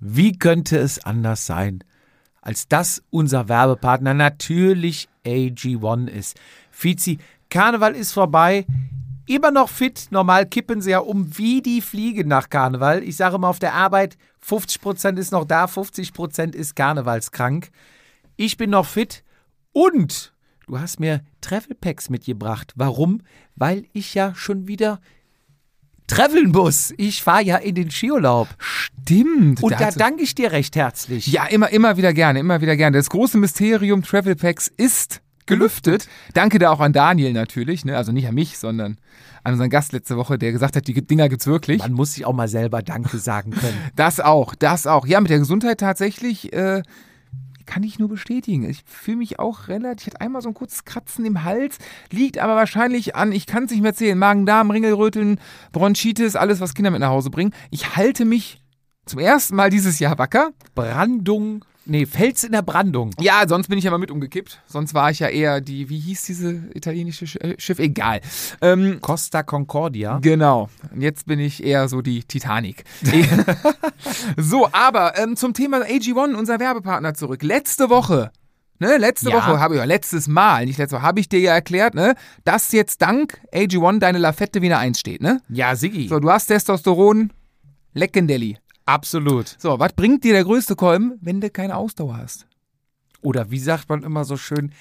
Wie könnte es anders sein, als dass unser Werbepartner natürlich AG1 ist? Fizi, Karneval ist vorbei. Immer noch fit. Normal kippen sie ja um wie die Fliege nach Karneval. Ich sage immer auf der Arbeit, 50% ist noch da, 50% ist karnevalskrank. Ich bin noch fit und du hast mir Travel mitgebracht. Warum? Weil ich ja schon wieder traveln muss. Ich fahre ja in den Skiurlaub. Stimmt. Und da danke ich dir recht herzlich. Ja, immer, immer wieder gerne, immer wieder gerne. Das große Mysterium Travel Packs ist gelüftet. Danke da auch an Daniel natürlich, ne? also nicht an mich, sondern an unseren Gast letzte Woche, der gesagt hat, die Dinger gibt's wirklich. Man muss sich auch mal selber Danke sagen können. das auch, das auch. Ja, mit der Gesundheit tatsächlich äh, kann ich nur bestätigen. Ich fühle mich auch relativ, ich hatte einmal so ein kurzes Kratzen im Hals, liegt aber wahrscheinlich an, ich kann es nicht mehr zählen, Magen-Darm, Ringelröteln, Bronchitis, alles, was Kinder mit nach Hause bringen. Ich halte mich zum ersten Mal dieses Jahr wacker. Brandung Nee, Fels in der Brandung. Ja, sonst bin ich ja mal mit umgekippt. Sonst war ich ja eher die, wie hieß diese italienische äh, Schiff? Egal. Ähm, Costa Concordia. Genau. Und jetzt bin ich eher so die Titanic. so, aber ähm, zum Thema AG1, unser Werbepartner zurück. Letzte Woche Ne, letzte ja. Woche habe ich ja letztes Mal, nicht letzte Woche, habe ich dir ja erklärt, ne, dass jetzt dank AG1 deine Lafette wieder eins steht, ne? Ja, Siggi. So, du hast Testosteron, Leckendelli. Absolut. So, was bringt dir der größte Kolben, wenn du keine Ausdauer hast? Oder wie sagt man immer so schön,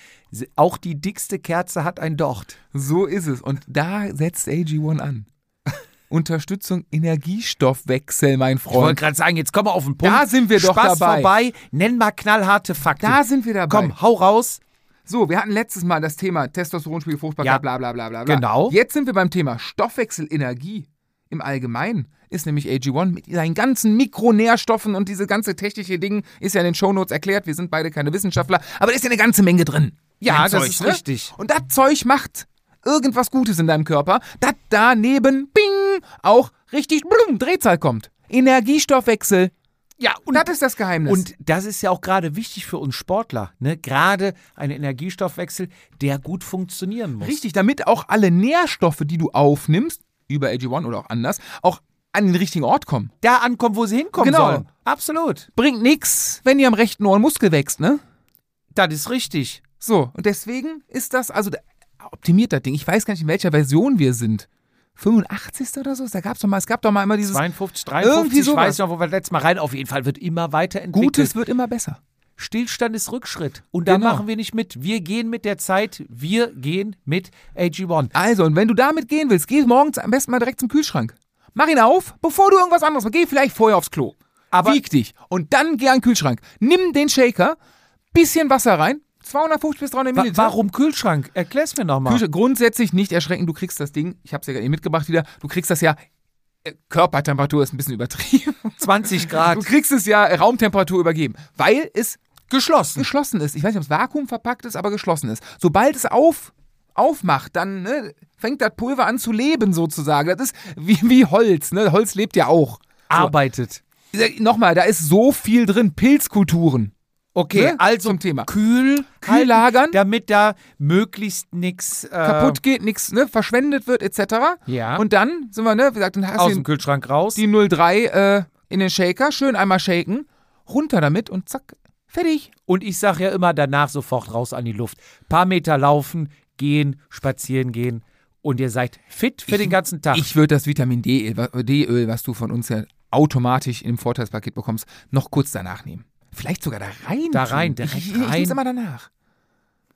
auch die dickste Kerze hat ein Docht. So ist es. Und da setzt AG1 an. Unterstützung Energiestoffwechsel, mein Freund. Ich wollte gerade sagen, jetzt komm mal auf den Punkt. Da sind wir Spaß doch dabei. vorbei, nenn mal knallharte Fakten. Da sind wir dabei. Komm, hau raus. So, wir hatten letztes Mal das Thema Testosteronspiegel, Fruchtbarkeit, ja. bla bla bla bla. Genau. Jetzt sind wir beim Thema Stoffwechselenergie im Allgemeinen ist nämlich AG1 mit seinen ganzen Mikronährstoffen und diese ganze technische Ding ist ja in den Shownotes erklärt. Wir sind beide keine Wissenschaftler, aber da ist ja eine ganze Menge drin. Ja, das Zeug, ist ne? richtig. Und das Zeug macht irgendwas Gutes in deinem Körper, dass daneben, bing, auch richtig blum, Drehzahl kommt. Energiestoffwechsel. Ja, und das ist das Geheimnis. Und das ist ja auch gerade wichtig für uns Sportler, ne? Gerade ein Energiestoffwechsel, der gut funktionieren muss. Richtig, damit auch alle Nährstoffe, die du aufnimmst, über AG1 oder auch anders, auch an den richtigen Ort kommen. Da ankommen, wo sie hinkommen genau. sollen. Absolut. Bringt nichts, wenn ihr am rechten Ohr ein Muskel wächst, ne? Das ist richtig. So, und deswegen ist das, also optimiert das Ding. Ich weiß gar nicht, in welcher Version wir sind. 85. oder so? Da gab's doch mal, es gab doch mal immer dieses 52, 53, irgendwie sowas. ich weiß noch, wo wir letztes Mal rein. Auf jeden Fall wird immer weiterentwickelt. Gutes wird immer besser. Stillstand ist Rückschritt. Und da genau. machen wir nicht mit. Wir gehen mit der Zeit. Wir gehen mit AG1. Also, und wenn du damit gehen willst, geh morgens am besten mal direkt zum Kühlschrank. Mach ihn auf, bevor du irgendwas anderes machst. Geh vielleicht vorher aufs Klo. Aber Wieg dich. Und dann geh an den Kühlschrank. Nimm den Shaker, bisschen Wasser rein, 250 bis 300 Milliliter. Warum Kühlschrank? Erklär's mir nochmal. Grundsätzlich nicht erschrecken. Du kriegst das Ding, ich hab's ja gerade mitgebracht wieder, du kriegst das ja äh, Körpertemperatur ist ein bisschen übertrieben. 20 Grad. Du kriegst es ja Raumtemperatur übergeben, weil es geschlossen. geschlossen ist. Ich weiß nicht, ob es Vakuum verpackt ist, aber geschlossen ist. Sobald es auf, aufmacht, dann ne, fängt das Pulver an zu leben sozusagen. Das ist wie, wie Holz. Ne? Holz lebt ja auch. Arbeitet. So. Nochmal, da ist so viel drin. Pilzkulturen. Okay, ne? also zum Thema. Kühl, kühl lagern, damit da möglichst nichts äh kaputt geht, nichts ne, verschwendet wird etc. Ja. Und dann sind wir ne, wie gesagt, dann hast aus dem Kühlschrank raus. Die 03 äh, in den Shaker, schön einmal shaken, runter damit und zack, fertig. Und ich sage ja immer danach sofort raus an die Luft. Paar Meter laufen, gehen, spazieren gehen und ihr seid fit für ich, den ganzen Tag. Ich würde das Vitamin D-Öl, was du von uns ja automatisch im Vorteilspaket bekommst, noch kurz danach nehmen. Vielleicht sogar da rein. Da rein, direkt ich, rein. Ich immer danach.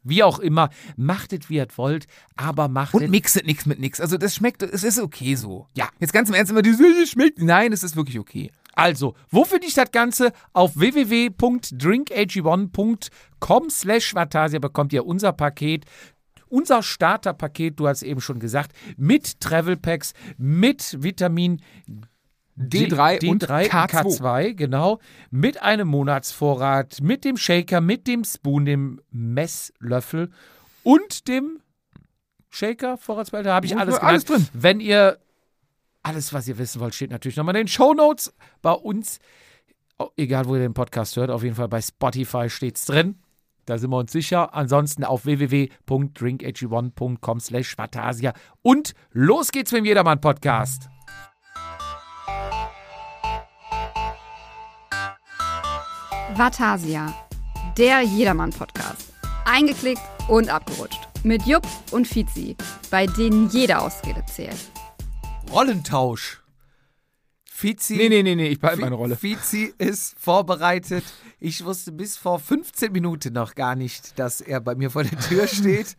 Wie auch immer, machtet wie ihr wollt, aber machtet. Und mixet nichts mit nichts. Also das schmeckt, es ist okay so. Ja. Jetzt ganz im Ernst immer dieses schmeckt. Nein, es ist wirklich okay. Also, wo finde ich das Ganze? Auf www.drinkag1.com slash Vatasia bekommt ihr unser Paket unser Starterpaket, du hast eben schon gesagt, mit Travel Packs, mit Vitamin D3, D3 und K2. K2, genau, mit einem Monatsvorrat, mit dem Shaker, mit dem Spoon, dem Messlöffel und dem Shaker, Vorratsbehälter, habe ich alles, alles drin. Wenn ihr alles, was ihr wissen wollt, steht natürlich nochmal in den Show Notes bei uns. Oh, egal, wo ihr den Podcast hört, auf jeden Fall bei Spotify steht es drin. Da sind wir uns sicher. Ansonsten auf www.drinkag1.com slash Vatasia. Und los geht's mit dem Jedermann-Podcast. Vatasia, der Jedermann-Podcast. Eingeklickt und abgerutscht. Mit Jupp und Fizi, bei denen jede Ausrede zählt. Rollentausch. Fizi, Nee, nee, nee, nee, ich behalte meine Rolle. Fizi ist vorbereitet. Ich wusste bis vor 15 Minuten noch gar nicht, dass er bei mir vor der Tür steht.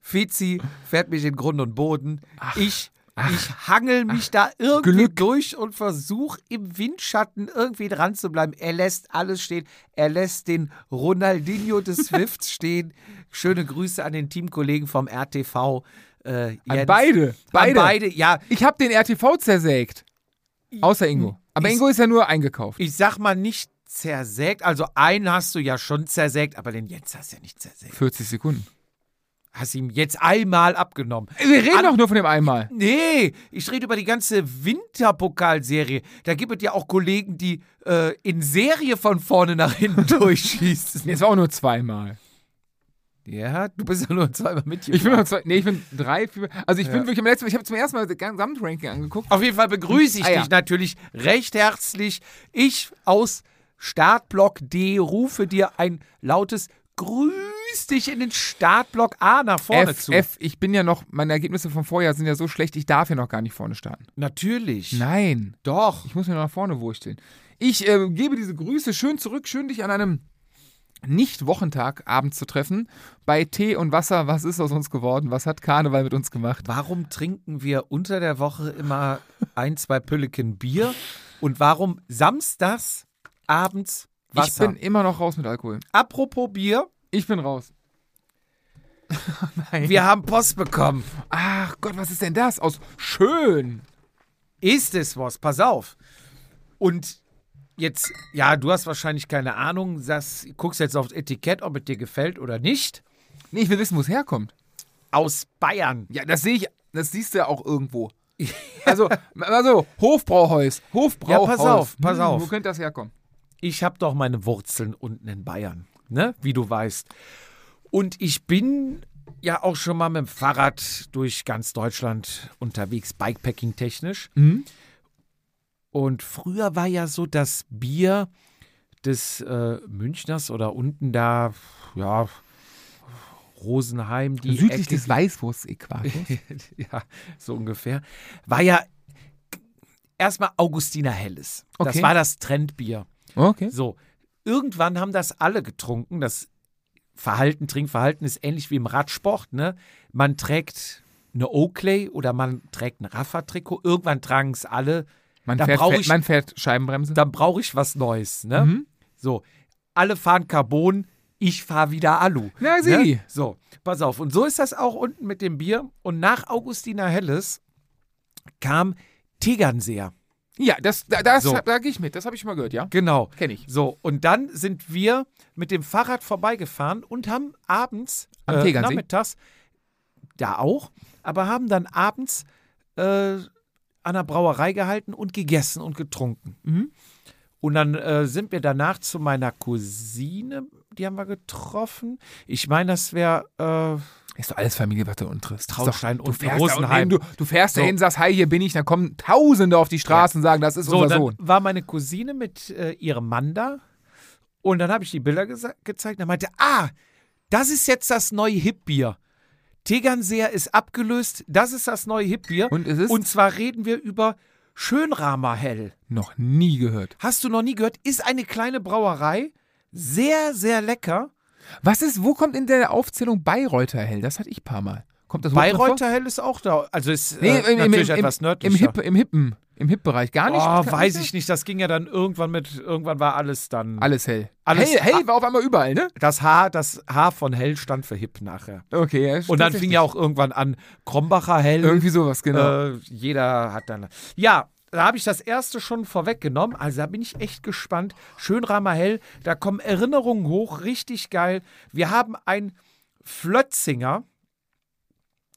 Fizi fährt mich in Grund und Boden. ich, ich hangel mich da irgendwie Glück. durch und versuche im Windschatten irgendwie dran zu bleiben. Er lässt alles stehen. Er lässt den Ronaldinho des Swifts stehen. Schöne Grüße an den Teamkollegen vom RTV. Äh, An Jens. beide. An Beide. beide, ja. Ich habe den RTV zersägt. Außer Ingo. Aber Ich- Ingo ist ja nur eingekauft. ich sag mal nicht zersägt. Also einen hast du ja schon zersägt, aber den Jens hast du ja nicht zersägt. 40 Sekunden. Hast ihm jetzt einmal abgenommen. Wir reden An- doch nur von dem einmal. Nee, ich rede über die ganze Winterpokalserie. Da gibt es ja auch Kollegen, die äh, in Serie von vorne nach hinten durchschießen. War auch nur zweimal. Ja, du bist ja nur zweimal mitgefahren. Ich bin noch zwei, nee, ich bin drei, vier. Also ich Ja. bin wirklich am letzten Mal, ich habe zum ersten Mal das Gesamtranking angeguckt. Auf jeden Fall begrüße ich Ah, ja. dich natürlich recht herzlich. Ich aus Startblock D rufe dir ein lautes Grüß dich in den Startblock A nach vorne F, zu. F, ich bin ja noch, meine Ergebnisse vom Vorjahr sind ja so schlecht, ich darf ja noch gar nicht vorne starten. Natürlich. Nein, Doch. ich muss mir noch nach vorne wursteln. Ich äh, gebe diese Grüße schön zurück, schön dich an einem nicht-Wochentag abends zu treffen. Bei Tee und Wasser, was ist aus uns geworden? Was hat Karneval mit uns gemacht? Warum trinken wir unter der Woche immer ein, zwei Pülleken Bier? Und warum samstags abends Wasser? Ich bin immer noch raus mit Alkohol. Apropos Bier, Ich bin raus. Nein. wir haben Post bekommen. Ach Gott, was ist denn das? Aus schön. Ist es was? Pass auf. Und jetzt, ja, du hast wahrscheinlich keine Ahnung, das, guckst jetzt aufs Etikett, ob es dir gefällt oder nicht. Nee, ich will wissen, wo es herkommt. Aus Bayern. Ja, das sehe ich, das siehst du ja auch irgendwo. Also, also Hofbrauhaus. Hofbrauhaus. Ja, pass auf, pass Hm, auf. Wo könnte das herkommen? Ich habe doch meine Wurzeln unten in Bayern, ne? Wie du weißt. Und ich bin ja auch schon mal mit dem Fahrrad durch ganz Deutschland unterwegs, Bikepacking technisch. Mhm. Und früher war ja so das Bier des äh, Münchners oder unten da, ja, Rosenheim, die Südlich Ecke, des Weißwurst-Äquators. ja, so ungefähr, war ja erstmal Augustiner Helles. Das Okay. war das Trendbier. Okay. So, irgendwann haben das alle getrunken. Das Verhalten, Trinkverhalten ist ähnlich wie im Radsport. Ne? Man trägt eine Oakley oder man trägt ein Rafa-Trikot. Irgendwann tragen es alle. Man, Da fährt, ich- man fährt Scheibenbremse. Dann brauche ich was Neues. Ne? Mhm. So, alle fahren Carbon, ich fahre wieder Alu. Na, sieh. Ne? So, pass auf. Und so ist das auch unten mit dem Bier. Und nach Augustiner Helles kam Tegernseer. Ja, das, da, das, So. da gehe ich mit. Das habe ich mal gehört, ja? Genau. Kenne ich. So, und dann sind wir mit dem Fahrrad vorbeigefahren und haben abends, Am äh, Tegernsee? nachmittags, da auch, aber haben dann abends äh, an der Brauerei gehalten und gegessen und getrunken. Mhm. Und dann äh, sind wir danach zu meiner Cousine, die haben wir getroffen. Ich meine, das wäre äh, Ist doch alles Familie, was du unten triffst. Traunstein du und fährst Rosenheim. Da du, du fährst So. dahin, sagst, hi, hier bin ich, dann kommen Tausende auf die Straße und sagen, das ist So, unser dann Sohn. war meine Cousine mit äh, ihrem Mann da und dann habe ich die Bilder gezeigt. Er meinte, ah, das ist jetzt das neue Hipbier. Tegernseer ist abgelöst, das ist das neue Hipbier. Und es ist? Und zwar reden wir über Schönramer Hell. Noch nie gehört. Hast du noch nie gehört? Ist eine kleine Brauerei. Sehr, sehr lecker. Was ist, wo kommt in der Aufzählung Bayreuther Hell? Das hatte ich ein paar Mal. Kommt das? Bayreuther Hell ist auch da. Also ist Nee, äh, im, natürlich im, etwas nördlicher. Im, Hip, im Hippen, im Hip-Bereich. Gar nicht? Oh, weiß ich nicht. Das ging ja dann irgendwann mit, irgendwann war alles dann. Alles hell. Alles- hell, hell war auf einmal überall, ne? Das H, das H von Hell stand für Hip nachher. Okay, ja, Und dann fing ja auch irgendwann an, Krombacher Hell. Irgendwie sowas, genau. Äh, jeder hat dann. Ja, da habe ich das erste schon vorweggenommen. Also da bin ich echt gespannt. Schönramer Hell, da kommen Erinnerungen hoch, richtig geil. Wir haben ein Flötzinger.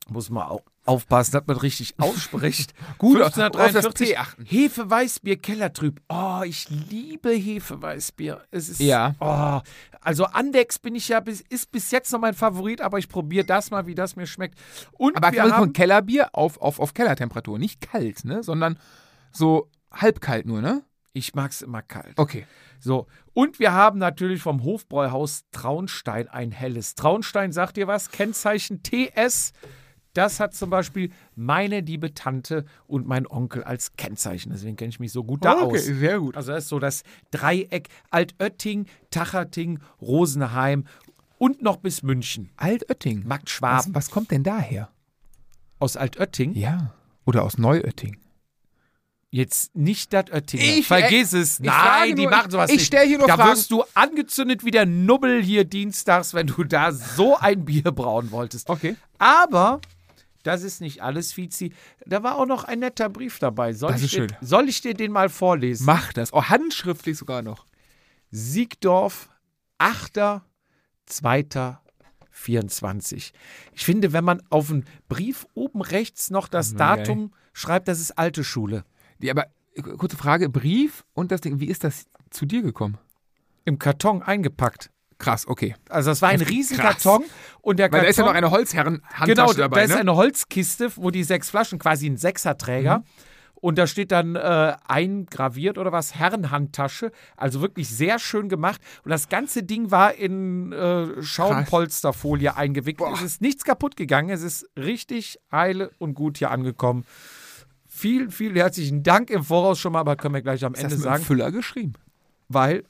Muss man auch aufpassen, dass man richtig ausspricht. Gut, auf das 1543 P achten. Hefeweißbier Kellertrüb. Oh, ich liebe Hefeweißbier. Es ist Ja. Oh, also Andex bin ich ja bis, ist bis jetzt noch mein Favorit, aber ich probiere das mal, wie das mir schmeckt. Und Aber wir haben Kellerbier auf, auf, auf Kellertemperatur. Nicht kalt, ne? Sondern so halbkalt nur, ne? Ich mag es immer kalt. Okay. So, und wir haben natürlich vom Hofbräuhaus Traunstein ein helles. Traunstein sagt dir was? Kennzeichen TS. Das hat zum Beispiel meine liebe Tante und mein Onkel als Kennzeichen. Deswegen kenne ich mich so gut da okay, aus. sehr gut. Also das ist so das Dreieck Altötting, Tacherting, Rosenheim und noch bis München. Altötting. Markt Was, Schwaben was kommt denn daher? aus Altötting. Ja. Oder aus Neuötting. Jetzt nicht das Oettinger. Ich- Vergiss es. ich Nein, die nur- machen sowas ich nicht. stell hier nur da Fragen. wirst du angezündet wie der Nubbel hier dienstags, wenn du da so ein Bier brauen wolltest. Okay. Aber das ist nicht alles, Fizi. Da war auch noch ein netter Brief dabei. Soll, Das ich, ist dir, schön. soll ich dir den mal vorlesen? Mach das. Oh, handschriftlich sogar noch. Siegdorf, 8.2.24. Ich finde, wenn man auf einen Brief oben rechts noch das Na, Datum schreibt, das ist alte Schule. Die, aber äh, kurze Frage: Brief und das Ding, wie ist das zu dir gekommen? Im Karton eingepackt. Krass, okay. Also das war ein Krass. Riesenkarton und der Weil da Karton, ist ja noch eine Holzherren-Handtasche genau, dabei, da ist ne? eine Holzkiste, wo die sechs Flaschen, quasi ein Sechserträger. Mhm. Und da steht dann äh, eingraviert oder was, Herrenhandtasche. Also wirklich sehr schön gemacht. Und das ganze Ding war in äh, Schaumpolsterfolie eingewickelt. Es ist nichts kaputt gegangen. Es ist richtig heile und gut hier angekommen. Vielen, vielen herzlichen Dank im Voraus schon mal, aber können wir gleich am ist das Ende mit einem sagen, Füller geschrieben? weil,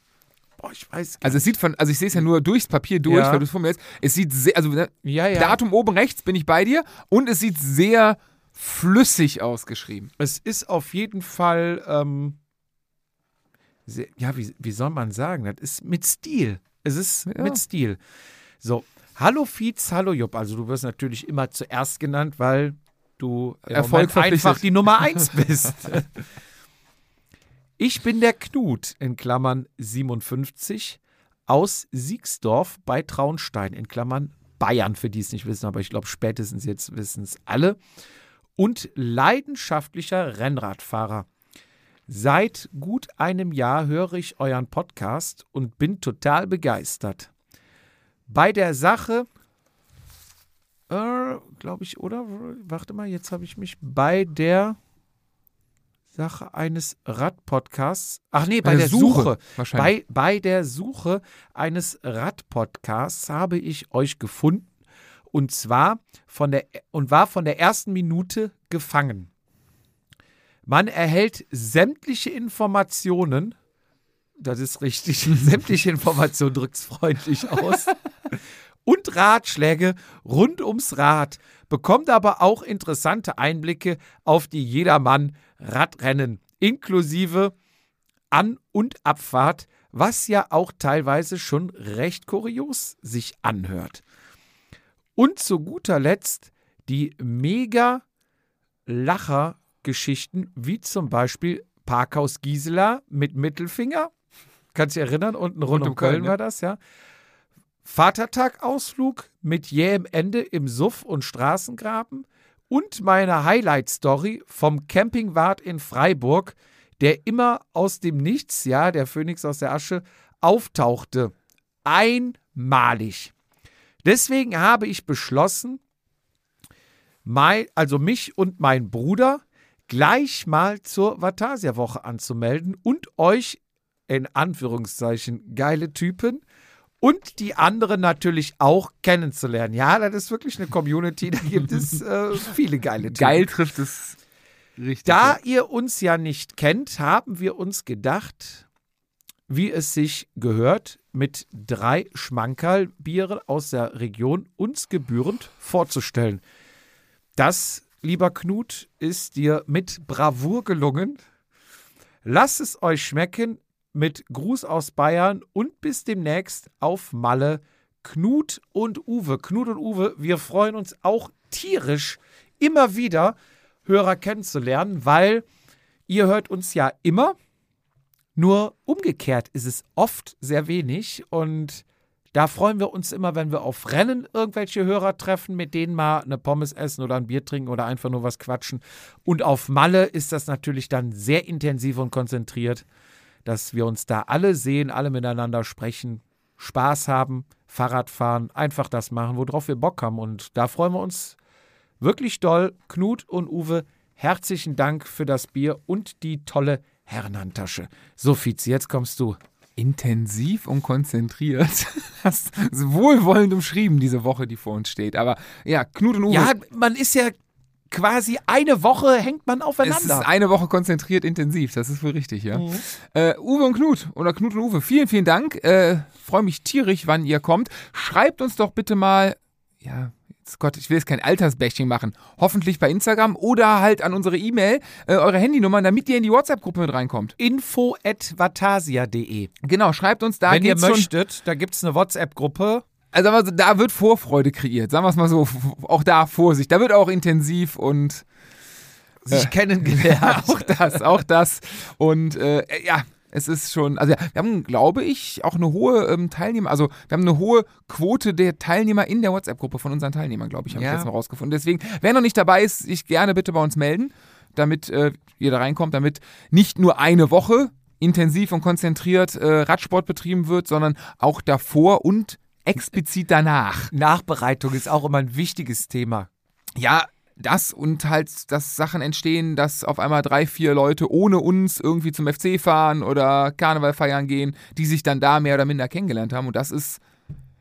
boah, ich weiß Also es sieht von, also ich sehe es ja nur durchs Papier durch, Ja. weil du es vor mir hast. Es sieht sehr, also ne, Ja, ja. Datum oben rechts bin ich bei dir und es sieht sehr flüssig ausgeschrieben. Es ist auf jeden Fall, ähm, sehr, ja, wie, wie soll man sagen? Das ist mit Stil. Es ist Ja. mit Stil. So, hallo Fietz, hallo Jupp. Also du wirst natürlich immer zuerst genannt, weil du Erfolg einfach die Nummer eins bist. ich bin der Knut, in Klammern 57, aus Siegsdorf bei Traunstein, in Klammern Bayern, für die es nicht wissen, aber ich glaube spätestens jetzt wissen es alle und leidenschaftlicher Rennradfahrer. Seit gut einem Jahr höre ich euren Podcast und bin total begeistert. Bei der Sache, äh, glaube ich, oder? Warte mal, jetzt habe ich mich bei der Sache eines Radpodcasts. Ach nee, bei, der, Suche. wahrscheinlich. Bei, bei der Suche eines Radpodcasts habe ich euch gefunden und zwar von der und war von der ersten Minute gefangen. Man erhält sämtliche Informationen, das ist richtig, sämtliche Informationen drückt es freundlich aus, und Ratschläge rund ums Rad, bekommt aber auch interessante Einblicke auf die Jedermann Radrennen, inklusive An- und Abfahrt, was ja auch teilweise schon recht kurios sich anhört. Und zu guter Letzt die mega Lacher-Geschichten, wie zum Beispiel Parkhaus Gisela mit Mittelfinger. Kannst du dich erinnern? Unten rund, um Köln, ne? war das, ja. Vatertag-Ausflug mit jähem Ende im Suff- und Straßengraben und meine Highlight-Story vom Campingwart in Freiburg, der immer aus dem Nichts, ja, der Phönix aus der Asche, auftauchte. Einmalig. Deswegen habe ich beschlossen, mein, also mich und mein Bruder gleich mal zur Vatasia-Woche anzumelden und euch in Anführungszeichen geile Typen und die anderen natürlich auch kennenzulernen. Ja, das ist wirklich eine Community, da gibt es äh, viele geile Typen. Geil trifft es richtig. Da ihr uns ja nicht kennt, haben wir uns gedacht, wie es sich gehört, mit drei Schmankerlbieren aus der Region uns gebührend vorzustellen. Das, lieber Knut, ist dir mit Bravour gelungen. Lasst es euch schmecken mit Gruß aus Bayern und bis demnächst auf Malle. Knut und Uwe. Knut und Uwe, wir freuen uns auch tierisch, immer wieder Hörer kennenzulernen, weil ihr hört uns ja immer. Nur umgekehrt ist es oft sehr wenig und da freuen wir uns immer, wenn wir auf Rennen irgendwelche Hörer treffen, mit denen mal eine Pommes essen oder ein Bier trinken oder einfach nur was quatschen. Und auf Malle ist das natürlich dann sehr intensiv und konzentriert, dass wir uns da alle sehen, alle miteinander sprechen, Spaß haben, Fahrrad fahren, einfach das machen, worauf wir Bock haben. Und da freuen wir uns wirklich doll. Knut und Uwe, herzlichen Dank für das Bier und die tolle Herrenhandtasche. So, Fizi, jetzt kommst du. Intensiv und konzentriert. Hast wohlwollend umschrieben, diese Woche, die vor uns steht. Aber ja, Knut und Uwe. Ja, man ist ja quasi eine Woche hängt man es ist aufeinander. eine Woche konzentriert intensiv, das ist wohl richtig, ja. Äh, Uwe und Knut oder Knut und Uwe, vielen, vielen Dank. Äh, Freue mich tierisch, wann ihr kommt. Schreibt uns doch bitte mal, ja, jetzt Gott, ich will jetzt kein Altersbashing machen. Hoffentlich bei Instagram oder halt an unsere E-Mail, äh, eure Handynummern, damit ihr in die WhatsApp-Gruppe mit reinkommt. Info at vatasia.de. Genau, schreibt uns da. Wenn ihr möchtet, da gibt es eine WhatsApp-Gruppe. Also wir so, da wird Vorfreude kreiert, sagen wir es mal so. Auch da Vorsicht, da wird auch intensiv und Sich kennengelernt. auch das, auch das. Und äh, ja, es ist schon, also ja, wir haben, glaube ich, auch eine hohe ähm, Teilnehmer, also wir haben eine hohe Quote der Teilnehmer in der WhatsApp-Gruppe von unseren Teilnehmern, glaube ich, habe Ja. ich jetzt mal rausgefunden. Deswegen, wer noch nicht dabei ist, sich gerne bitte bei uns melden, damit äh, ihr da reinkommt, damit nicht nur eine Woche intensiv und konzentriert äh, Radsport betrieben wird, sondern auch davor und explizit danach. Nachbereitung ist auch immer ein wichtiges Thema. Ja, das und halt, dass Sachen entstehen, dass auf einmal drei, vier Leute ohne uns irgendwie zum FC fahren oder Karneval feiern gehen, die sich dann da mehr oder minder kennengelernt haben. Und das ist,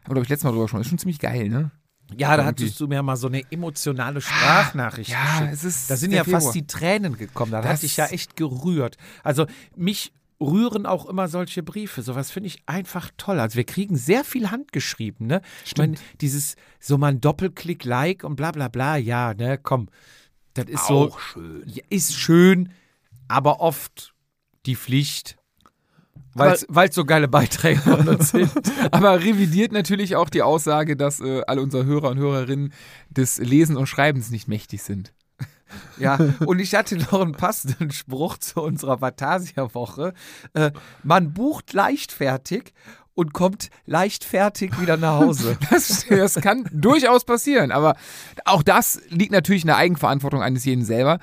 habe ich letztes Mal drüber schon, ist schon ziemlich geil, ne? Ja, da Irgendwie. hattest du mir mal so eine emotionale Sprachnachricht Ja, geschickt. es ist Da sind ja fast Februar. die Tränen gekommen. Da Das- hat dich ja echt gerührt. Also mich rühren auch immer solche Briefe. Sowas finde ich einfach toll. Also wir kriegen sehr viel handgeschrieben, ne? Ich meine, dieses so mal ein Doppelklick, Like und bla bla bla, ja, ne, komm. Das ist so. Auch schön. Ja, ist schön, aber oft die Pflicht. Weil es so geile Beiträge von uns sind. Aber revidiert natürlich auch die Aussage, dass äh, alle unsere Hörer und Hörerinnen des Lesen und Schreibens nicht mächtig sind. Ja, und ich hatte noch einen passenden Spruch zu unserer Vatasia-Woche. Äh, man bucht leichtfertig und kommt leichtfertig wieder nach Hause. Das, das kann durchaus passieren, aber auch das liegt natürlich in der Eigenverantwortung eines jeden selber,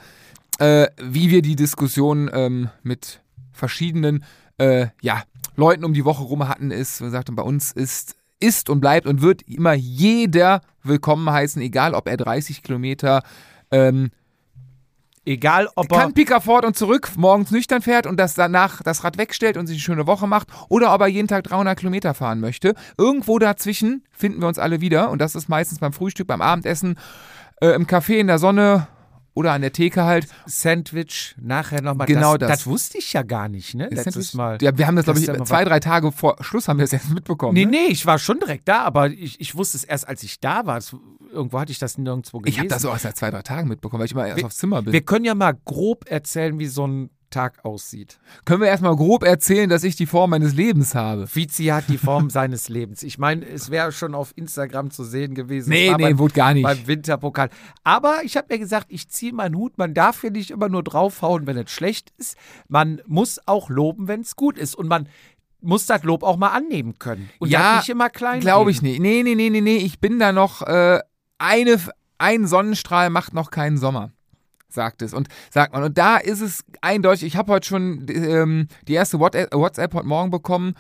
äh, wie wir die Diskussion ähm, mit verschiedenen äh, ja, Leuten um die Woche rum hatten, ist, wir sagten, bei uns ist, ist und bleibt und wird immer jeder willkommen heißen, egal ob er 30 Kilometer ähm, Egal, ob kann er. Pickerford und zurück morgens nüchtern fährt und das danach das Rad wegstellt und sich eine schöne Woche macht oder ob er jeden Tag 300 Kilometer fahren möchte. Irgendwo dazwischen finden wir uns alle wieder und das ist meistens beim Frühstück, beim Abendessen, äh, im Café in der Sonne oder an der Theke halt. Sandwich, nachher nochmal. Genau das. das. Das wusste ich ja gar nicht, ne? Letztes Sandwich- Mal. Ja, wir haben das, glaube Das ich, zwei, drei Tage vor Schluss haben wir es erst mitbekommen. Nee, ne? nee, ich war schon direkt da, aber ich, ich wusste es erst, als ich da war. Es, irgendwo hatte ich das nirgendwo gelesen. Ich habe das auch erst seit zwei, drei Tagen mitbekommen, weil ich immer erst Wir- aufs Zimmer bin. Wir können ja mal grob erzählen, wie so ein Tag aussieht. Können wir erstmal grob erzählen, dass ich die Form meines Lebens habe? Vizi hat die Form seines Lebens. Ich meine, es wäre schon auf Instagram zu sehen gewesen. Nee, nee, beim, wurde gar nicht. beim Winterpokal. Aber ich habe mir gesagt, ich ziehe meinen Hut. Man darf hier nicht immer nur draufhauen, wenn es schlecht ist. Man muss auch loben, wenn es gut ist. Und man muss das Lob auch mal annehmen können. Und Ja, nicht immer klein Glaube ich nicht. Nee, nee, nee, nee, nee. Ich bin da noch, äh, eine, ein Sonnenstrahl macht noch keinen Sommer, sagt es. Und sagt man. Und da ist es eindeutig, ich habe heute schon ähm, die erste WhatsApp, WhatsApp heute Morgen bekommen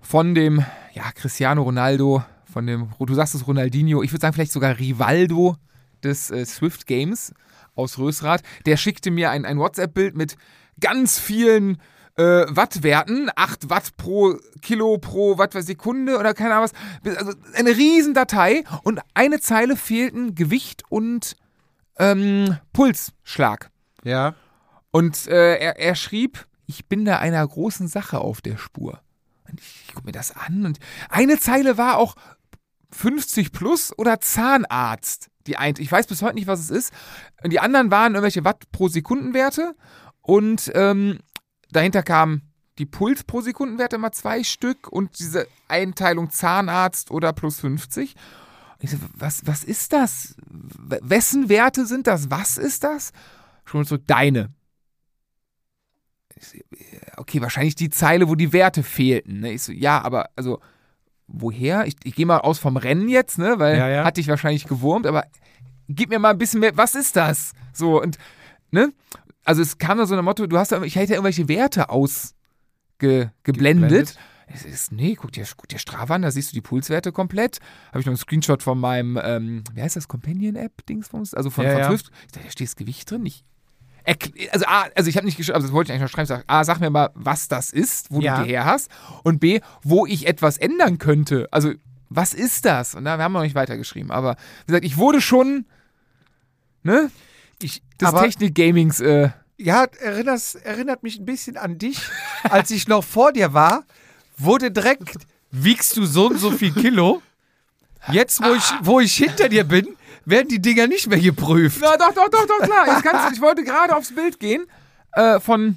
von dem, ja, Cristiano Ronaldo, von dem, du sagst es Ronaldinho, ich würde sagen vielleicht sogar Rivaldo des äh, Swift Games aus Rösrath. Der schickte mir ein, ein WhatsApp-Bild mit ganz vielen äh, Wattwerten, 8 Watt pro Kilo pro Watt per Sekunde oder keine Ahnung was. Also eine riesen Datei und eine Zeile fehlten Gewicht und ähm, Pulsschlag. Ja. Und äh, er, er schrieb, ich bin da einer großen Sache auf der Spur. Und ich, ich gucke mir das an und eine Zeile war auch 50 plus oder Zahnarzt. Die ein, ich weiß bis heute nicht, was es ist. Und die anderen waren irgendwelche Watt pro Sekundenwerte und ähm, dahinter kamen die Puls pro Sekundenwerte immer zwei Stück und diese Einteilung Zahnarzt oder plus 50. Ich so, was, was ist das? Wessen Werte sind das? Was ist das? Schon so deine. Ich so, Okay, wahrscheinlich die Zeile, wo die Werte fehlten. Ne? Ich so, ja, aber also woher? Ich, ich gehe mal aus vom Rennen jetzt, ne? Weil Ja, ja. hat dich wahrscheinlich gewurmt, aber gib mir mal ein bisschen mehr, was ist das? So, und, ne? Also es kam da so ein Motto, du hast da, ich hätte irgendwelche Werte ausgeblendet. Geblendet. Es ist, nee, guck dir, guck dir Strava an, da siehst du die Pulswerte komplett. Habe ich noch einen Screenshot von meinem, ähm, wie heißt das, Companion-App-Dingsbums? Also von, Ja, von ja. Swift. Ich dachte, da steht das Gewicht drin. Ich, also, A, also ich habe nicht geschrieben, also das wollte ich eigentlich noch schreiben, sag, A, sag mir mal, was das ist, wo Ja. du die her hast und B, wo ich etwas ändern könnte. Also, was ist das? Und da wir haben noch nicht weitergeschrieben, aber wie gesagt, ich wurde schon, ne, Ich, des Technik-Gamings, äh, ja, erinnerst, erinnert mich ein bisschen an dich. Als ich noch vor dir war, wurde direkt, wiegst du so und so viel Kilo. Jetzt, wo ich, wo ich hinter dir bin, werden die Dinger nicht mehr geprüft. Na, doch, doch, doch, doch, klar. Jetzt kannst ich wollte gerade aufs Bild gehen. Äh, von,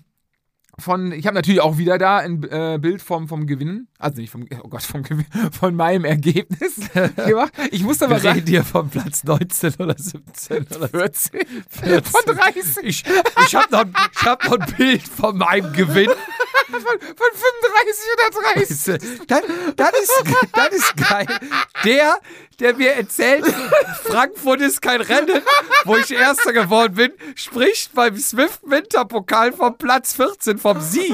von, ich habe natürlich auch wieder da ein äh, Bild vom, vom Gewinnen. Also nicht vom, oh Gott, vom Gewinn, von meinem Ergebnis gemacht. Ich musste aber Wir sagen, reden hier von Platz 19 oder 17 oder 14. 14. Von 30. Ich, ich habe noch, ich hab noch ein Bild von meinem Gewinn. Von, von 35 oder 30. Das, das, ist, das ist geil. Der, der mir erzählt, Frankfurt ist kein Rennen, wo ich Erster geworden bin, spricht beim Swift Winterpokal vom Platz 14 vom Sieg.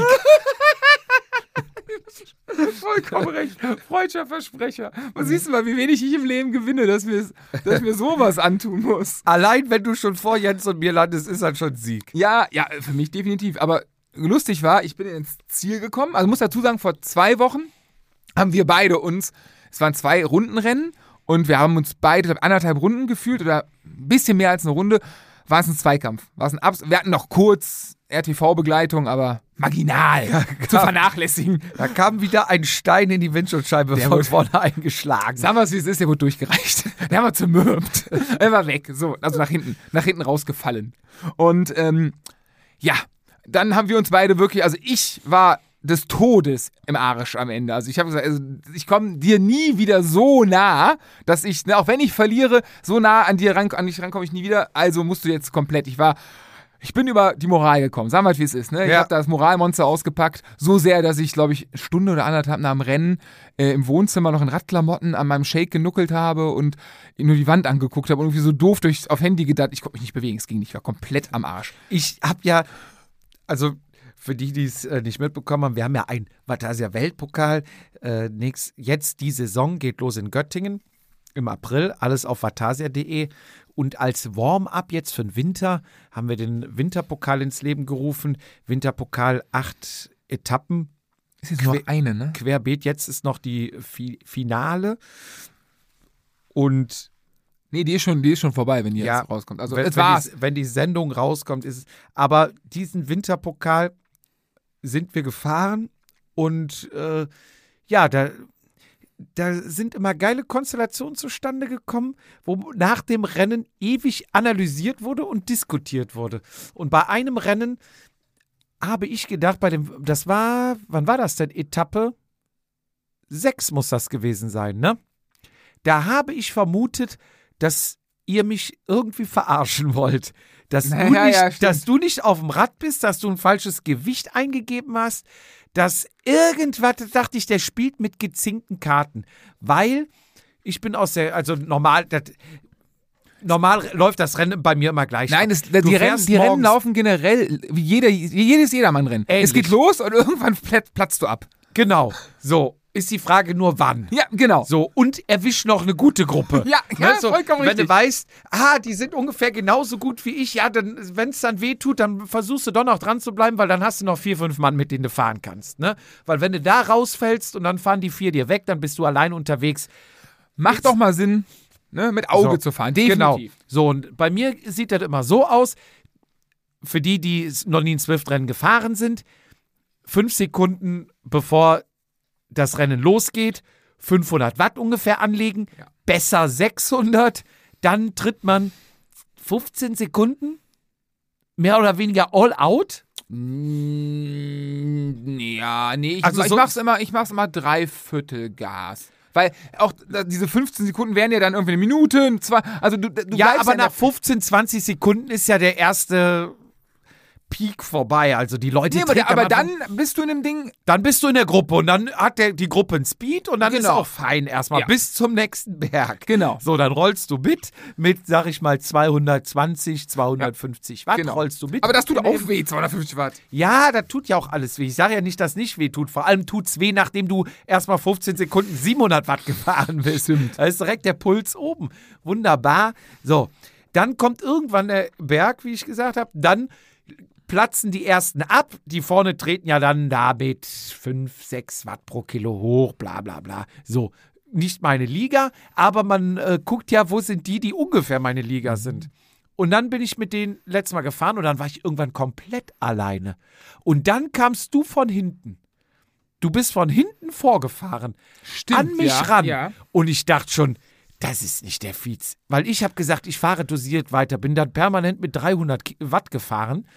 Vollkommen recht. Freudscher Versprecher. Und siehst du mal, wie wenig ich im Leben gewinne, dass mir, dass mir sowas antun muss. Allein wenn du schon vor Jens und mir landest, ist das schon Sieg. Ja, ja, für mich definitiv. Aber lustig war, ich bin ins Ziel gekommen. Also muss dazu sagen, vor zwei Wochen haben wir beide uns, es waren zwei Rundenrennen und wir haben uns beide anderthalb Runden gefühlt oder ein bisschen mehr als eine Runde. War es ein Zweikampf. War es ein Abs wir hatten noch kurz RTV-Begleitung, aber marginal zu vernachlässigen. Da kam wieder ein Stein in die Windschutzscheibe Der von wurde- vorne eingeschlagen. Sagen wir es, wie es ist, der wurde durchgereicht. Der wir zermürbt. Er war weg. So, also nach hinten, nach hinten rausgefallen. Und ähm, ja, dann haben wir uns beide wirklich, also ich war des Todes im Arsch am Ende. Also ich habe gesagt, also ich komme dir nie wieder so nah, dass ich, ne, auch wenn ich verliere, so nah an dir ran, an dich rankomme ich nie wieder. Also musst du jetzt komplett. Ich war, ich bin über die Moral gekommen. Sagen wir mal, wie es ist. Ne? Ich Ja. habe das Moralmonster ausgepackt. So sehr, dass ich, glaube ich, eine Stunde oder anderthalb nach dem Rennen äh, im Wohnzimmer noch in Radklamotten an meinem Shake genuckelt habe und nur die Wand angeguckt habe und irgendwie so doof durch, auf Handy gedacht, ich konnte mich nicht bewegen. Es ging nicht, ich war komplett am Arsch. Ich habe ja, also für die, die es äh, nicht mitbekommen haben, wir haben ja ein Vatasia Weltpokal. Äh, jetzt die Saison geht los in Göttingen im April, alles auf vatasia.de. Und als Warm-up jetzt für den Winter haben wir den Winterpokal ins Leben gerufen. Winterpokal acht Etappen. Ist jetzt nur eine, ne? Querbeet, jetzt ist noch die Fi Finale. Und Nee, die ist schon, die ist schon vorbei, wenn die Ja, jetzt rauskommt. Also wenn, es wenn, war's. die, wenn die Sendung rauskommt, ist es. Aber diesen Winterpokal sind wir gefahren und äh, ja, da, da sind immer geile Konstellationen zustande gekommen, wo nach dem Rennen ewig analysiert wurde und diskutiert wurde. Und bei einem Rennen habe ich gedacht, bei dem, das war, wann war das denn? Etappe 6 muss das gewesen sein, ne? Da habe ich vermutet, dass ihr mich irgendwie verarschen wollt. Dass, Naja, du, nicht, ja, dass du nicht auf dem Rad bist, dass du ein falsches Gewicht eingegeben hast, dass irgendwas, da dachte ich, der spielt mit gezinkten Karten. Weil ich bin aus der, also normal, das, normal läuft das Rennen bei mir immer gleich. Nein, es, die, Rennen, die Rennen laufen generell wie, jeder, wie jedes Jedermann-Rennen. Es geht los und irgendwann plat- platzt du ab. Genau. So. Ist die Frage nur wann. Ja, genau. So, und erwisch noch eine gute Gruppe. Ja, ja, so, vollkommen Wenn richtig. du weißt, ah, die sind ungefähr genauso gut wie ich, ja, dann, wenn es dann weh tut, dann versuchst du doch noch dran zu bleiben, weil dann hast du noch vier, fünf Mann, mit denen du fahren kannst. Ne? Weil wenn du da rausfällst und dann fahren die vier dir weg, dann bist du allein unterwegs. Macht doch mal Sinn, ne, mit Auge So, zu fahren. Genau. Definitiv. So, und bei mir sieht das immer so aus, für die, die noch nie ein Swift-Rennen gefahren sind, fünf Sekunden bevor das Rennen losgeht, 500 Watt ungefähr anlegen, Ja. besser 600, dann tritt man 15 Sekunden, mehr oder weniger all out. Mm, Ja, nee, ich, Also ich so- mach's immer, ich mach's immer dreiviertel Gas. Weil auch diese 15 Sekunden wären ja dann irgendwie eine Minute, zwei, also du, du ja, aber der- nach 15, 20 Sekunden ist ja der erste Peak vorbei. Also die Leute Nee, aber, aber dann bist du in dem Ding, Dann bist du in der Gruppe und dann hat der, die Gruppe einen Speed und dann ist Genau. auch fein erstmal Ja. bis zum nächsten Berg. Genau. So, dann rollst du mit, mit, sag ich mal, 220, 250 Watt Genau. rollst du mit. aber das tut auch weh, 250 Watt. Ja, das tut ja auch alles weh. Ich sage ja nicht, dass nicht weh tut. Vor allem tut's weh, nachdem du erstmal 15 Sekunden 700 Watt gefahren bist. Stimmt. Da ist direkt der Puls oben. Wunderbar. So, dann kommt irgendwann der Berg, wie ich gesagt habe. Dann platzen die ersten ab. Die vorne treten ja dann da mit 5, 6 Watt pro Kilo hoch, bla bla bla. So, nicht meine Liga, aber man äh, guckt ja, wo sind die, die ungefähr meine Liga sind. Und dann bin ich mit denen letztes Mal gefahren und dann war ich irgendwann komplett alleine. Und dann kamst du von hinten. Du bist von hinten vorgefahren, Stimmt, an mich ja, ran. ja. Und ich dachte schon, das ist nicht der Fietz. Weil ich habe gesagt, ich fahre dosiert weiter, bin dann permanent mit 300 Ki- Watt gefahren.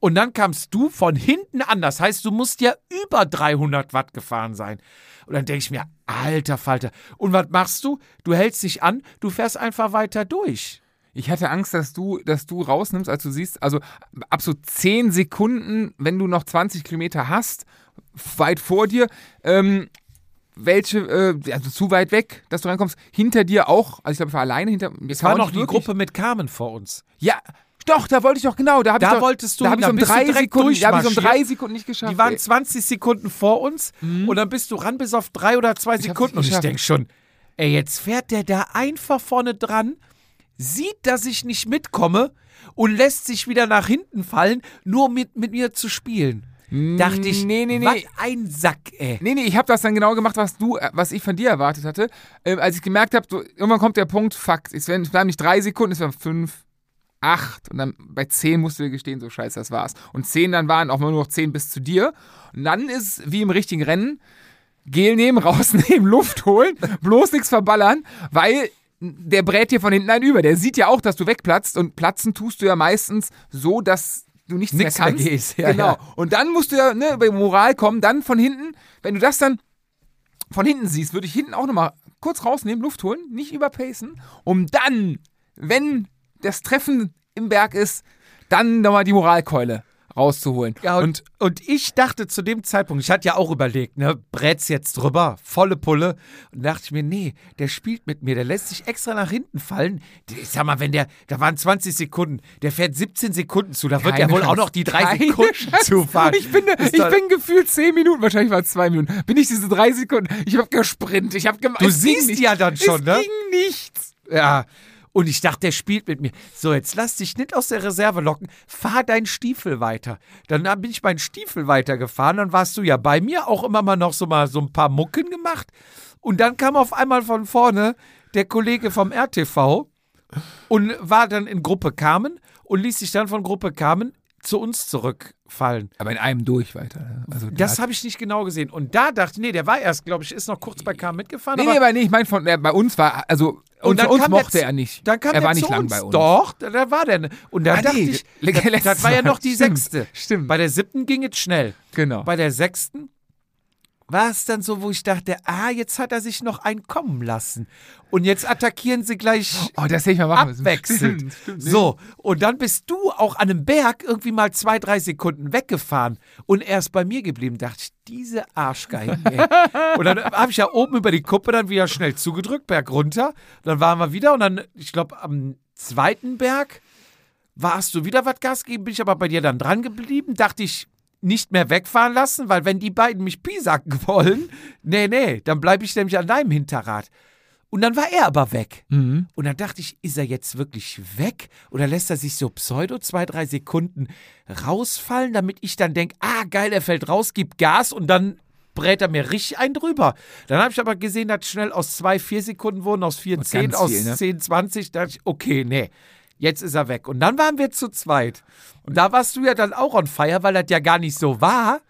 Und dann kamst du von hinten an. Das heißt, du musst ja über 300 Watt gefahren sein. Und dann denke ich mir, alter Falter. Und was machst du? Du hältst dich an, du fährst einfach weiter durch. Ich hatte Angst, dass du, dass du rausnimmst, als du siehst, also ab so 10 Sekunden, wenn du noch 20 Kilometer hast, weit vor dir, ähm, welche, äh, also zu weit weg, dass du reinkommst, hinter dir auch, also ich glaube, ich war alleine hinter Es war noch die Gruppe mit Carmen vor uns. Ja, doch, da wollte ich doch, genau, da habe Da ich doch, wolltest du da habe ich um drei Sekunden, da habe ich um drei Sekunden nicht geschafft. Die waren ey. 20 Sekunden vor uns und dann bist du ran bis auf drei oder zwei hab's Sekunden. Und ich denke schon, ey, jetzt fährt der da einfach vorne dran, sieht, dass ich nicht mitkomme und lässt sich wieder nach hinten fallen, nur mit, mit mir zu spielen. Dachte ich, nee, nee, nee. was ein Sack, ey. Nee, nee, ich habe das dann genau gemacht, was du, äh, was ich von dir erwartet hatte. Ähm, als ich gemerkt habe, so, irgendwann kommt der Punkt, fuck, es werden bleiben nicht drei Sekunden, es waren fünf, acht und dann bei zehn musst du dir gestehen, so scheiße, das war's. Und zehn dann waren auch nur noch zehn bis zu dir. Und dann ist wie im richtigen Rennen, Gel nehmen, rausnehmen, Luft holen, bloß nichts verballern, weil der brät dir von hinten einen über. Der sieht ja auch, dass du wegplatzt und platzen tust du ja meistens so, dass du nichts Nix mehr mehr kannst. gehst, ja, genau. ja. Und dann musst du ja ne, bei Moral kommen, dann von hinten, wenn du das dann von hinten siehst, würde ich hinten auch nochmal kurz rausnehmen, Luft holen, nicht überpacen, um dann, wenn das Treffen im Berg ist, dann nochmal die Moralkeule rauszuholen. Ja, und, und ich dachte zu dem Zeitpunkt, ich hatte ja auch überlegt, ne, brät's jetzt drüber, volle Pulle. Und dachte ich mir, nee, der spielt mit mir, der lässt sich extra nach hinten fallen. Ich sag mal, wenn der, da waren 20 Sekunden, der fährt 17 Sekunden zu, da wird er wohl Chance. auch noch die drei Keine Sekunden Chance. zufahren. Ich bin, ich bin gefühlt zehn Minuten, wahrscheinlich war es zwei Minuten, bin ich diese drei Sekunden, ich habe gesprintet, ich habe gemacht. Du siehst ja dann schon, es ne? ging nichts. Ja. Und ich dachte, der spielt mit mir. So, jetzt lass dich nicht aus der Reserve locken. Fahr deinen Stiefel weiter. Dann bin ich meinen Stiefel weitergefahren. Dann warst du ja bei mir auch immer mal noch so mal so ein paar Mucken gemacht. Und dann kam auf einmal von vorne der Kollege vom RTV und war dann in Gruppe Carmen und ließ sich dann von Gruppe Carmen zu uns zurückfallen. Aber in einem durch weiter. ne? Also Das habe ich nicht genau gesehen. Und da dachte ich, nee, der war erst, glaube ich, ist noch kurz bei Carmen mitgefahren. Nee, aber nee, aber nee, ich meine, von, äh, bei uns war, also, und dann uns kam mochte der, er nicht. Dann kam er war nicht lang uns. bei uns. Doch, da, war der. Und da Ah, dachte nee, ich, das, das war ja noch die Stimmt, sechste. stimmt. Bei der siebten ging es schnell. Genau. Bei der sechsten war es dann so, wo ich dachte, ah, jetzt hat er sich noch einen kommen lassen. Und jetzt attackieren sie gleich Oh, das hätte ich mal machen müssen. abwechselnd. Stimmt, stimmt. So, und dann bist du auch an einem Berg irgendwie mal zwei, drei Sekunden weggefahren und er ist bei mir geblieben. Dachte ich, diese Arschgeigen, ey. Und dann habe ich ja oben über die Kuppe dann wieder schnell zugedrückt, Berg runter. Dann waren wir wieder und dann, ich glaube, am zweiten Berg warst du wieder was Gas geben, bin ich aber bei dir dann dran geblieben. Dachte ich, nicht mehr wegfahren lassen, weil wenn die beiden mich piesacken wollen, nee, nee, dann bleibe ich nämlich an deinem Hinterrad. Und dann war er aber weg. Mhm. Und dann dachte ich, ist er jetzt wirklich weg? Oder lässt er sich so pseudo zwei, drei Sekunden rausfallen, damit ich dann denke, ah, geil, er fällt raus, gibt Gas und dann brät er mir richtig einen drüber. Dann habe ich aber gesehen, dass schnell aus zwei, vier Sekunden wurden, aus vier, Und zehn, aus viel, ne? zehn, zwanzig. Da dachte ich, okay, nee, jetzt ist er weg. Und dann waren wir zu zweit. Und da warst du ja dann auch on fire, weil das ja gar nicht so war.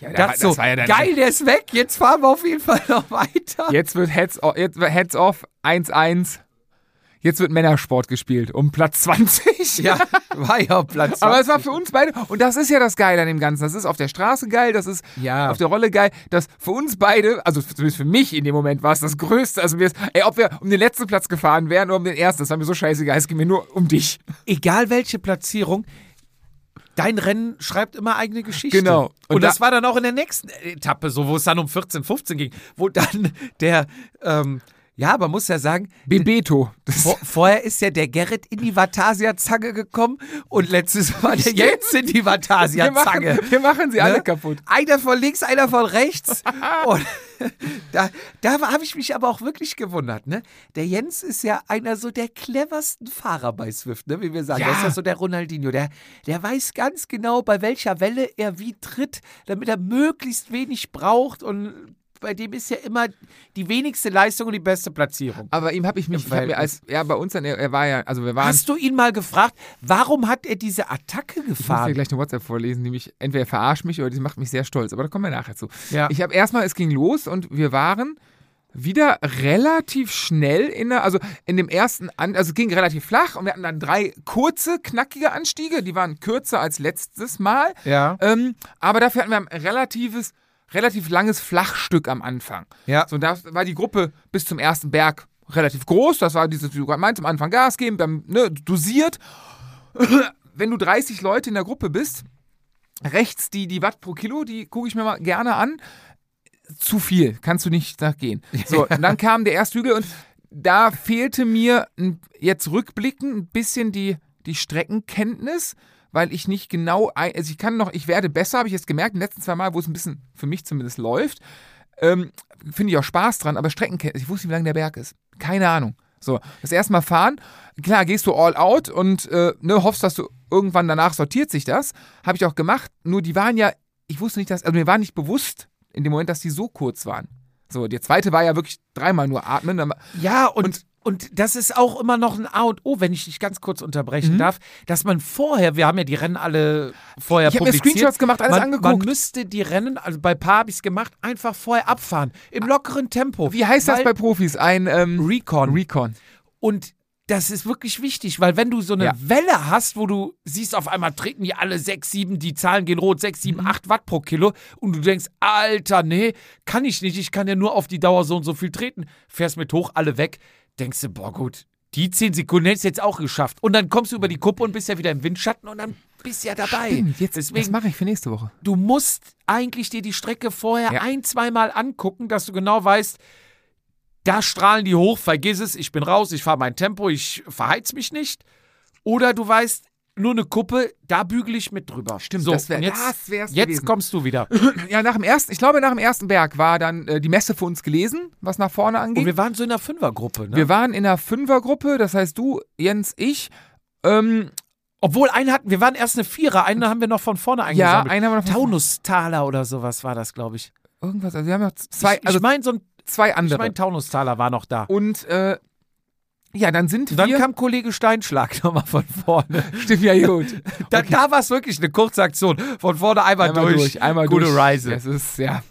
Ja, da so, das war ja geil, der ist weg, jetzt fahren wir auf jeden Fall noch weiter. Jetzt wird Heads off, jetzt wird Heads off 1-1. Jetzt wird Männersport gespielt um Platz 20. Ja, war ja Platz Aber es war 20. für uns beide, und das ist ja das Geile an dem Ganzen. Das ist auf der Straße geil, das ist Ja. auf der Rolle geil. Das für uns beide, also zumindest für mich in dem Moment war es das Größte. Also, wir, ey, ob wir um den letzten Platz gefahren wären oder um den ersten, das war mir so scheißegal. Es ging mir nur um dich. egal welche Platzierung, dein Rennen schreibt immer eigene Geschichte. Genau. Und, Und das da- war dann auch in der nächsten Etappe so, wo es dann um 14, 15 ging, wo dann der, ähm, Ja, man muss ja sagen, Bebeto. Das vor, vorher ist ja der Gerrit in die Vatasia-Zange gekommen und letztes Mal der Jens in die wir, Vatasia-Zange. machen, wir machen sie alle Ne? kaputt. Einer von links, einer von rechts. Und da da habe ich mich aber auch wirklich gewundert. Ne? Der Jens ist ja einer so der cleversten Fahrer bei Swift, ne? wie wir sagen. Ja. Der ist ja so der Ronaldinho. Der, der weiß ganz genau, bei welcher Welle er wie tritt, damit er möglichst wenig braucht. Und bei dem ist ja immer die wenigste Leistung und die beste Platzierung. Aber ihm habe ich mich, ich hab mir als, ja, bei uns dann, er, er war ja, also wir waren, Hast du ihn mal gefragt, warum hat er diese Attacke ich muss dir gefahren? gleich eine WhatsApp vorlesen, die mich, entweder verarscht mich oder die macht mich sehr stolz, aber da kommen wir nachher zu. Ja. Ich habe erstmal, es ging los und wir waren wieder relativ schnell in der, also in dem ersten, An also es ging relativ flach und wir hatten dann drei kurze, knackige Anstiege, die waren kürzer als letztes Mal, Ja. ähm, aber dafür hatten wir ein relatives, relativ langes Flachstück am Anfang. Ja. So, da war die Gruppe bis zum ersten Berg relativ groß. Das war dieses, wie du gerade meinst, am Anfang Gas geben, dann ne, dosiert. Wenn du 30 Leute in der Gruppe bist, rechts die, die Watt pro Kilo, die gucke ich mir mal gerne an. Zu viel, kannst du nicht nachgehen. So, und dann kam der erste Hügel und da fehlte mir jetzt rückblickend ein bisschen die, die Streckenkenntnis, weil ich nicht genau, ein, also ich kann noch, ich werde besser, habe ich jetzt gemerkt, in den letzten zwei Mal, wo es ein bisschen, für mich zumindest läuft, ähm, finde ich auch Spaß dran, aber Streckenkenntnis, ich wusste nicht, wie lang der Berg ist. Keine Ahnung. So, das erste Mal fahren, klar, gehst du all out und äh, ne, hoffst, dass du irgendwann danach sortiert sich das. Habe ich auch gemacht, nur die waren ja, ich wusste nicht, dass, also mir war nicht bewusst in dem Moment, dass die so kurz waren. So, der zweite war ja wirklich dreimal nur atmen. Ja, und, und, das ist auch immer noch ein A und O, wenn ich dich ganz kurz Mhm. unterbrechen darf, dass man vorher, wir haben ja die Rennen alle vorher Ich habe mir publiziert. Screenshots gemacht, alles man, angeguckt. Man müsste die Rennen, also bei Paar habe ich es gemacht, einfach vorher abfahren. Im lockeren Tempo. Wie heißt das bei Profis? Ein ähm, Recon. Recon. Und das ist wirklich wichtig, weil wenn du so eine Ja. Welle hast, wo du siehst, auf einmal treten die alle 6, 7, die Zahlen gehen rot, 6, Mhm. 7, 8 Watt pro Kilo und du denkst, Alter, nee, kann ich nicht, ich kann ja nur auf die Dauer so und so viel treten. Fährst mit hoch, alle weg, denkst du, boah gut, die 10 Sekunden hättest du jetzt auch geschafft. Und dann kommst du über die Kuppe und bist ja wieder im Windschatten und dann bist du ja dabei. Stimmt, jetzt, das Deswegen, mache ich für nächste Woche. du musst eigentlich dir die Strecke vorher Ja. ein, zweimal angucken, dass du genau weißt, da strahlen die hoch, vergiss es, ich bin raus, ich fahre mein Tempo, ich verheiz mich nicht. Oder du weißt, nur eine Kuppe, da bügel ich mit drüber. Stimmt, so, das wär- und jetzt, das wär's Jetzt gewesen. kommst du wieder. Ja, nach dem ersten, ich glaube, nach dem ersten Berg war dann äh, die Messe für uns gelesen, was nach vorne Und angeht. wir waren so in einer Fünfergruppe, ne? Wir waren in einer Fünfergruppe, das heißt du, Jens, ich. Ähm, Obwohl, einen hatten, wir waren erst eine Vierer, einen haben wir noch von vorne ja, eingesammelt. einer war noch Taunustaler oder sowas war das, glaube ich. irgendwas. Also wir haben noch zwei, ich also ich meine, so ein, zwei ich andere. mein, Taunustaler war noch da. Und äh, ja, dann sind dann wir. kam Kollege Steinschlag nochmal von vorne. Stimmt ja gut. Da, da war es wirklich eine kurze Aktion. Von vorne einmal, einmal durch. durch, einmal Gute durch. Reise. Das ist ja.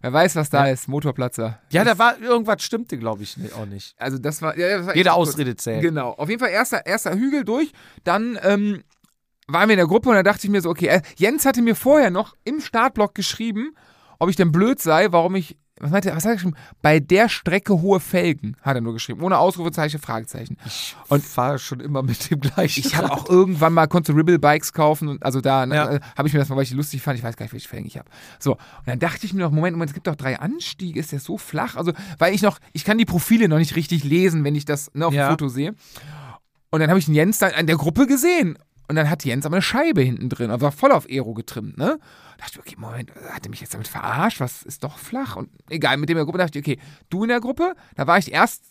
Wer weiß, was da ist. Motorplatzer. Ja, da war irgendwas stimmte, glaube ich, auch nicht. Also das war. Ja, das war Jede echt kurz. Ausrede zählt. Genau. Auf jeden Fall erster, erster Hügel durch. Dann ähm, waren wir in der Gruppe und da dachte ich mir so, okay, äh, Jens hatte mir vorher noch im Startblock geschrieben, ob ich denn blöd sei, warum ich. Was meinte er? Was hat er geschrieben? Bei der Strecke hohe Felgen, hat er nur geschrieben. Ohne Ausrufezeichen, Fragezeichen. Und fahre schon immer mit dem gleichen. Ich habe auch irgendwann mal, konnte Ribble Bikes kaufen und also da ne, Ja. äh, habe ich mir das mal, weil ich lustig fand, ich weiß gar nicht, welche Felgen ich habe. So, und dann dachte ich mir noch, Moment, Moment, es gibt doch drei Anstiege, ist der so flach? Also, weil ich noch, ich kann die Profile noch nicht richtig lesen, wenn ich das ne, auf Ja. dem Foto sehe. Und dann habe ich den Jens dann in der Gruppe gesehen. Und dann hat Jens aber eine Scheibe hinten drin, also war voll auf Aero getrimmt, ne? Da dachte ich, okay, Moment, hat er mich jetzt damit verarscht? Was ist doch flach? Und egal, mit dem in der Gruppe dachte ich, okay, du in der Gruppe, da war ich erst.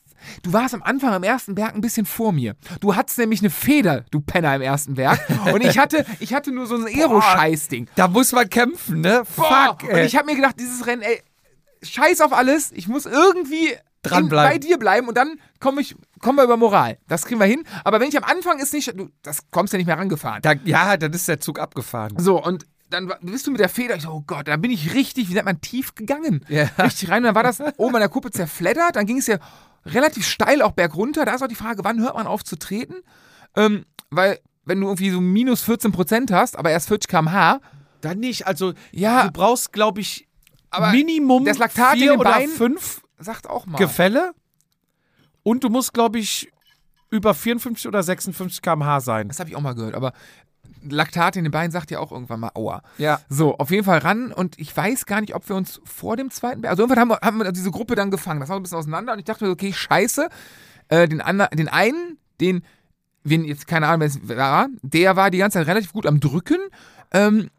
Du warst am Anfang am ersten Berg ein bisschen vor mir. Du hattest nämlich eine Feder, du Penner im ersten Berg. Und ich hatte, ich hatte nur so ein Aero-Scheißding. Da muss man kämpfen, ne? Boah, Fuck, Und ey. ich habe mir gedacht, dieses Rennen, ey, scheiß auf alles. Ich muss irgendwie Dranbleiben. bei dir bleiben und dann komme ich, kommen wir über Moral. Das kriegen wir hin. Aber wenn ich am Anfang ist nicht, du, das kommst ja nicht mehr rangefahren. da, ja, dann ist der Zug abgefahren. So, und dann bist du mit der Feder, ich so, oh Gott, da bin ich richtig, wie nennt man, tief gegangen. Ja. Richtig rein. Und dann war das oben an der Kuppe zerfleddert, dann ging es ja relativ steil auch bergunter. Da ist auch die Frage, wann hört man auf zu treten? Ähm, weil, wenn du irgendwie so minus 14 Prozent hast, aber erst 40 km/h, Dann nicht. Also, Ja. du brauchst, glaube ich, Aber Minimum das Laktat in vier den oder Beinen- fünf sagt auch mal. Gefälle. Und du musst, glaube ich, über 54 oder 56 km/h sein. Das habe ich auch mal gehört, aber Laktat in den Beinen sagt ja auch irgendwann mal Aua. Ja. So, auf jeden Fall ran und ich weiß gar nicht, ob wir uns vor dem zweiten Berg, also irgendwann haben wir, haben wir diese Gruppe dann gefangen. Das war ein bisschen auseinander und ich dachte mir, okay, scheiße, äh, den, anderen, den einen, den, wen jetzt keine Ahnung, wer es war, der war die ganze Zeit relativ gut am Drücken. Ähm,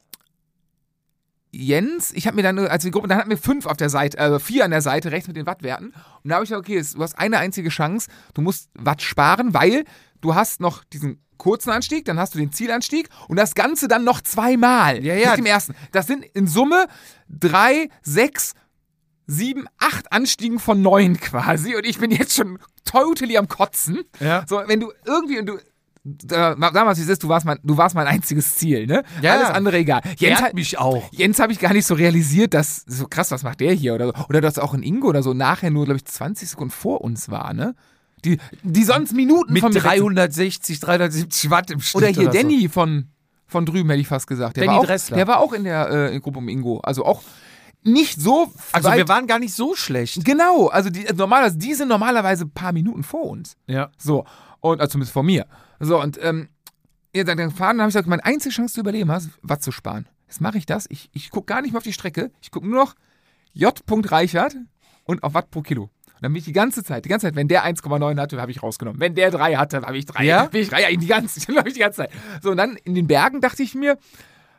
Jens, ich habe mir dann, als die Gruppe, dann hatten wir fünf auf der Seite, äh, vier an der Seite rechts mit den Wattwerten. Und da habe ich gesagt, okay, du hast eine einzige Chance, du musst Watt sparen, weil du hast noch diesen kurzen Anstieg, dann hast du den Zielanstieg und das Ganze dann noch zweimal. Ja, ja. Nicht im ersten. Das sind in Summe drei, sechs, sieben, acht Anstiegen von neun quasi. Und ich bin jetzt schon totally am Kotzen. Ja. So, wenn du irgendwie, und du, damals, wie es ist, du warst, mein, du warst mein einziges Ziel, ne? Ja. Alles andere egal. Jens, hat, mich auch. Jens habe ich gar nicht so realisiert, dass, so krass, was macht der hier? Oder, so. oder dass auch in Ingo oder so nachher nur, glaube ich, 20 Sekunden vor uns war, ne? Die, die sonst Minuten Mit von mir weg sind. 360, 370 Watt im Schnitt. Oder hier so. Danny von, von drüben, hätte ich fast gesagt. Der Danny war auch, Dressler. Der war auch in der äh, Gruppe um Ingo. Also auch nicht so Also wir waren gar nicht so schlecht. Genau, also die, normalerweise, die sind normalerweise ein paar Minuten vor uns. Ja. So, und also zumindest vor mir. So, und ähm, ja, dann, dann fahren, dann habe ich gesagt, meine einzige Chance zu überleben ist, Watt zu sparen. Jetzt mache ich das. Ich, ich gucke gar nicht mehr auf die Strecke. Ich gucke nur noch J. Reichert und auf Watt pro Kilo. Und dann bin ich die ganze Zeit, die ganze Zeit, wenn der 1,9 hatte, habe ich rausgenommen. Wenn der 3 hatte, habe ich 3. Ja? Bin ich 3, ja, die ganze, hab ich die ganze Zeit. So, und dann in den Bergen dachte ich mir,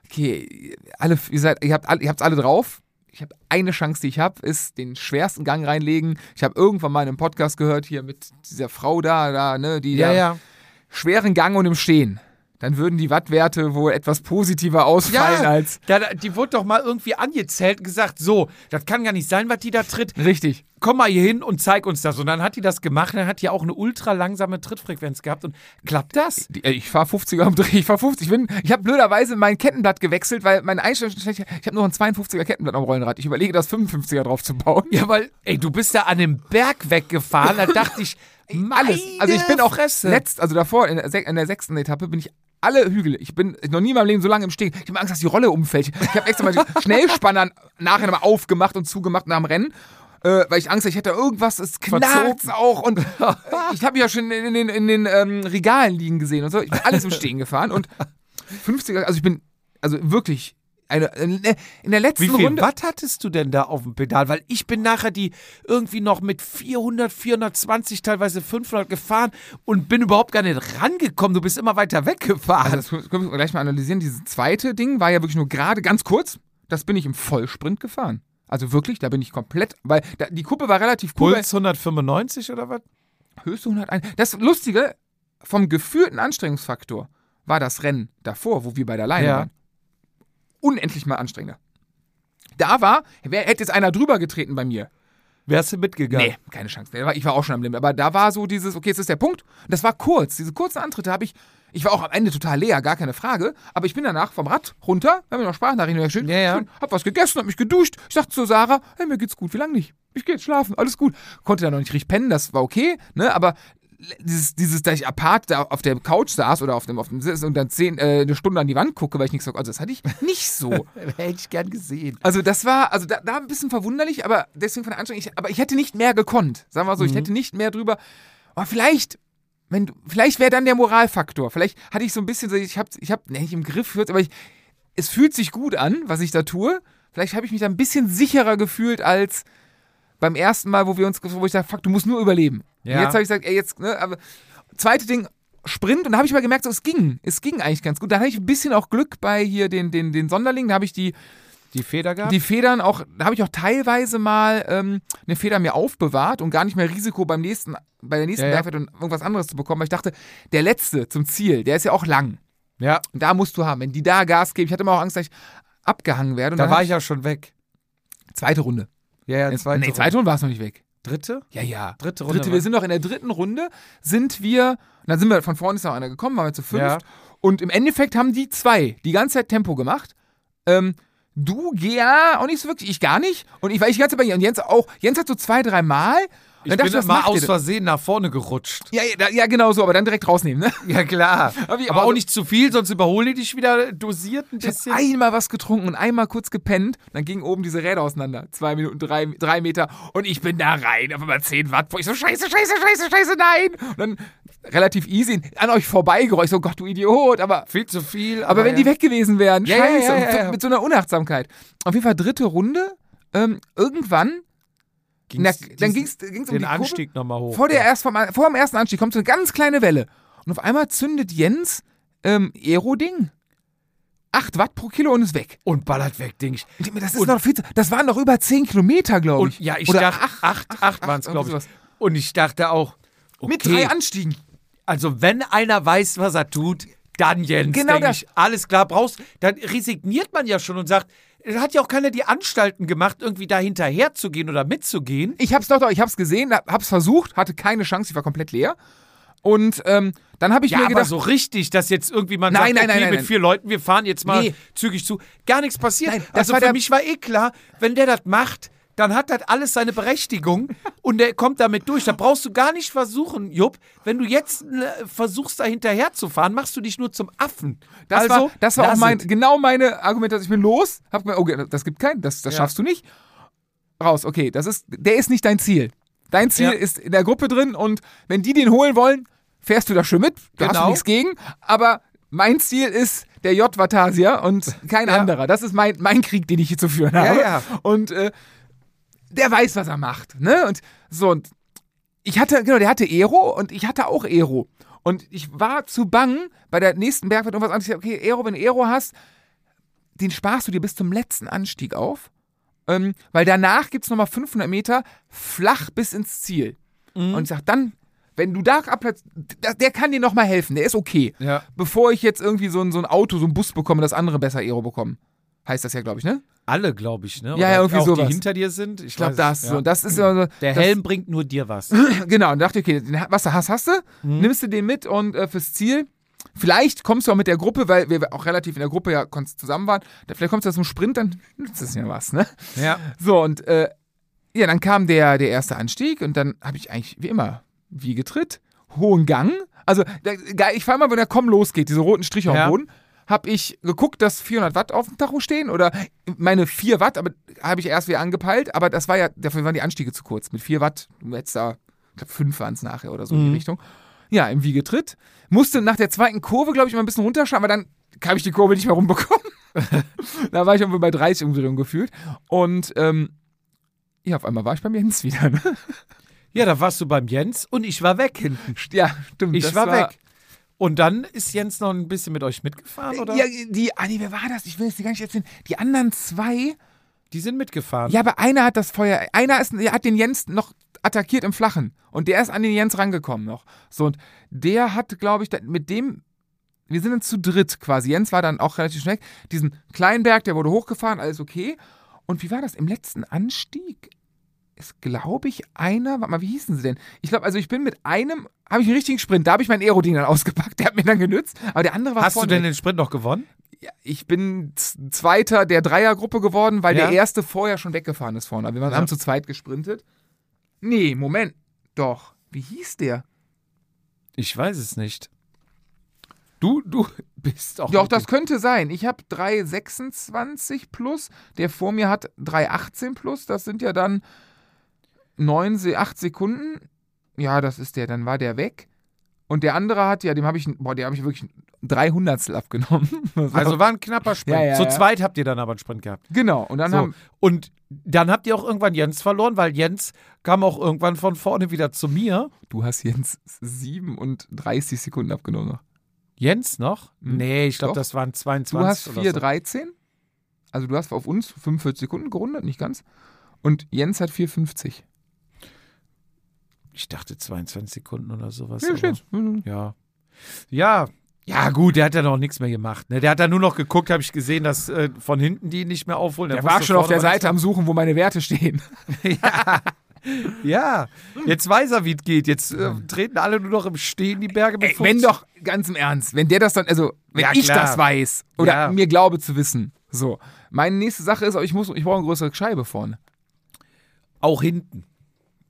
okay, alle, ihr, seid, ihr habt ihr habt's alle drauf. Ich habe eine Chance, die ich habe, ist den schwersten Gang reinlegen. Ich habe irgendwann mal in einem Podcast gehört hier mit dieser Frau da, da, ne, die Ja, da ja. Schweren Gang und im Stehen. Dann würden die Wattwerte wohl etwas positiver ausfallen als Ja, die wurde doch mal irgendwie angezählt und gesagt, so, das kann gar nicht sein, was die da tritt. richtig. Komm mal hier hin und zeig uns das. Und dann hat die das gemacht. Dann hat die auch eine ultra langsame Trittfrequenz gehabt. Und klappt das? Äh, ich fahre 50er am Dreh, ich fahre 50. Ich, bin- ich habe blöderweise mein Kettenblatt gewechselt, weil meine Einstellung. Ich habe nur ein 52er Kettenblatt am Rollenrad. Ich überlege, das 55er drauf zu bauen. Ja, weil, ey, du bist da an dem Berg weggefahren. Da dachte ich, Alles. Also ich bin auch Fresse. letzt, also davor in der, in der sechsten Etappe bin ich alle Hügel. Ich bin noch nie in meinem Leben so lange im Stehen. Ich habe Angst, dass die Rolle umfällt. Ich habe extra mal die Schnellspanner nachher nochmal aufgemacht und zugemacht nach dem Rennen. Äh, weil ich Angst hatte, ich hätte irgendwas, es knarrt auch und ich habe ja schon in den, in den ähm, Regalen liegen gesehen und so. Ich bin alles im Stehen gefahren und 50er, also ich bin, also wirklich, eine, in der letzten Wie viel Runde. Watt hattest du denn da auf dem Pedal? Weil ich bin nachher die irgendwie noch mit 400, 420, teilweise 500 gefahren und bin überhaupt gar nicht rangekommen. Du bist immer weiter weggefahren. Also das können wir gleich mal analysieren. Dieses zweite Ding war ja wirklich nur gerade ganz kurz. Das bin ich im Vollsprint gefahren. Also wirklich, da bin ich komplett, weil da, die Kuppe war relativ cool. Puls 195 oder was? Höchste 101. Das Lustige, vom gefühlten Anstrengungsfaktor war das Rennen davor, wo wir bei der Leine Ja. waren. Unendlich mal anstrengender. Da war, wer hätte jetzt einer drüber getreten bei mir? Wärst du mitgegangen? Nee, keine Chance. Ich war auch schon am Limit. Aber da war so dieses, okay, jetzt ist der Punkt. Und das war kurz. Diese kurzen Antritte habe ich, ich war auch am Ende total leer, gar keine Frage. Aber ich bin danach vom Rad runter, haben wir noch Sprachnachrichten geschickt. Ja, ja. Hab was gegessen, hab mich geduscht. Ich sagte zu Sarah, hey, mir geht's gut, wie lange nicht? Ich gehe jetzt schlafen, alles gut. Konnte dann noch nicht richtig pennen, das war okay, ne, aber dieses, dieses, dass ich apart da auf der Couch saß oder auf dem, auf dem Sitz und dann zehn, äh, eine Stunde an die Wand gucke, weil ich nichts so, also das hatte ich nicht so. Hätte ich gern gesehen. Also das war, also da, da ein bisschen verwunderlich, aber deswegen von der Anstrengung, ich, aber ich hätte nicht mehr gekonnt. Sagen wir mal so, ich hätte nicht mehr drüber, aber vielleicht, wenn du, vielleicht wäre dann der Moralfaktor. Vielleicht hatte ich so ein bisschen so, ich habe, ich habe, nicht im Griff, aber ich, es fühlt sich gut an, was ich da tue. Vielleicht habe ich mich da ein bisschen sicherer gefühlt als beim ersten Mal, wo wir uns, wo ich dachte, fuck, du musst nur überleben. Ja. Und jetzt habe ich gesagt, ey, jetzt, ne, aber zweite Ding, Sprint und da habe ich mal gemerkt, so, es ging. Es ging eigentlich ganz gut. Da hatte ich ein bisschen auch Glück bei hier den, den, den Sonderlingen. Da habe ich die, Die Feder gehabt? die Federn auch, da habe ich auch teilweise mal ähm, eine Feder mir aufbewahrt und gar nicht mehr Risiko beim nächsten, bei der nächsten Ja, ja. Und irgendwas anderes zu bekommen, weil ich dachte, der letzte zum Ziel, der ist ja auch lang. ja, Und da musst du haben, wenn die da Gas geben. Ich hatte immer auch Angst, dass ich abgehangen werde. Da war ich ja schon weg. zweite Runde. Ja, ja, zweite nee, Runde. zweite Runde war es noch nicht weg. Dritte? Ja, ja. Dritte Runde. Dritte, wir sind noch in der dritten Runde, sind wir, und dann sind wir, von vorne ist noch einer gekommen, waren wir zu fünft. Ja. Und im Endeffekt haben die zwei die ganze Zeit Tempo gemacht. Ähm, du, ja, auch nicht so wirklich, ich gar nicht. Und ich war ich die ganze Zeit bei und Jens auch. Jens hat so zwei, drei Mal. Ich dann bin dachte ich, was mal aus? Versehen nach vorne gerutscht. Ja, ja, ja, genau so, aber dann direkt rausnehmen, ne? Ja, klar. Hab ich Aber auch- nicht zu viel, sonst überhole ich dich wieder dosiert ein Ich habe bisschen. einmal was getrunken und einmal kurz gepennt. Dann gingen oben diese Räder auseinander. Zwei Minuten, drei, drei Meter. Und ich bin da rein. Auf einmal 10 Watt. Ich so, scheiße, scheiße, scheiße, scheiße, nein. Und dann relativ easy an euch vorbeigeräuscht. So, Gott, du Idiot, aber. Viel zu viel. Aber wenn die weg gewesen wären, Ja, ja, scheiße, ja, und ja, ja. mit so einer Unachtsamkeit. Auf jeden Fall dritte Runde. Ähm, irgendwann, na, dann ging es um den die. Anstieg nochmal hoch. Vor, der erst vom, vor dem ersten Anstieg kommt so eine ganz kleine Welle. Und auf einmal zündet Jens ähm, Aero-Ding. 8 Watt pro Kilo und ist weg. und ballert weg, Ding. Und Das, ist Und- noch viel zu, das waren noch über 10 Kilometer, glaube Und ich. ja, ich Oder dachte, acht, acht, acht, waren es, glaube ich. Und ich dachte auch, okay, Mit drei Anstiegen. Also wenn einer weiß, was er tut, dann Jens, Genau das. ich. Alles klar, brauchst, dann resigniert man ja schon und sagt, da hat ja auch keiner die Anstalten gemacht, irgendwie da hinterher zu gehen oder mitzugehen. Ich hab's doch, doch, ich hab's gesehen, hab's versucht, hatte keine Chance, ich war komplett leer. Und ähm, dann habe ich Ja, mir aber gedacht, so richtig, dass jetzt irgendwie man Nein, sagt, nein, okay, nein, nein, mit nein. vier Leuten, wir fahren jetzt mal Nee. zügig zu. Gar nichts passiert. Nein, das also war für mich war eh klar, wenn der das macht, dann hat das alles seine Berechtigung und der kommt damit durch. Da brauchst du gar nicht versuchen, Jupp, wenn du jetzt äh, versuchst, da hinterher zu fahren, machst du dich nur zum Affen. das also, war, das war auch mein, genau meine Argumentation. Ich bin los, hab mir, okay, das gibt keinen, das, das Ja. schaffst du nicht. Raus, okay, das ist, der ist nicht dein Ziel. Dein Ziel Ja. ist in der Gruppe drin und wenn die den holen wollen, fährst du da schön mit, da hast du Genau. nichts gegen. Aber mein Ziel ist der J. Vatasia und kein Ja. anderer. Das ist mein, mein Krieg, den ich hier zu führen habe. ja. Und äh, der weiß, was er macht. Ne? Und so, und ich hatte, genau, der hatte Aero und ich hatte auch Aero. Und ich war zu bang, bei der nächsten Bergwelt irgendwas anderes. Okay, Aero, wenn du Aero hast, den sparst du dir bis zum letzten Anstieg auf. Ähm, weil danach gibt es nochmal 500 Meter flach bis ins Ziel. Und ich sag, dann, wenn du da abplatzt, der, der kann dir nochmal helfen, der ist okay. Ja. Bevor ich jetzt irgendwie so ein, so ein Auto, so ein Bus bekomme, das andere besser Aero bekommen. Heißt das ja, glaube ich, ne? Alle, glaube ich, ne? Ja, Oder ja, irgendwie auch sowas. die hinter dir sind. Ich, glaube, das. So, ja. das ist ja so. Der das, Helm bringt nur dir was. Genau, und dachte ich, okay, den, was du hast, hast du. Mhm. Nimmst du den mit und äh, fürs Ziel. Vielleicht kommst du auch mit der Gruppe, weil wir auch relativ in der Gruppe ja zusammen waren. Vielleicht kommst du zum Sprint, dann nützt es ja was, ne? ja. So, und äh, ja, dann kam der, der erste Anstieg und dann habe ich eigentlich wie immer wie getritt, hohen Gang. Also, ich fahre mal, wenn der Komm losgeht, diese roten Striche Ja. am Boden, habe ich geguckt, dass 400 Watt auf dem Tacho stehen oder meine 4 Watt, aber habe ich erst wieder angepeilt, aber das war ja, dafür waren die Anstiege zu kurz. Mit 4 Watt, du hättest da, ich glaube, 5 waren es nachher oder so in die Mhm. Richtung. Ja, im Wiegetritt. Musste nach der zweiten Kurve, glaube ich, mal ein bisschen runterschauen, aber dann habe ich die Kurve nicht mehr rumbekommen. da war ich irgendwo bei 30 Umdrehungen gefühlt. Und ähm, ja, auf einmal war ich beim Jens wieder. Ne? ja, da warst du beim Jens und ich war weg hinten. Ja, stimmt. Ich das war, weg. Und dann ist Jens noch ein bisschen mit euch mitgefahren, oder? Ja, die, ah nee, wer war das? Ich will es dir gar nicht erzählen. Die anderen zwei, Die sind mitgefahren. ja, aber einer hat das Feuer, einer ist, hat den Jens noch attackiert im Flachen. Und der ist an den Jens rangekommen noch. So, und der hat, glaube ich, mit dem, wir sind dann zu dritt quasi. Jens war dann auch relativ schnell. Diesen kleinen Berg, der wurde hochgefahren, alles okay. Und wie war das? Im letzten Anstieg ist, glaube ich, einer, warte mal, wie hießen sie denn? Ich glaube, also ich bin mit einem, habe ich einen richtigen Sprint, da habe ich mein Aeroding dann ausgepackt, der hat mir dann genützt. Aber der andere war Hast du denn weg. den Sprint noch gewonnen? Ja, ich bin Zweiter der Dreiergruppe geworden, weil Ja. der Erste vorher schon weggefahren ist vorne. Wir waren, Ja. haben zu zweit gesprintet. Nee, Moment. Doch. Wie hieß der? Ich weiß es nicht. Du, du bist auch. Doch, das könnte sein. Ich habe 3,26 plus. Der vor mir hat 3,18 plus. Das sind ja dann 9, Se- 8 Sekunden. Ja, das ist der. Dann war der weg. Und der andere hat ja, dem habe ich, boah, der habe ich wirklich drei Hundertstel abgenommen. Also war ein knapper Sprint. Ja, ja, Zu ja. zweit habt ihr dann aber einen Sprint gehabt. genau. Und dann So. haben, Und dann habt ihr auch irgendwann Jens verloren, weil Jens kam auch irgendwann von vorne wieder zu mir. du hast Jens 37 Sekunden abgenommen noch. Jens noch? Hm. Nee, ich glaube, das waren 22. Du hast oder so. 4,13. Also du hast auf uns 45 Sekunden gerundet, nicht ganz. Und Jens hat 4,50. Ich dachte 22 Sekunden oder sowas. Ja, steht's. Mhm. Ja. Ja. Ja, gut, der hat ja noch nichts mehr gemacht. Ne? Der hat da nur noch geguckt, habe ich gesehen, dass äh, von hinten die nicht mehr aufholen. Der wusste war schon auf der Seite am Suchen, wo meine Werte stehen. Ja, jetzt weiß er, wie es geht. Jetzt äh, treten alle nur noch im Stehen die Berge mit Ey, wenn 50. doch, ganz im Ernst, wenn der das dann, also, wenn Ja, ich das weiß oder Ja. mir glaube zu wissen, so. Meine nächste Sache ist, ich muss, ich brauche eine größere Scheibe vorne. Auch hinten.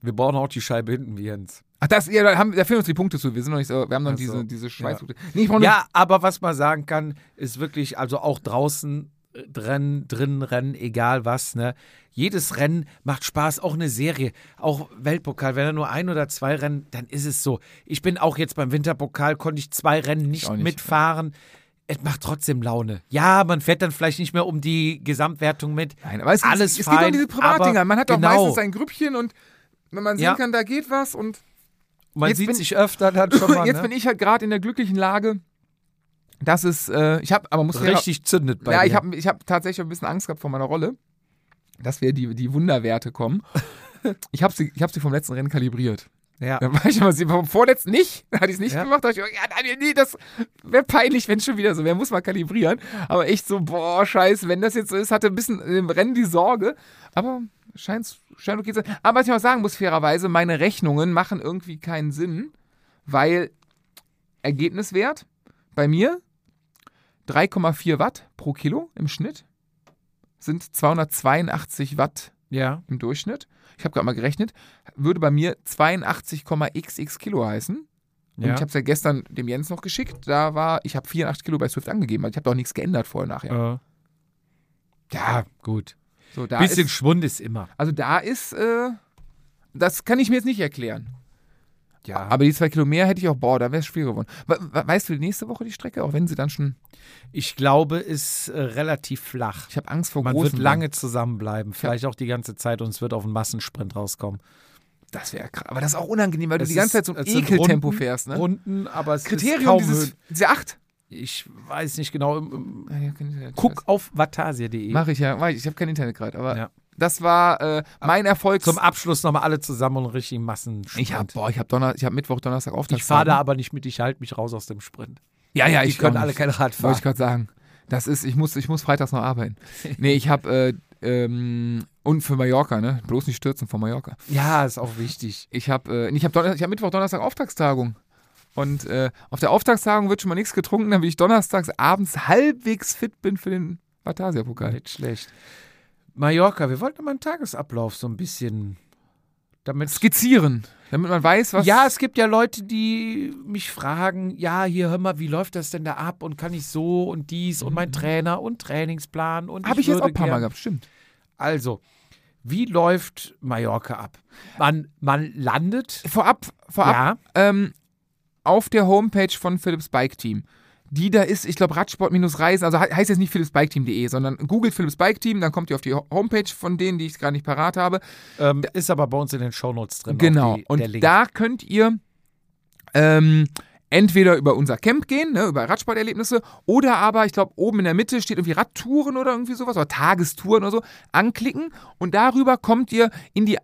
Wir brauchen auch die Scheibe hinten wie Jens. Ach, das, ja, da, haben, da fehlen uns die Punkte zu. Wir sind noch nicht so, wir haben noch so. diese, diese Schweißpunkte. Nee, Ja, aber was man sagen kann, ist wirklich, also auch draußen drin, drin rennen, egal was, ne? Jedes Rennen macht Spaß, auch eine Serie, auch Weltpokal. Wenn er nur ein oder zwei Rennen, dann ist es so. Ich bin auch jetzt beim Winterpokal, konnte ich zwei Rennen nicht, nicht. mitfahren. Es macht trotzdem Laune. Ja, man fährt dann vielleicht nicht mehr um die Gesamtwertung mit. Nein, aber es, Alles es, es geht um fein, diese Privatdinger. Man hat doch genau. meistens ein Grüppchen und wenn man sehen Ja. kann, da geht was und Man Jetzt sieht bin- sich öfter dann schon mal. jetzt ne? bin ich halt gerade in der glücklichen Lage, dass es, äh, ich habe, aber muss richtig zündet bei ja, dir. ich habe ich hab tatsächlich ein bisschen Angst gehabt vor meiner Rolle, dass wir die, die Wunderwerte kommen. Ich habe sie, ich hab sie vom letzten Rennen kalibriert. ja. Da war ich immer, sie- vom vorletzten nicht, da hatte ich es nicht Ja. gemacht. Da ich, ja, nein, nee, das wäre peinlich, wenn schon wieder so wäre, muss man kalibrieren. Aber echt so, boah, scheiße, wenn das jetzt so ist, hatte ein bisschen im Rennen die Sorge. Aber scheint, zu sein. Aber was ich auch sagen muss, fairerweise, meine Rechnungen machen irgendwie keinen Sinn, weil Ergebniswert bei mir 3,4 Watt pro Kilo im Schnitt sind 282 Watt ja. im Durchschnitt. Ich habe gerade mal gerechnet, würde bei mir 82,xx Kilo heißen. Und Ja. ich habe es ja gestern dem Jens noch geschickt. Da war, ich habe 84 Kilo bei Swift angegeben. Also ich habe doch nichts geändert vorher nachher. Äh, ja, gut. So, da Bisschen ist, Schwund ist immer. also da ist, äh, das kann ich mir jetzt nicht erklären. Ja. Aber die zwei Kilo mehr hätte ich auch, boah, da wäre es schwer geworden. We we weißt du nächste Woche die Strecke, auch wenn sie dann schon, ich glaube, ist äh, relativ flach. ich habe Angst vor Man großen wird lange zusammenbleiben, vielleicht auch die ganze Zeit und es wird auf einen Massensprint rauskommen. Das wäre krass. Aber das ist auch unangenehm, weil Das du die ganze ist- Zeit so ein es Ekeltempo Runden, fährst, ne? Runden, aber es ist Kriterium kaum dieses, diese acht. Ich weiß nicht genau. Guck auf vatasia.de. Mache ich ja, mach ich, ich habe kein Internet gerade, aber Ja. das war äh, mein Erfolg. Zum Abschluss nochmal alle zusammen und einen richtigen Massensprint. ich habe Donner, ich habe Mittwoch, Donnerstag Auftrag. ich fahre da aber nicht mit, ich halte mich raus aus dem Sprint. Ja, ja, ich auch alle kein Rad Wollte fahren. ich gerade sagen. Das ist, ich muss, ich muss freitags noch arbeiten. nee, ich habe äh, ähm, und für Mallorca, ne? Bloß nicht stürzen von Mallorca. Ja, ist auch wichtig. Ich habe äh, ich habe Donner- ich habe Mittwoch, Donnerstag Auftragstagung. Und äh, auf der Auftragstagung wird schon mal nichts getrunken, damit ich donnerstags abends halbwegs fit bin für den Batasia-Pokal. Nicht schlecht. Mallorca, wir wollten mal einen Tagesablauf so ein bisschen damit Skizzieren, damit man weiß, was. Ja, es gibt ja Leute, die mich fragen, ja, hier hör mal, wie läuft das denn da ab und kann ich so und dies und mein Trainer und Trainingsplan und habe Mhm. ich jetzt auch ein paar Mal gehabt, stimmt. Also, wie läuft Mallorca ab? Man, man landet, Vorab, vorab ja, ähm, auf der Homepage von Philips Bike Team. Die da ist, ich glaube, Radsport-Reisen, also he- heißt jetzt nicht philipsbiketeam.de, sondern googelt Philips Bike Team, dann kommt ihr auf die Ho- Homepage von denen, die ich gerade nicht parat habe. ähm, ist aber bei uns in den Shownotes drin. Genau. Die, Und da könnt ihr ähm, entweder über unser Camp gehen, ne, über Radsporterlebnisse, oder aber, ich glaube, oben in der Mitte steht irgendwie Radtouren oder irgendwie sowas, oder Tagestouren oder so, anklicken und darüber kommt ihr in die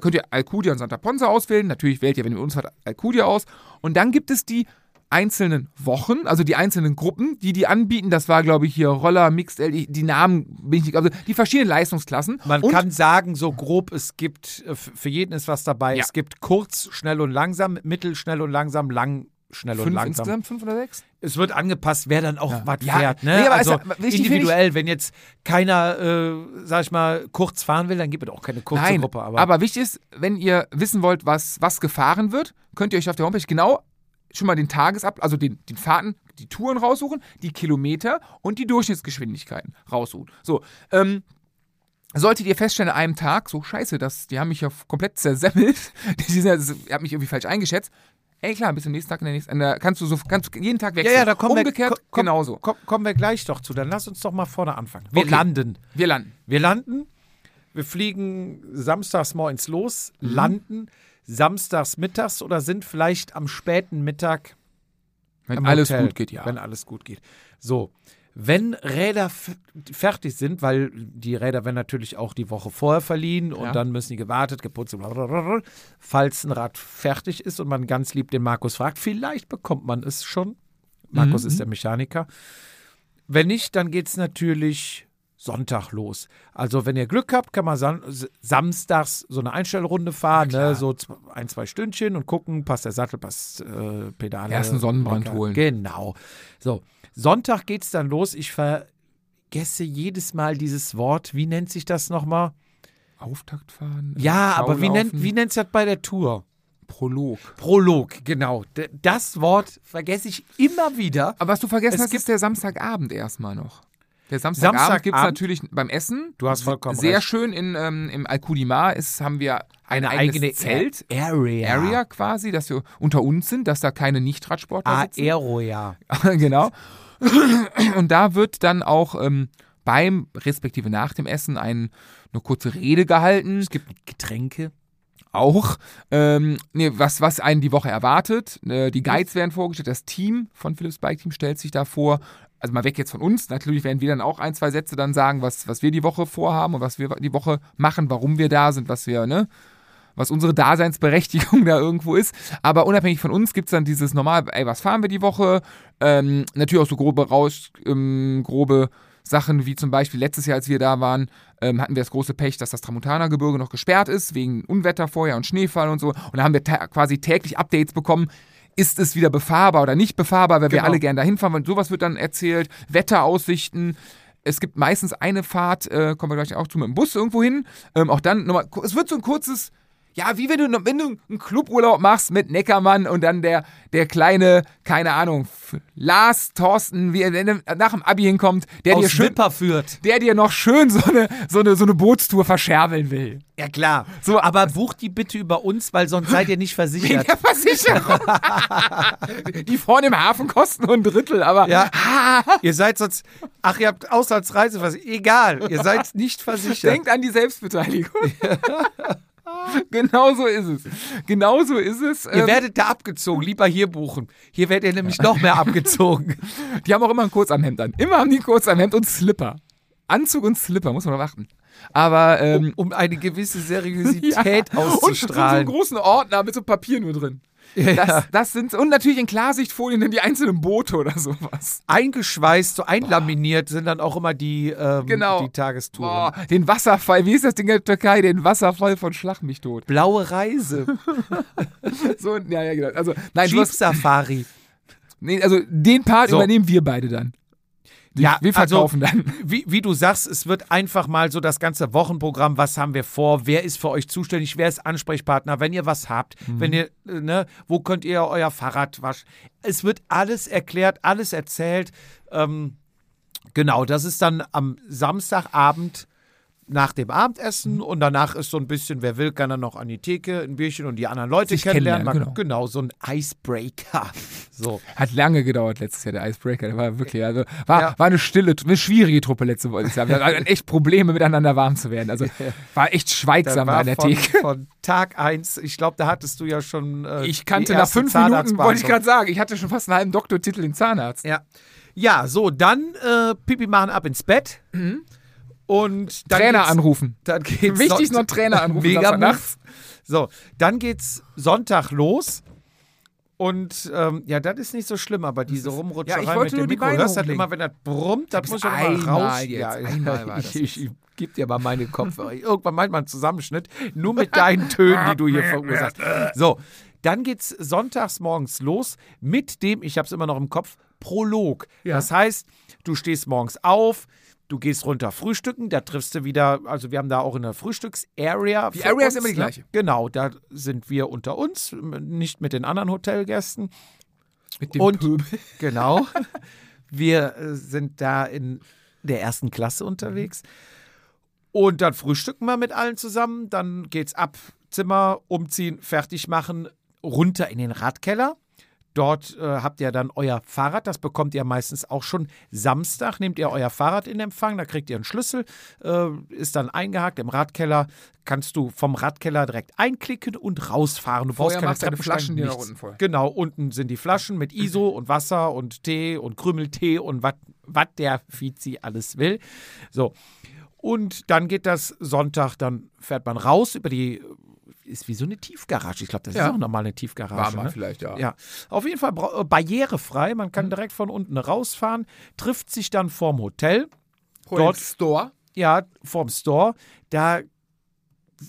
könnt ihr Alcudia und Santa Ponsa auswählen. Natürlich wählt ihr, wenn ihr mit uns fahrt, Alcudia aus. Und dann gibt es die einzelnen Wochen, also die einzelnen Gruppen, die die anbieten. Das war, glaube ich, hier Roller, Mixed LD, die Namen bin ich nicht, also die verschiedenen Leistungsklassen. Man und kann sagen, so grob, es gibt, äh, für jeden ist was dabei. Ja. Es gibt kurz, schnell und langsam, mittel, schnell und langsam, lang, schnell und fünf langsam. insgesamt, fünf oder sechs? Es wird angepasst, wer dann auch Ja. was Ja, fährt. Ne? nee, aber also finde ich- individuell, wenn jetzt keiner, äh, sag ich mal, kurz fahren will, dann gibt es auch keine kurze Nein, Gruppe. Aber, aber, wichtig ist, wenn ihr wissen wollt, was, was gefahren wird, könnt ihr euch auf der Homepage genau schon mal den Tagesab, also den, den Fahrten, die Touren raussuchen, die Kilometer und die Durchschnittsgeschwindigkeiten raussuchen. So, ähm, Solltet ihr feststellen an einem Tag, so scheiße, das, die haben mich ja komplett zersemmelt, die also, ihr habt mich irgendwie falsch eingeschätzt. Ey klar, bis zum nächsten Tag, in der nächsten, der, kannst du so, kannst du jeden Tag ja, wechseln. ja, da kommen Umgekehrt wir, komm, genauso. Komm, kommen wir gleich doch zu. Dann lass uns doch mal vorne anfangen. Wir Okay. landen. Wir landen. Wir landen, wir fliegen samstags morgens los, Mhm. landen samstags mittags oder sind vielleicht am späten Mittag Wenn alles Hotel, gut geht, ja. Wenn alles gut geht. So, wenn Räder fertig sind, weil die Räder werden natürlich auch die Woche vorher verliehen und Ja. dann müssen die gewartet, geputzt, blablabla. falls ein Rad fertig ist und man ganz lieb den Markus fragt, vielleicht bekommt man es schon. Markus Mhm. ist der Mechaniker. Wenn nicht, dann geht es natürlich Sonntag los. Also wenn ihr Glück habt, kann man samstags so eine Einstellrunde fahren, ne? so ein, zwei Stündchen und gucken, passt der Sattel, passt äh, Pedale. Erst einen Sonnenbrand holen. Genau. So, Sonntag geht's dann los. Ich vergesse jedes Mal dieses Wort. Wie nennt sich das nochmal? Auftakt fahren? Ja, aber wie nennt wie nennt's das bei der Tour? Prolog. Prolog, genau. D das Wort vergesse ich immer wieder. Aber was du vergessen Es hast, gibt- ist der Samstagabend erstmal noch. Der Samstagabend, Samstagabend gibt es natürlich beim Essen. Du hast vollkommen Sehr recht. schön in, ähm, im Alkudimar ist, haben wir ein Eine eigene Zelt. Area. Area quasi, dass wir unter uns sind, dass da keine Nicht-Radsportler sitzen. Aero, ja. genau. Und da wird dann auch ähm, beim, respektive nach dem Essen, ein, eine kurze Rede gehalten. Es gibt Getränke. Auch, ähm, nee, was, was einen die Woche erwartet. Äh, die Guides werden vorgestellt. Das Team von Philips Bike Team stellt sich da vor. Also mal weg jetzt von uns. Natürlich werden wir dann auch ein, zwei Sätze dann sagen, was, was wir die Woche vorhaben und was wir die Woche machen, warum wir da sind, was wir, ne, was unsere Daseinsberechtigung da irgendwo ist. Aber unabhängig von uns gibt es dann dieses normal, ey, was fahren wir die Woche? Ähm, natürlich auch so grobe Raus, ähm, grobe Sachen wie zum Beispiel letztes Jahr, als wir da waren, ähm, hatten wir das große Pech, dass das Tramontana-Gebirge noch gesperrt ist, wegen Unwetter vorher und Schneefall und so. Und da haben wir quasi täglich Updates bekommen. Ist es wieder befahrbar oder nicht befahrbar, weil wir Genau. alle gerne dahin fahren wollen. Sowas wird dann erzählt. Wetteraussichten. Es gibt meistens eine Fahrt, äh, kommen wir gleich auch zu, mit dem Bus irgendwo hin. Ähm, auch dann nochmal, es wird so ein kurzes, ja, wie wenn du, wenn du einen Cluburlaub machst mit Neckermann und dann der, der kleine, keine Ahnung, Lars, Thorsten, wie er nach dem Abi hinkommt, der dir Aus schön, Wipperfürth. der dir noch schön so eine, so eine, so eine Bootstour verscherbeln will. Ja, klar. So, Aber bucht die bitte über uns, weil sonst seid ihr nicht Wegen versichert. der Versicherung. die vorne im Hafen kosten nur ein Drittel, aber Ja. ihr seid sonst. Ach, ihr habt Auslandsreiseversicherung. Egal, ihr seid nicht versichert. denkt an die Selbstbeteiligung. genau so ist es. Genau so ist es. Ihr Ähm, werdet da abgezogen, lieber hier buchen. Hier werdet ihr nämlich noch mehr abgezogen. die haben auch immer ein Kurzarmhemd an. Immer haben die ein Kurzarmhemd und Slipper. Anzug und Slipper, muss man darauf achten. Aber, ähm, um eine gewisse ja. Seriosität Und so einen auszustrahlen. großen Ordner mit so Papier nur drin. Ja. Das, das sind, und natürlich in Klarsichtfolien dann die einzelnen Boote oder sowas. Eingeschweißt, so einlaminiert sind dann auch immer die, ähm, Genau. die Tagestouren. Boah, den Wasserfall, wie ist das Ding in der Türkei? Den Wasserfall von Schlag mich tot. Blaue Reise, So, ja, ja, genau. Also, nein, Jeep Safari. nee, also den Part So. übernehmen wir beide dann. Die, Ja, wir verkaufen also, dann. Wie, wie du sagst, es wird einfach mal so das ganze Wochenprogramm, was haben wir vor, wer ist für euch zuständig, wer ist Ansprechpartner, wenn ihr was habt, Mhm. wenn ihr, äh, ne, wo könnt ihr euer Fahrrad waschen. Es wird alles erklärt, alles erzählt. Ähm, genau, das ist dann am Samstagabend nach dem Abendessen Mhm. und danach ist so ein bisschen, wer will, kann dann noch an die Theke ein Bierchen und die anderen Leute Sich kennenlernen. kennenlernen, Man- genau, so ein Icebreaker. So. Hat lange gedauert letztes Jahr, der Icebreaker. Der war wirklich, also war, Ja. war eine stille, eine schwierige Truppe letztes Jahr. Wir hatten echt Probleme, miteinander warm zu werden. Also war echt schweigsam an der von, Theke. von Tag eins, ich glaube, da hattest du ja schon. Äh, Ich kannte nach fünf Minuten, wollte ich gerade sagen, ich hatte schon fast einen halben Doktortitel in Zahnarzt. Ja. ja, so, dann äh, Pipi machen ab ins Bett. Und Trainer anrufen. Dann geht's Wichtig ist noch Trainer anrufen. Mega nachts. So, dann geht's Sonntag los. Und ähm, ja, das ist nicht so schlimm, aber diese Rumrutscherei Ja, ich wollte mit dem Mikro, Beine hörst halt immer, wenn das brummt, Das muss immer einmal raus. jetzt, ja, einmal war das ich, ich, ich geb dir mal meine Kopfhörer. Irgendwann meint man einen Zusammenschnitt, nur mit deinen Tönen, die du hier verursachst. So, dann geht's sonntags morgens los mit dem, ich hab's immer noch im Kopf, Prolog. Ja. Das heißt, du stehst morgens auf, du gehst runter frühstücken, da triffst du wieder, also wir haben da auch eine Frühstücks-Area. Die Area ist uns, immer die ne? gleiche. Genau, da sind wir unter uns, nicht mit den anderen Hotelgästen. Mit dem Und- Pöbel. Genau. Wir äh, sind da in der ersten Klasse unterwegs. Und dann frühstücken wir mit allen zusammen. Dann geht's ab, Zimmer umziehen, fertig machen, runter in den Radkeller. Dort äh, habt ihr dann euer Fahrrad, das bekommt ihr meistens auch schon Samstag. Nehmt ihr euer Fahrrad in Empfang, da kriegt ihr einen Schlüssel, äh, ist dann eingehakt im Radkeller. Kannst du vom Radkeller direkt einklicken und rausfahren. Du brauchst Vorher keine deine Treppensteigen, Flaschen nach nichts. unten voll. Genau, unten sind die Flaschen mit ISO und Wasser und Tee und Krümeltee und was der Fizi alles will. So. Und dann geht das Sonntag, dann fährt man raus über die, ist wie so eine Tiefgarage. Ich glaube, das Ja. ist auch nochmal eine Tiefgarage. War mal ne? vielleicht, ja. Ja, auf jeden Fall äh, barrierefrei. Man Mhm. kann direkt von unten rausfahren, trifft sich dann vorm Hotel, Hol Dort- Store. ja, vorm Store. Da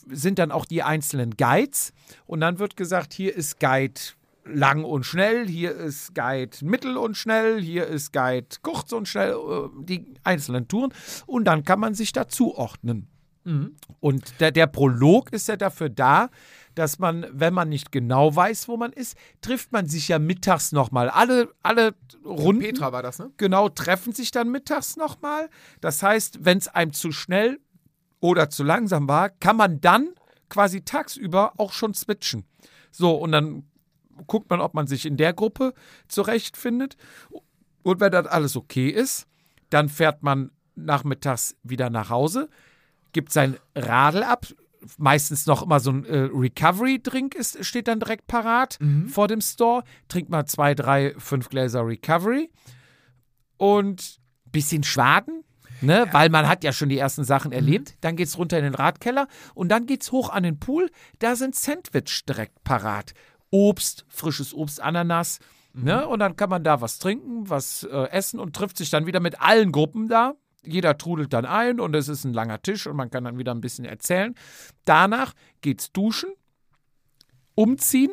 sind dann auch die einzelnen Guides und dann wird gesagt, hier ist Guide lang und schnell, hier ist Guide mittel und schnell, hier ist Guide kurz und schnell, äh, die einzelnen Touren und dann kann man sich dazu ordnen. Und der, der Prolog ist ja dafür da, dass man, wenn man nicht genau weiß, wo man ist, trifft man sich ja mittags nochmal. Alle, alle Runden Petra war das, ne? genau treffen sich dann mittags nochmal. Das heißt, wenn es einem zu schnell oder zu langsam war, kann man dann quasi tagsüber auch schon switchen. So, und dann guckt man, ob man sich in der Gruppe zurechtfindet. Und wenn das alles okay ist, dann fährt man nachmittags wieder nach Hause, gibt sein Radl ab. Meistens noch immer so ein äh, Recovery-Drink ist, steht dann direkt parat vor dem Store. Trinkt mal zwei, drei, fünf Gläser Recovery und bisschen schwaden. Ne, weil man hat ja schon die ersten Sachen erlebt. Dann geht's runter in den Radkeller und dann geht's hoch an den Pool. Da sind Sandwich direkt parat. Obst, frisches Obst, Ananas. Ne? Und dann kann man da was trinken, was äh, essen und trifft sich dann wieder mit allen Gruppen da. Jeder trudelt dann ein und es ist ein langer Tisch und man kann dann wieder ein bisschen erzählen. Danach geht's duschen, umziehen,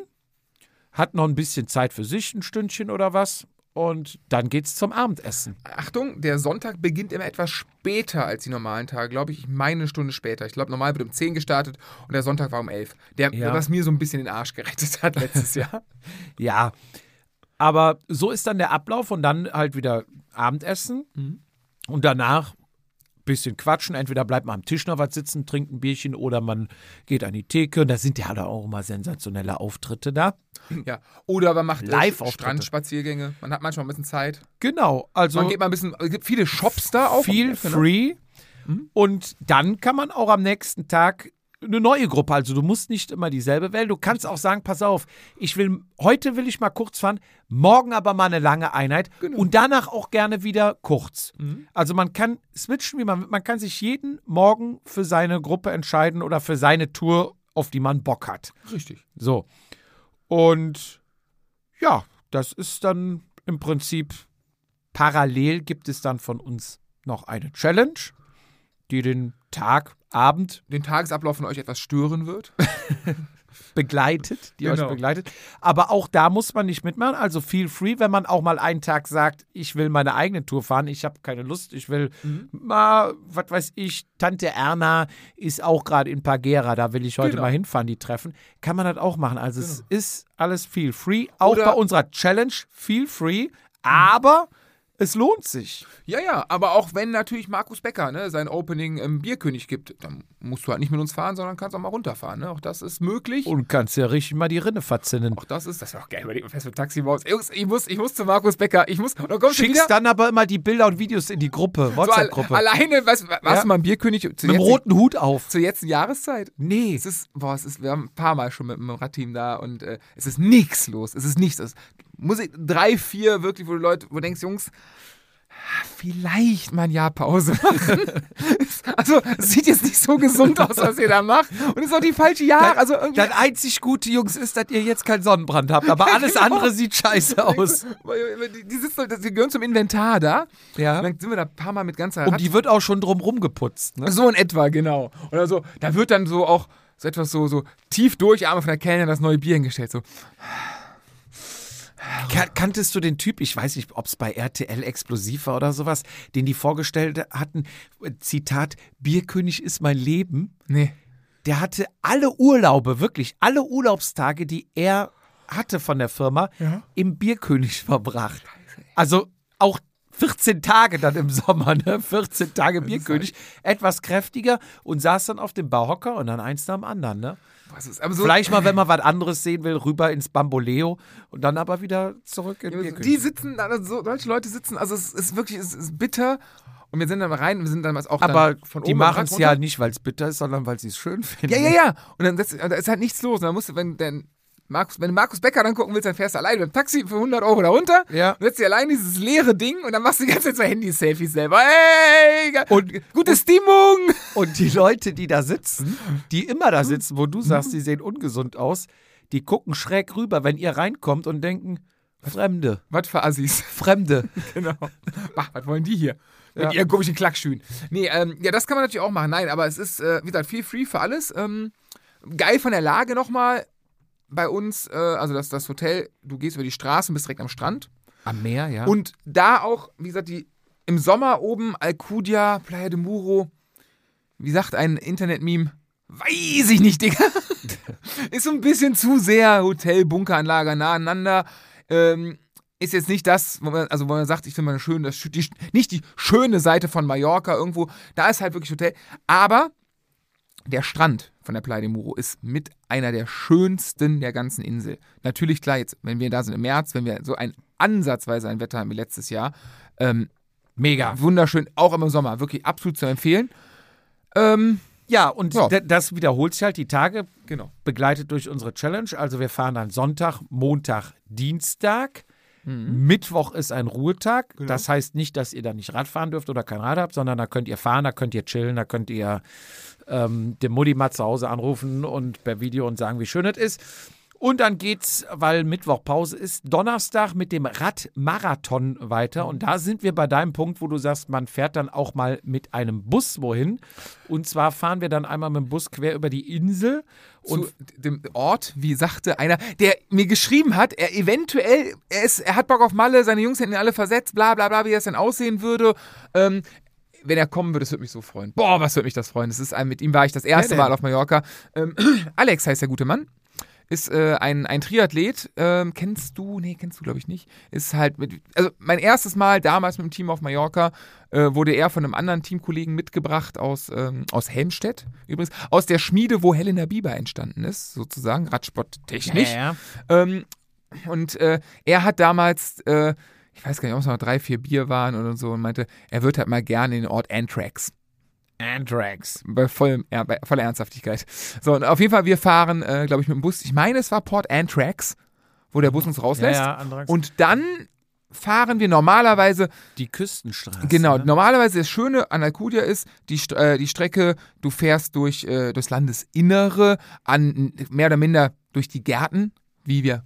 hat noch ein bisschen Zeit für sich, ein Stündchen oder was. Und dann geht's zum Abendessen. Achtung, der Sonntag beginnt immer etwas später als die normalen Tage, glaube ich. Ich meine eine Stunde später. Ich glaube, normal wird um 10 gestartet und der Sonntag war um 11. Der, Ja. was mir so ein bisschen den Arsch gerettet hat letztes Jahr. Ja, aber so ist dann der Ablauf und dann halt wieder Abendessen und danach bisschen quatschen. Entweder bleibt man am Tisch noch was sitzen, trinkt ein Bierchen oder man geht an die Theke. Und da sind ja da auch immer sensationelle Auftritte da. ja. Oder man macht äh, Live-Auftritte. Strandspaziergänge. Man hat manchmal ein bisschen Zeit. Genau, also Man geht mal ein bisschen, es gibt viele Shops da auch. viel Genau. free. Und dann kann man auch am nächsten Tag eine neue Gruppe. Also du musst nicht immer dieselbe wählen. Du kannst auch sagen, pass auf, ich will, heute will ich mal kurz fahren, morgen aber mal eine lange Einheit Genau. und danach auch gerne wieder kurz. Mhm. Also man kann switchen, wie man, man kann sich jeden Morgen für seine Gruppe entscheiden oder für seine Tour, auf die man Bock hat. Richtig. So. Und ja, das ist dann im Prinzip parallel gibt es dann von uns noch eine Challenge, die den Tag, Abend Den Tagesablauf von euch etwas stören wird. begleitet, die Genau. euch begleitet. Aber auch da muss man nicht mitmachen. Also feel free, wenn man auch mal einen Tag sagt, ich will meine eigene Tour fahren, ich habe keine Lust, ich will Mhm. mal, was weiß ich, Tante Erna ist auch gerade in Pagera, da will ich heute Genau. mal hinfahren, die treffen. Kann man das auch machen. Also es ist alles feel free. Auch Oder- bei unserer Challenge feel free, aber es lohnt sich. Ja, ja, aber auch wenn natürlich Markus Becker ne, sein Opening im Bierkönig gibt, dann musst du halt nicht mit uns fahren, sondern kannst auch mal runterfahren. Ne? Auch das ist möglich. Und kannst ja richtig mal die Rinne verzinnen. auch das ist, das wäre auch geil, überleg mal fest mit Taximaus. Jungs, ich muss, ich muss zu Markus Becker. Ich muss, dann kommst du Schickst dann aber immer die Bilder und Videos in die Gruppe, so al- WhatsApp-Gruppe. alleine, was, warst Ja. du mal im Bierkönig? Zu mit einem jetzigen- roten Hut auf. Zur jetzigen Jahreszeit? Nee. Es ist, boah, es ist, wir haben ein paar Mal schon mit dem Radteam da und äh, es ist nichts los. Es ist nichts. Es, Musik, drei, vier wirklich, wo du Leute, wo du denkst, Jungs, vielleicht mal ein Jahr Pause machen. also, es sieht jetzt nicht so gesund aus, was ihr da macht. Und es ist auch die falsche Jahre. Also irgendwie. Das einzig Gute, Jungs, ist, dass ihr jetzt keinen Sonnenbrand habt, aber alles Genau. andere sieht scheiße aus. Die, die, sitzen, die gehören zum Inventar da. Ja. Und dann sind wir da ein paar Mal mit ganzer Und die wird auch schon drumrum geputzt. Ne? So in etwa, genau. Oder so, da wird dann so auch so etwas so, so tief durchatmen von der Kellner das neue Bier hingestellt. So, Ka- Kanntest du den Typ, ich weiß nicht, ob es bei RTL explosiv war oder sowas, den die vorgestellt hatten, Zitat, Bierkönig ist mein Leben. nee. Der hatte alle Urlaube, wirklich alle Urlaubstage, die er hatte von der Firma, Ja. im Bierkönig verbracht. Also auch 14 Tage dann im Sommer, ne? 14 Tage Bierkönig, etwas kräftiger und saß dann auf dem Bauhocker und dann eins nach dem anderen, ne? Was ist, aber so, Vielleicht mal, wenn man was anderes sehen will, rüber ins Bamboleo und dann aber wieder zurück in Ja, Bierkönig. Die sitzen, also so, solche Leute sitzen, also es ist wirklich, es ist bitter. Und wir sind dann mal rein, wir sind dann auch aber dann von die oben machen es ja nicht, weil es bitter ist, sondern weil sie es schön finden. Ja, ja, ja. Und dann setzt, da ist halt nichts los. Und dann musst du, wenn, denn Markus, wenn du Markus Becker dann gucken willst, dann fährst du allein mit dem Taxi für 100 Euro da runter. Ja. Und setzt dir allein dieses leere Ding und dann machst du die ganze Zeit so Handy-Selfies selber. Hey, Und, gute Stimmung. und die Leute, die da sitzen, die immer da sitzen, wo du sagst, die sehen ungesund aus, die gucken schräg rüber, wenn ihr reinkommt und denken, Fremde, Was für Assis. Fremde. Genau. Was wollen die hier? Mit Ja. ihren komischen Klackschühen. Nee, ähm, ja, das kann man natürlich auch machen. Nein, aber es ist, äh, wie gesagt, viel free für alles. Ähm, geil von der Lage nochmal bei uns, äh, also das, das Hotel, du gehst über die Straße und bist direkt am Strand. Am Meer, ja. Und da auch, wie gesagt, die im Sommer oben Alcudia, Playa de Muro, wie sagt ein Internet-Meme, weiß ich nicht, Digga. ist so ein bisschen zu sehr Hotel, Bunkeranlage nah aneinander. Ähm, ist jetzt nicht das, wo man, also wo man sagt, ich finde mal schön, das, die, nicht die schöne Seite von Mallorca irgendwo. Da ist halt wirklich Hotel. Aber der Strand von der Playa de Muro ist mit einer der schönsten der ganzen Insel. Natürlich, klar, jetzt, wenn wir da sind im März, wenn wir so ein ansatzweise ein Wetter haben wie letztes Jahr, ähm, mega, wunderschön, auch im Sommer, wirklich absolut zu empfehlen. Ähm, ja, und Ja. das wiederholt sich halt die Tage, genau. begleitet durch unsere Challenge. Also wir fahren dann Sonntag, Montag, Dienstag. Mhm. Mittwoch ist ein Ruhetag. Genau. Das heißt nicht, dass ihr da nicht Rad fahren dürft oder kein Rad habt, sondern da könnt ihr fahren, da könnt ihr chillen, da könnt ihr ähm, dem Mutti mal zu Hause anrufen und per Video und sagen, wie schön es ist. Und dann geht's, weil Mittwoch Pause ist, Donnerstag mit dem Radmarathon weiter. Und da sind wir bei deinem Punkt, wo du sagst, man fährt dann auch mal mit einem Bus wohin. Und zwar fahren wir dann einmal mit dem Bus quer über die Insel. Und zu dem Ort, wie sagte einer, der mir geschrieben hat, er eventuell, er, ist, er hat Bock auf Malle, seine Jungs hätten ihn alle versetzt, bla bla bla, wie das denn aussehen würde. Ähm, wenn er kommen würde, das würde mich so freuen. Boah, was würde mich das freuen. Das ist ein, mit ihm war ich das erste? Mal auf Mallorca. Ähm, Alex heißt der gute Mann. Ist äh, ein, ein Triathlet. Ähm, kennst du? Nee, kennst du, glaube ich, nicht. Ist halt mit. Also, mein erstes Mal damals mit dem Team auf Mallorca äh, wurde er von einem anderen Teamkollegen mitgebracht aus, ähm, aus Helmstedt. Übrigens, aus der Schmiede, wo Helena Bieber entstanden ist, sozusagen, Radsporttechnisch. Ja, Ähm, und äh, er hat damals, äh, ich weiß gar nicht, ob es noch drei, vier Bier waren oder so, und meinte, er wird halt mal gerne in den Ort Anthrax. Anthrax. Bei, vollem, ja, bei voller Ernsthaftigkeit. So, und auf jeden Fall, wir fahren, äh, glaube ich, mit dem Bus. Ich meine, es war Port Anthrax, wo der Bus uns Ja, rauslässt. ja, Anthrax. Und dann fahren wir normalerweise die Küstenstraße. Genau, ne? normalerweise das Schöne an Alcudia ist, die, äh, die Strecke, du fährst durch äh, das Landesinnere, an mehr oder minder durch die Gärten, wie wir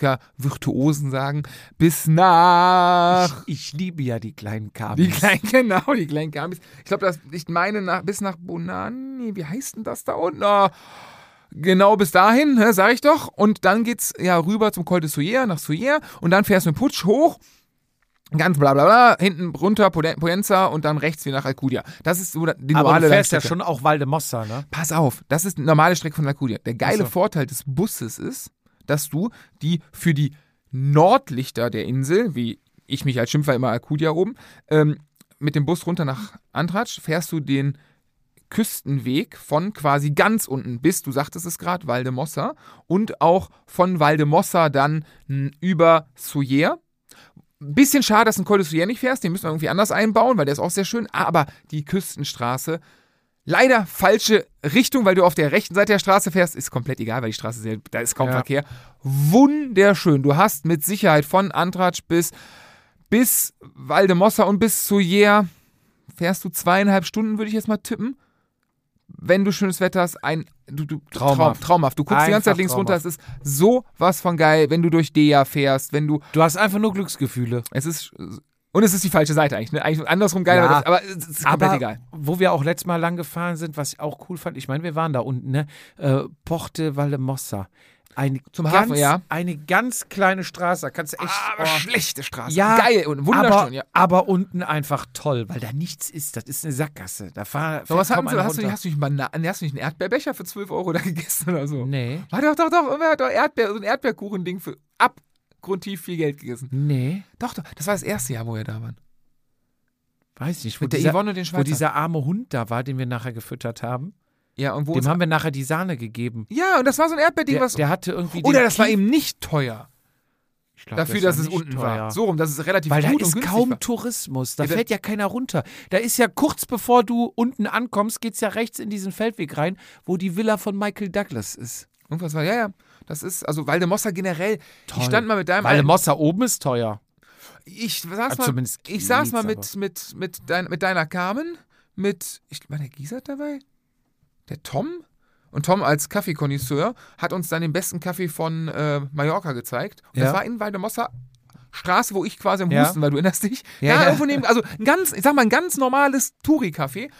Mallorca-Virtuosen sagen, bis nach. Ich, ich liebe ja die kleinen Kabel. Die kleinen, genau, die kleinen Gambis. Ich glaube, das, ich meine, nach, bis nach Bonani, wie heißt denn das da unten? Ah, genau bis dahin, ne, sag ich doch. Und dann geht's ja rüber zum Col de Soyer, nach Soyer. Und dann fährst du mit Putsch hoch. Ganz bla bla bla, hinten runter Potenza und dann rechts wieder nach Alcudia. Das ist so die Aber normale du fährst ja schon auch Valdemossa, ne? Pass auf, das ist die normale Strecke von Alcudia. Der geile so. Vorteil des Busses ist, dass du die für die Nordlichter der Insel, wie ich mich als Schimpfer immer Alcudia oben, ähm, mit dem Bus runter nach Antratsch fährst du den Küstenweg von quasi ganz unten bis, du sagtest es gerade, Valdemossa und auch von Valdemossa dann über Soyer. Bisschen schade, dass du ein Col de Soyer nicht fährst, den müssen wir irgendwie anders einbauen, weil der ist auch sehr schön, aber die Küstenstraße Leider falsche Richtung, weil du auf der rechten Seite der Straße fährst. Ist komplett egal, weil die Straße, sehr, da ist kaum Ja. Verkehr. Wunderschön. Du hast mit Sicherheit von Antratsch bis, bis Valdemossa und bis Soyer fährst du zweieinhalb Stunden, würde ich jetzt mal tippen. Wenn du schönes Wetter hast, ein du, du, Traumhaft. Traum, traumhaft. Du guckst die ganze Zeit Einfach links runter, es ist so was von geil, wenn du durch Dea fährst, wenn du Du hast einfach nur Glücksgefühle. es ist und es ist die falsche Seite eigentlich, ne? Eigentlich andersrum geil, Ja. aber, das, aber es ist komplett Aber egal. wo wir auch letztes Mal lang gefahren sind, was ich auch cool fand, ich meine, wir waren da unten, ne? Äh, Porte Valdemossa. Eine Zum ganz, Hafen, ja. Eine ganz kleine Straße, da kannst du echt. aber oh, schlechte Straße. Ja, geil und wunderschön, aber, ja. aber unten einfach toll, weil da nichts ist. Das ist eine Sackgasse. Da fahr, So, was kaum sie? Hast du, hast, du nicht Bananen, hast du nicht einen Erdbeerbecher für 12 Euro da gegessen oder so? Nee. War doch, doch, doch, immer hat doch Erdbeer, so ein Erdbeerkuchending für abgrundtief viel Geld gegessen. Nee. Doch, doch, das war das erste Jahr, wo wir da waren. Weiß nicht. Wo, Mit der dieser, Yvonne und den wo Schweizer. dieser arme Hund da war, den wir nachher gefüttert haben. ja, und wo Dem haben wir nachher die Sahne gegeben. Ja, und das war so ein Erdbeerding, Der, was. der hatte irgendwie. oder den das war eben nicht teuer. Ich glaub, Dafür, das dass war es nicht unten teuer. war. So rum, dass es relativ Weil da gut ist und günstig kaum war. Tourismus. Da Ja, da- fährt ja keiner runter. Da ist ja kurz bevor du unten ankommst, geht's ja rechts in diesen Feldweg rein, wo die Villa von Michael Douglas ist. Irgendwas war, ja, ja. Das ist, also Waldemossa generell. Toll. Ich stand mal mit deinem Weil alten- Mossa oben ist teuer. Ich saß Also mal, ich saß mal mit, mit, mit, dein, mit deiner Carmen, mit, ich, war der Giesert dabei? Der Tom? Und Tom als Kaffeekonnoisseur hat uns dann den besten Kaffee von äh, Mallorca gezeigt. Und Ja. das war in Waldemossa Straße, wo ich quasi am Ja. Husten war, du erinnerst dich? Ja, ja. irgendwo neben, also ein ganz, ich sag mal, ein ganz normales Touri-Café.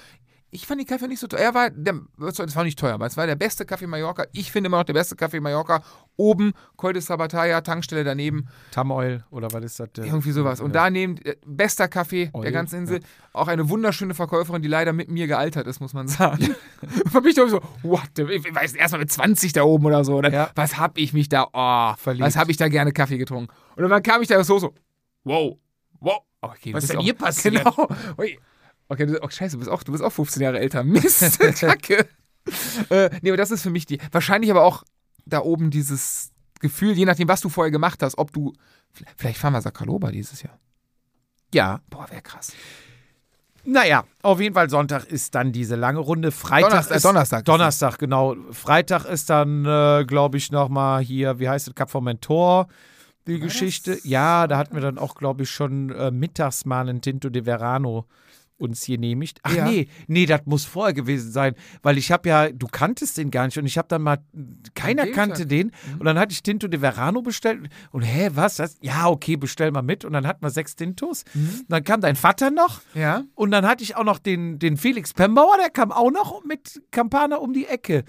Ich fand die Kaffee nicht so teuer. Er war, der, das war nicht teuer, aber es war der beste Kaffee Mallorca. Ich finde immer noch der beste Kaffee Mallorca. Oben, Col de Sabataya, Tankstelle daneben, Tamoil oder was ist das? irgendwie sowas. Und Ja. daneben, äh, bester Kaffee Oil, der ganzen Insel. Auch eine wunderschöne Verkäuferin, die leider mit mir gealtert ist, muss man sagen. Und mich so, what, ich weiß, erstmal mit 20 da oben oder so. Dann, Ja. Was hab ich mich da, oh, Verliebt. was hab ich da gerne Kaffee getrunken. Und dann kam ich da so, so, wow, wow. Okay, du Was bist denn hier passiert? Genau. Okay, du, oh, scheiße, du bist, auch, du bist auch 15 Jahre älter. Mist, Kacke. äh, nee, aber das ist für mich die, wahrscheinlich aber auch da oben dieses Gefühl, je nachdem, was du vorher gemacht hast, ob du, vielleicht fahren wir Sakaloba dieses Jahr. Ja. Boah, wäre krass. Naja, auf jeden Fall Sonntag ist dann diese lange Runde. Freitag Donnerstag- ist Donnerstag. Donnerstag, genau. Freitag ist dann, äh, glaube ich, nochmal hier, wie heißt es, Cap Formentor, die Geschichte. Ja, da hatten wir dann auch, glaube ich, schon äh, mittags mal einen Tinto de Verano uns genehmigt. Ach Ja. nee, nee, das muss vorher gewesen sein, weil ich habe ja, du kanntest den gar nicht und ich habe dann mal, keiner kannte Tag. den und dann hatte ich Tinto de Verano bestellt und hä, was, das? Ja, okay, bestell mal mit und dann hatten wir sechs Tintos. Und dann kam dein Vater noch Ja? und dann hatte ich auch noch den, den Felix Pembauer, der kam auch noch mit Campana um die Ecke.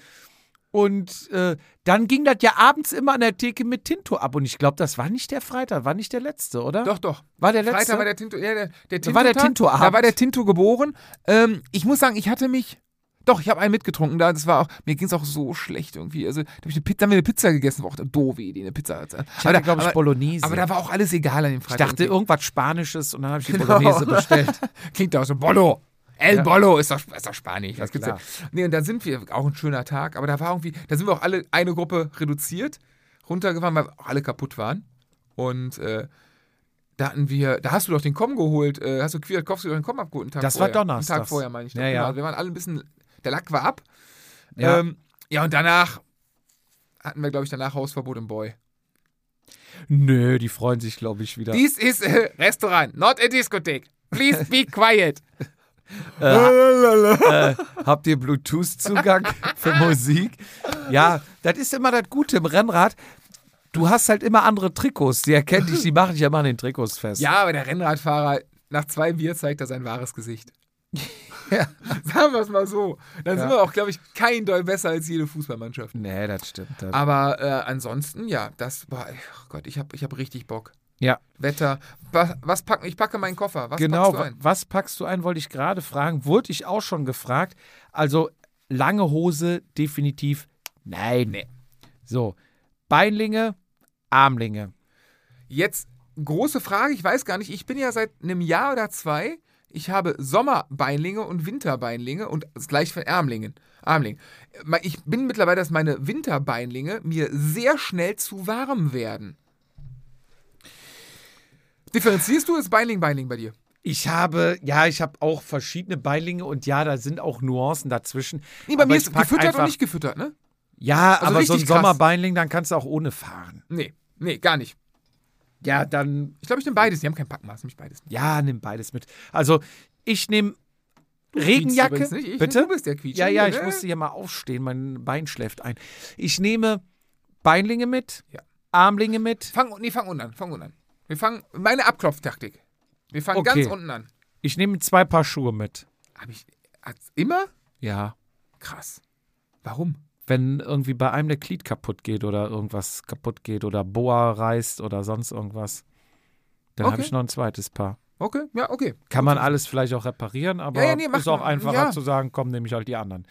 Und äh, dann ging das ja abends immer an der Theke mit Tinto ab. Und ich glaube, das war nicht der Freitag, war nicht der letzte, oder? Doch, doch. War der letzte? Freitag war der Tinto, ja, der, der Da war der. Tinto-Abend. Da war der Tinto geboren. Ähm, ich muss sagen, ich hatte mich. Doch, ich habe einen mitgetrunken. Da, das war auch, mir ging es auch so schlecht irgendwie. Also, da hab ich eine Pizza, haben wir eine Pizza gegessen. War auch eine doofe Idee, eine Pizza. ich hatte, glaube ich, Bolognese. aber da war auch alles egal an dem ich Freitag. dachte irgendwas Spanisches und dann habe ich die Genau. Bolognese bestellt. Klingt doch so, Bollo. El Ja. Bollo ist doch, ist doch Spanisch. Ja, Was gibt's klar. denn? Nee, und dann sind wir, auch ein schöner Tag, aber da war irgendwie, da sind wir auch alle eine Gruppe reduziert, runtergefahren, weil alle kaputt waren. Und äh, da hatten wir, da hast du doch den Com geholt, äh, hast du Kwiatkowski doch den Com abgeholt, einen Tag Das war vorher. Einen. Tag vorher, meine ich. Ja, ja. Genau, wir waren alle ein bisschen, der Lack war ab. Ja. Ähm, ja, und danach hatten wir, glaube ich, danach Hausverbot im Boy. Nö, die freuen sich, glaube ich, wieder. Dies ist äh, Restaurant, not a Diskothek. Please be quiet. äh, habt ihr Bluetooth-Zugang für Musik? Ja, das ist immer das Gute im Rennrad. Du hast halt immer andere Trikots. Die erkennen dich, die machen dich ja immer an den Trikots fest. Ja, aber der Rennradfahrer, nach zwei Bier zeigt er sein wahres Gesicht. Sagen wir es mal so. Dann sind Ja. wir auch, glaube ich, kein Doll besser als jede Fußballmannschaft. Nee, das stimmt. Das Aber äh, ansonsten, ja, das war, ach Gott, ich habe ich hab richtig Bock. Ja, Wetter, was, was packen? Ich packe meinen Koffer. Was genau. packst du ein? Was packst du ein, wollte ich gerade fragen. Wurde ich auch schon gefragt. Also, lange Hose, definitiv nein. Nee. So, Beinlinge, Armlinge. Jetzt, große Frage, ich weiß gar nicht, ich bin ja seit einem Jahr oder zwei, ich habe Sommerbeinlinge und Winterbeinlinge und das gleiche für Ärmlingen. Armling. Ich bin mittlerweile, dass meine Winterbeinlinge mir sehr schnell zu warm werden. Differenzierst du das Beinling, Beinling bei dir? Ich habe, ja, ich habe auch verschiedene Beinlinge und ja, da sind auch Nuancen dazwischen. Nee, bei Aber mir ist gefüttert einfach- und nicht gefüttert, ne? Ja, Also aber so ein krass. Sommerbeinling, dann kannst du auch ohne fahren. Nee, nee, gar nicht. Ja, dann, Ich glaube, ich nehme beides. Die haben kein Packmaß, nämlich beides. ja, nimm beides mit. Also, ich nehme Regenjacke. nicht. Ich, Bitte? Du bist der Quietscher. Ja, ja, ich ne? musste hier mal aufstehen, mein Bein schläft ein. Ich nehme Beinlinge mit, Ja. Armlinge mit. Fang, nee, fang unten an, fang unten an. Wir fangen, meine Abklopftaktik. Wir fangen Okay. ganz unten an. Ich nehme zwei Paar Schuhe mit. Hab ich, immer? Ja. Krass. Warum? Wenn irgendwie bei einem der Glied kaputt geht oder irgendwas kaputt geht oder Boa reißt oder sonst irgendwas, dann habe Okay. ich noch ein zweites Paar. Okay, ja, okay. Kann man alles vielleicht auch reparieren, aber Ja, ja, nee, ist auch einfacher Ja. zu sagen, komm, nehme ich halt die anderen.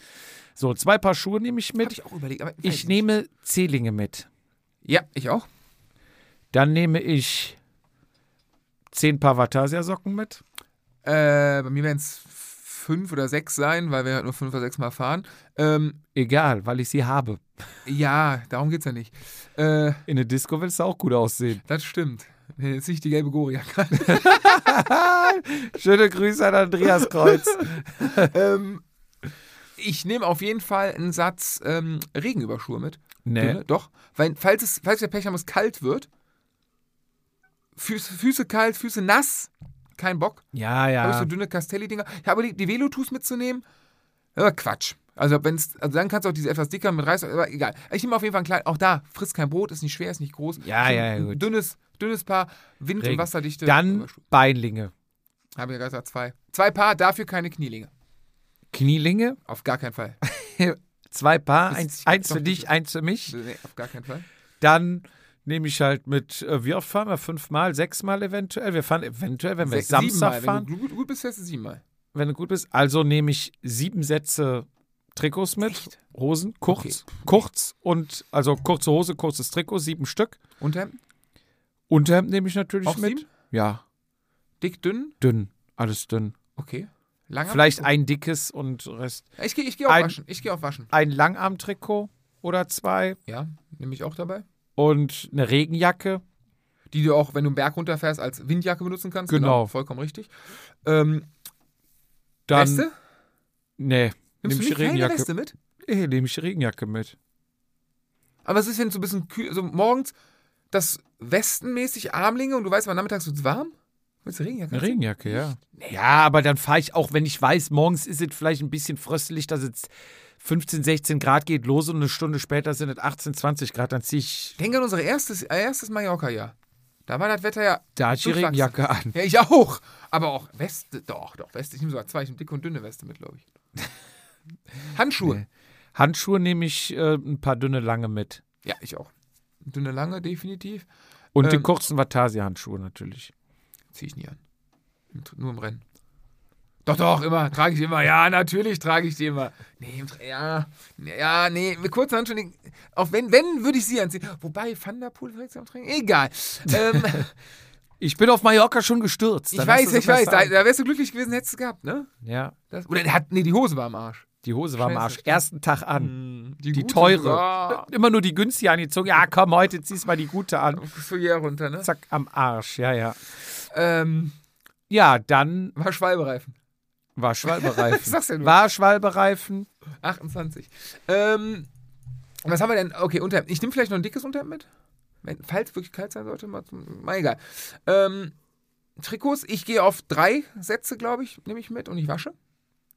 So, zwei Paar Schuhe nehme ich Hab mit. ich auch überlegt. Aber Ich nehme Zehlinge mit. Ja, ich auch. Dann nehme ich zehn Paar Vatasia-Socken mit. Äh, bei mir werden es fünf oder sechs sein, weil wir halt nur fünf oder sechs Mal fahren. Ähm, Egal, weil ich sie habe. ja, darum geht's ja nicht. Äh, In der Disco willst du auch gut aussehen. das stimmt. Nee, Jetzt nicht die gelbe Goria. Schöne Grüße an Andreas Kreuz. ähm, ich nehme auf jeden Fall einen Satz ähm, Regenüberschuhe mit. nee. Dünne, doch. Weil, falls, es, falls der Pech haben, es kalt wird, Füße, Füße kalt, Füße nass, kein Bock. Ja, Habe ich ja. so dünne Castelli-Dinger. Ich habe überlegt, die Velotus mitzunehmen. Aber Quatsch. Also, wenn's, also dann kannst du auch diese etwas dicker mit Reis, aber egal. Ich nehme auf jeden Fall ein kleines, auch da, frisst kein Brot, ist nicht schwer, ist nicht groß. Ja, So ja, ein gut. Dünnes, dünnes Paar, Wind- und Regen. Wasserdichte. Dann Beinlinge. Habe ich ja gesagt, zwei. Zwei Paar, dafür keine Knielinge. Knielinge, Auf gar keinen Fall. zwei Paar, Das- eins, eins für dich, eins für mich. Nee, auf gar keinen Fall. Dann nehme ich halt mit, äh, wie oft fahren wir? Fünfmal, sechsmal eventuell. Wir fahren eventuell, wenn wir Sech- Samstag fahren, Wenn du gut, gut bist, fährst du siebenmal. wenn du gut bist. Also nehme ich sieben Sätze Trikots mit, Echt? Hosen, kurz, kurz und, also kurze Hose, kurzes Trikot, sieben Stück. Unterhemd? Unterhemd nehme ich natürlich Auch mit. sieben? Ja, Dick, dünn? dünn, alles dünn. Okay. Langer? Vielleicht ein dickes und Rest. Ich gehe ich geh auf ein- Waschen. Ich gehe auf Waschen. Ein Langarmtrikot oder zwei Ja, nehme ich auch dabei. Und eine Regenjacke. Die du auch, wenn du einen Berg runterfährst, als Windjacke benutzen kannst. Genau. vollkommen richtig. Ähm, Dann, Weste? Nee, Nimmst nehme du ich Regenjacke. Weste mit? Nee, nehme ich die Regenjacke mit. Aber es ist, wenn es so ein bisschen kühl, also morgens das westenmäßig Armlinge und du weißt, aber nachmittags wird es warm? Willst du Regenjacke? Eine? Regenjacke, ja. Ja, aber dann fahre ich auch, wenn ich weiß, morgens ist es vielleicht ein bisschen fröstelig, dass es 15, 16 Grad geht los und eine Stunde später sind es 18, 20 Grad, dann ziehe ich Denk an unser erstes, äh, erstes Mallorca-Jahr. Da war das Wetter ja. da hatte ich die. Regenjacke an. Ja, ich auch. Aber auch Weste, doch, doch, Weste. Ich nehme sogar zwei, ich nehme dicke und dünne Weste mit, glaube ich. Handschuhe. Nee. Handschuhe nehme ich äh, ein paar dünne, lange mit. Ja, ich auch. Dünne, lange, definitiv. Und die Ähm, kurzen Vatasia-Handschuhe natürlich. Ziehe ich nie an. Nur im Rennen. Doch, doch, immer. Trage ich immer. Ja, natürlich trage ich die immer. Nee, ja, ja, nee, mit kurzen Handschuhen. Auch wenn, wenn, würde ich sie anziehen. Wobei, Van der Poel sie am Training. Egal. Ähm, Ich bin auf Mallorca schon gestürzt. ich weiß, ich weiß. Da, da wärst du glücklich gewesen, hättest du gehabt, ne? Ja, Das, oder hat, nee, die Hose war am Arsch. die Hose war am Arsch. Ersten Tag an. Die, gute teure. sogar. Immer nur die günstige angezogen. Ja, komm, heute ziehst mal die gute an. So hier runter, ne? Zack, am Arsch. Ja, ja. Ähm, Ja, dann war Schwalbereifen. War Schwalbereifen. Ich sag's ja nur. War Schwalbereifen. 28. Ähm, was haben wir denn? Okay, Unterhemd. Ich nehme vielleicht noch ein dickes Unterhemd mit. Wenn, falls es wirklich kalt sein sollte, mal, mal egal. Ähm, Trikots, ich gehe auf drei Sätze, glaube ich, nehme ich mit und ich wasche.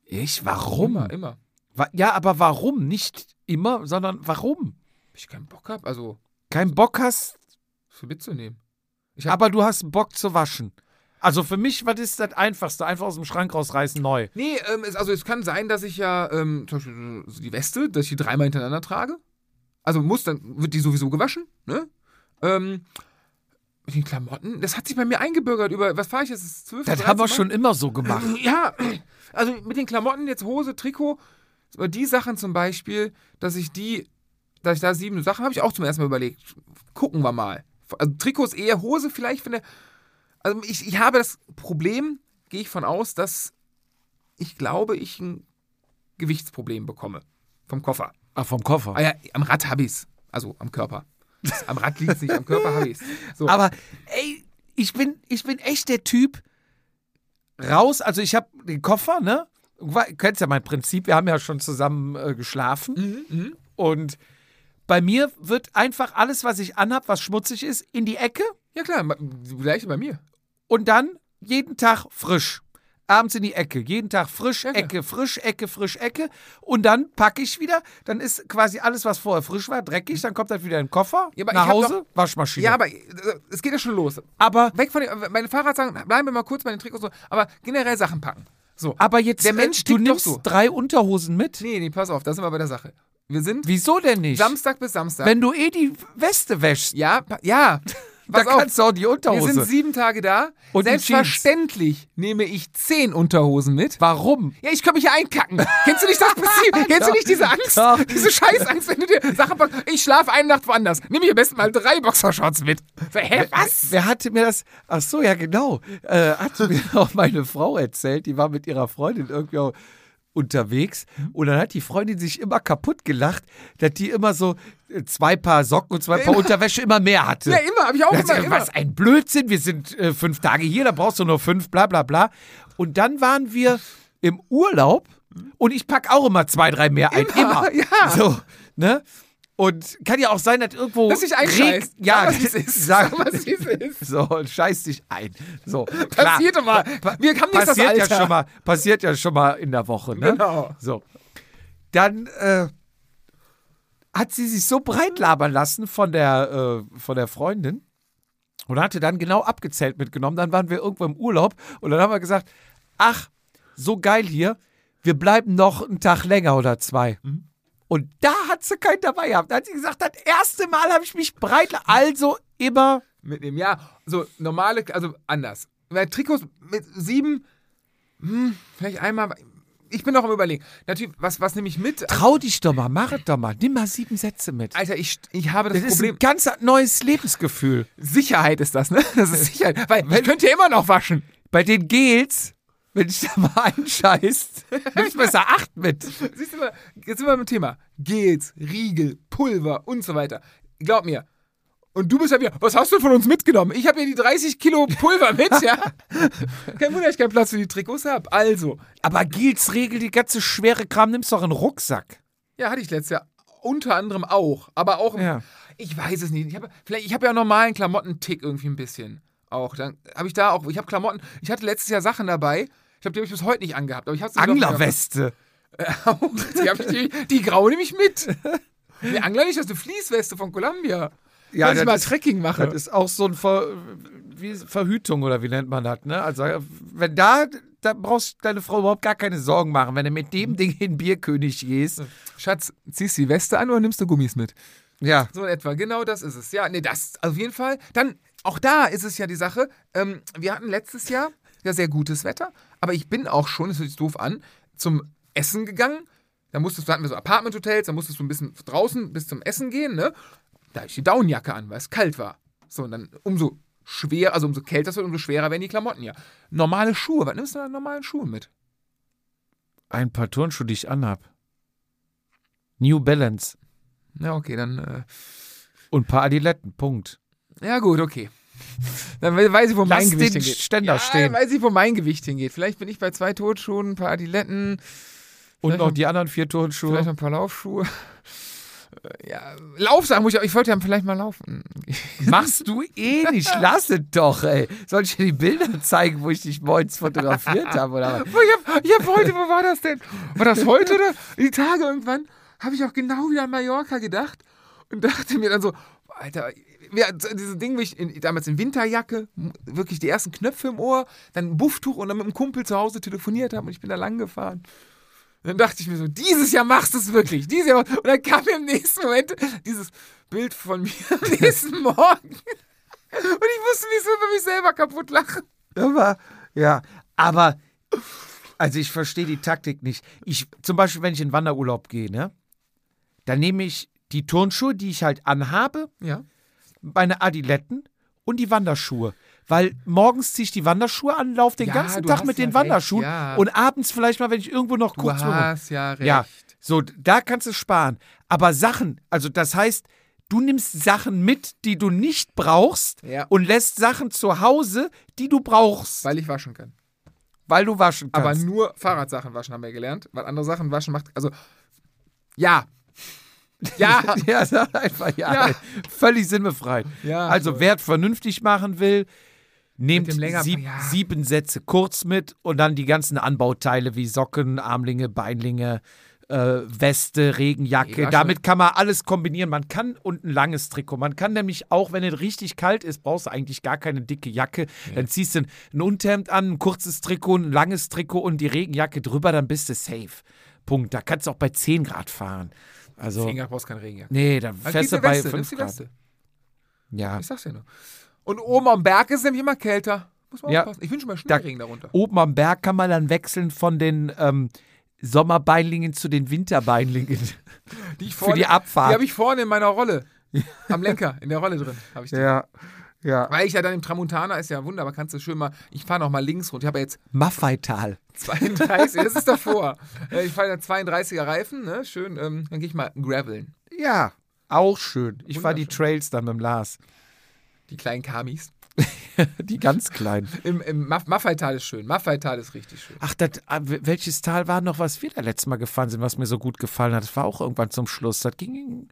Ich? Warum? Immer, immer. Wa- Ja, aber warum? Nicht immer, sondern warum? Ich keinen Bock habe, also Kein Bock hast, für mitzunehmen. Aber du hast Bock zu waschen. Also für mich, was ist das Einfachste? Einfach aus dem Schrank rausreißen, neu. nee, ähm, es, also es kann sein, dass ich ja ähm, zum Beispiel die Weste, dass ich die dreimal hintereinander trage. Also muss, dann wird die sowieso gewaschen, ne? Ähm, mit den Klamotten, das hat sich bei mir eingebürgert über, was fahre ich jetzt? Das, 12, Das haben wir 13 Mal? schon immer so gemacht. Ja, also mit den Klamotten, jetzt Hose, Trikot, aber die Sachen zum Beispiel, dass ich die, dass ich da sieben Sachen habe ich auch zum ersten Mal überlegt. Gucken wir mal. Also Trikots eher Hose vielleicht von der. Also ich, ich habe das Problem, gehe ich von aus, dass ich glaube, ich ein Gewichtsproblem bekomme. Vom Koffer. Ah, vom Koffer. Ah ja, am Rad habe ich's. Also am Körper. Am Rad liegt es nicht, am Körper habe ich's. So. Aber ey, ich bin, ich bin echt der Typ raus. Also ich habe den Koffer, ne? Du kennst ja mein Prinzip. Wir haben ja schon zusammen äh, geschlafen. Mhm, mhm. Und bei mir wird einfach alles, was ich anhab, was schmutzig ist, in die Ecke Ja klar, gleiche bei mir. Und dann jeden Tag frisch. Abends in die Ecke. Jeden Tag frisch, klar. Ecke, frisch, Ecke, frisch, Ecke. Und dann packe ich wieder. Dann ist quasi alles, was vorher frisch war, dreckig. Dann kommt das wieder in den Koffer, Ja, nach Hause, Waschmaschine. Ja, aber äh, es geht ja schon los. aber, Weg von den, meine Fahrer sagen, bleiben wir mal kurz bei den Trikots, so, aber generell Sachen packen. So. aber jetzt, Der Mensch äh, du doch nimmst so. drei Unterhosen mit. Nee, nee, pass auf, da sind wir bei der Sache. Wir sind Wieso denn nicht? Samstag bis Samstag. Wenn du eh die Weste wäschst, ja, ja. Pass auf, kannst du auch die wir Unterhose. sind sieben Tage da. Und Selbstverständlich nehme ich zehn Unterhosen mit. Warum? Ja, ich kann mich ja einkacken. Kennst du nicht das Prinzip? Kennst du nicht diese Angst? Doch. Diese Scheißangst, wenn du dir Sachen packst. Ich schlafe eine Nacht woanders. Nimm ich am besten mal drei Boxershorts mit. Hä, was? Wer hatte mir das? Ach so, ja genau. Äh, hatte mir auch meine Frau erzählt. Die war mit ihrer Freundin irgendwie auch unterwegs und dann hat die Freundin sich immer kaputt gelacht, dass die immer so äh, zwei Paar Socken und zwei Paar Immer. Unterwäsche immer mehr hatte. Ja, immer, hab ich auch immer, gesagt, immer. Was ein Blödsinn, wir sind äh, fünf Tage hier, da brauchst du nur fünf, bla bla bla. Und dann waren wir im Urlaub und ich pack auch immer zwei, drei mehr ein. Immer, Immer. ja. So, ne? Und kann ja auch sein, dass irgendwo. Dass dich einscheißt. Ja, Sag, was es ist. sag, Sag, was es ist. So, und scheiß dich ein. So, klar. Passiert doch mal. Wir haben das passiert Alter. ja schon mal, passiert ja schon mal in der Woche, ne? Genau. So. Dann äh, hat sie sich so breit labern lassen von der, äh, von der Freundin und hatte dann genau abgezählt mitgenommen. Dann waren wir irgendwo im Urlaub und dann haben wir gesagt, ach, so geil hier. wir bleiben noch einen Tag länger oder zwei. Mhm. Und da hat sie keinen dabei gehabt. Da hat sie gesagt, das erste Mal habe ich mich breit, also immer Mitnehmen, ja. So normale, also anders. Bei Trikots mit sieben, hm, vielleicht einmal. Ich bin noch am überlegen. Natürlich, was, was nehme ich mit? Trau dich doch mal, mach doch mal. Nimm mal sieben Sätze mit. Alter, ich, ich habe das, Das ist Problem. ein ganz neues Lebensgefühl. Sicherheit ist das, ne? Das ist Sicherheit. Weil ich könnte ja immer noch waschen. Bei den Gels, wenn ich da mal einscheißt, nimmst du besser acht mit. Siehst du mal, jetzt sind wir beim Thema. Gels, Riegel, Pulver und so weiter. Glaub mir. Und du bist ja wieder, was hast du von uns mitgenommen? Ich habe hier die 30 Kilo Pulver mit, ja? Kein Wunder, ich keinen Platz für die Trikots habe. Also, Aber Gels regelt die ganze schwere Kram, nimmst doch einen Rucksack. ja, hatte ich letztes Jahr unter anderem auch. Aber auch, im- Ja. ich weiß es nicht. Ich habe vielleicht, ich habe ja normalen Klamotten-Tick irgendwie ein bisschen. Auch. Dann habe ich da auch, ich habe Klamotten, ich hatte letztes Jahr Sachen dabei. Ich glaube, die habe ich bis heute nicht angehabt. Aber ich Anglerweste. Die, die, die graue nehme ich mit. Die Angler nicht, das ist eine Fließweste von Columbia. Ja, Wenn ich das mal ist- Trekking mache. Das ist auch so ein Ver, wie Verhütung oder wie nennt man das, ne? Also, wenn da, da brauchst du deine Frau überhaupt gar keine Sorgen machen, wenn du mit dem Ding in Bierkönig gehst. Schatz, ziehst du die Weste an oder nimmst du Gummis mit? Ja. So in etwa, genau das ist es. Ja, nee, das auf jeden Fall. Dann, auch da ist es ja die Sache, ähm, wir hatten letztes Jahr ja sehr gutes Wetter, aber ich bin auch schon, das hört sich doof an, zum Essen gegangen. Da musstest du, hatten wir so Apartment-Hotels, da musstest du ein bisschen draußen bis zum Essen gehen, ne? Da hatte ich die Daunenjacke an, weil es kalt war. So, und dann umso schwer, also umso kälter es wird, umso schwerer werden die Klamotten ja. Normale Schuhe, was nimmst du an normalen Schuhen mit? Ein paar Turnschuhe, die ich anhab. New Balance. Ja, okay, dann, äh, Und ein paar Adiletten. Punkt. ja gut, okay. Dann we- weiß ich, wo mein Gewicht den hingeht. Ständer ja, stehen. Dann weiß ich, wo mein Gewicht hingeht. Vielleicht bin ich bei zwei Turnschuhen, ein paar Adiletten, Und noch die anderen vier Turnschuhe. vielleicht noch ein paar Laufschuhe. Äh, Ja, Laufsachen muss ich auch. Ich wollte ja vielleicht mal laufen. Machst du eh nicht. Lass es doch, ey. Soll ich dir die Bilder zeigen, wo ich dich morgens fotografiert habe? Oder was? Ich habe ich hab heute, wo war das denn? War das heute oder? Die Tage irgendwann habe ich auch genau wieder an Mallorca gedacht und dachte mir dann so, Alter, ja, dieses Ding, wo ich in, damals in Winterjacke, wirklich die ersten Knöpfe im Ohr, dann ein Bufftuch und dann mit einem Kumpel zu Hause telefoniert habe und ich bin da lang gefahren. Und dann dachte ich mir so, dieses Jahr machst du es wirklich. Dieses Jahr. Und dann kam mir im nächsten Moment dieses Bild von mir am nächsten Morgen. Und ich musste mich so über mich selber kaputt lachen. Aber, ja, aber, also ich verstehe die Taktik nicht. Ich, zum Beispiel, wenn ich in Wanderurlaub gehe, ne, dann nehme ich die Turnschuhe, die ich halt anhabe, Ja. Meine Adiletten und die Wanderschuhe. Weil morgens ziehe ich die Wanderschuhe an, laufe den Ja, ganzen Tag mit ja den recht, Wanderschuhen ja. und abends vielleicht mal, wenn ich irgendwo noch Du kurz hast ja recht. Ja, so, da kannst du sparen. Aber Sachen, also das heißt, du nimmst Sachen mit, die du nicht brauchst und lässt Sachen zu Hause, die du brauchst, weil, Weil ich waschen kann. du waschen Aber kannst. nur Fahrradsachen waschen haben wir gelernt. Weil andere Sachen waschen macht. Also. Ja. Ja. ja, sag einfach ja. Ja. Völlig sinnbefreit. Ja, also, so. wer es vernünftig machen will, nehmt sieb, ja. sieben Sätze kurz mit und dann die ganzen Anbauteile wie Socken, Armlinge, Beinlinge, äh, Weste, Regenjacke. Mega Damit kann man alles kombinieren. Man kann und ein langes Trikot. Man kann nämlich auch, wenn es richtig kalt ist, brauchst du eigentlich gar keine dicke Jacke. Dann ziehst du ein, ein Unterhemd an, ein kurzes Trikot, ein langes Trikot und die Regenjacke drüber, dann bist du safe. Punkt. Da kannst du auch bei 10 Grad fahren. Also, Deswegen brauchst keine Regenjacke. nee, da Dann fährst nimmst du bei Weste, 5 nimmst die Grad. Ja. Ich sag's ja nur. Und oben am Berg ist es nämlich immer kälter. Muss man Ja. aufpassen. Ich wünsche mal Da- Schneeregen darunter. Oben am Berg kann man dann wechseln von den ähm, Sommerbeinlingen zu den Winterbeinlingen. Die ich für die Abfahrt. Die habe ich vorne in meiner Rolle. Am Lenker, in der Rolle drin. habe ich die. Ja, ja. Weil ich ja dann im Tramontana ist ja wunderbar, kannst du schön mal. Ich fahre noch mal links runter. Ich habe ja jetzt Maffeital. 32, das ist davor. Äh, Ich fahre ja 32er Reifen, ne? Schön, ähm, dann gehe ich mal graveln. Ja, auch schön. Ich fahre die. Trails dann mit dem Lars. Die kleinen Kamis. Die ganz kleinen. Im, im Maff Maffeital ist schön. Maffeital ist richtig schön. Ach, das, ah, welches Tal war noch, was wir da letztes Mal gefahren sind, was mir so gut gefallen hat? Das war auch irgendwann zum Schluss. Das ging.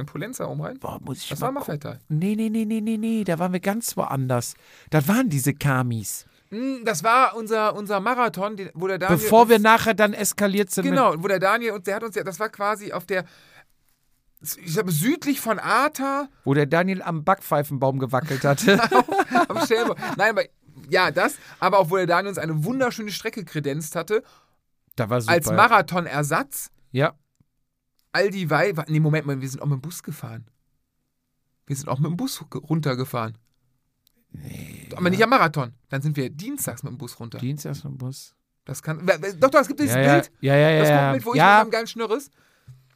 Im Polenza oben rein. Boah, muss ich Das mal war. Maffeital. Nee, nee, nee, nee, nee, nee. Da waren wir ganz woanders. Das waren diese Kamis. Hm, Das war unser, unser Marathon, wo der Daniel. Bevor wir nachher dann eskaliert sind. Genau, wo der Daniel und der hat uns ja, das war quasi auf der. Ich glaube, südlich von Arta. Wo der Daniel am Backpfeifenbaum gewackelt hatte. am Stellenbosch. Nein, aber ja, das, aber auch wo der Daniel uns eine wunderschöne Strecke kredenzt hatte. Da war super. als Marathonersatz. Ja. Aldi Wei, wa- nee, Moment mal, wir sind auch mit dem Bus gefahren. Wir sind auch mit dem Bus ge- runtergefahren. Nee. Aber nicht am Marathon. Dann sind wir dienstags mit dem Bus runter. Dienstags im Bus. Das kann. Doch, doch, es gibt dieses Ja, ja, Bild. ja, ja, Das ja. Bild, wo ich mit ja, meinem geilen Schnürres.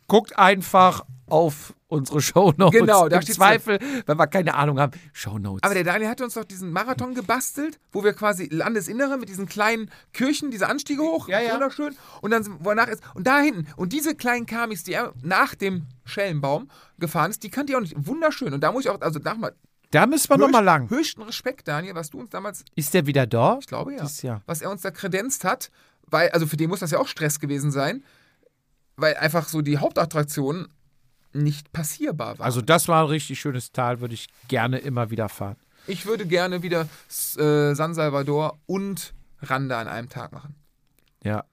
guckt einfach auf unsere Shownotes. Genau, da Im Zweifel, wenn wir keine Ahnung haben, Shownotes. Aber der Daniel hatte uns doch diesen Marathon gebastelt, wo wir quasi Landesinnere mit diesen kleinen Kirchen, diese Anstiege hoch, Ja, ja. wunderschön. Und dann, wo er nach ist. Und da hinten, und diese kleinen Kamis, die er nach dem Schellenbaum gefahren ist, die kannte ich auch nicht. Wunderschön. Und da muss ich auch, also nach mal, da müssen wir nochmal lang. höchsten Respekt, Daniel, was du uns damals, Ist der wieder da? ich glaube ja, Dieses Jahr. was er uns da kredenzt hat, weil, also für den muss das ja auch Stress gewesen sein, weil einfach so die Hauptattraktionen nicht passierbar waren. Also das war ein richtig schönes Tal, würde ich gerne immer wieder fahren. Ich würde gerne wieder äh, San Salvador und Randa an einem Tag machen. Ja.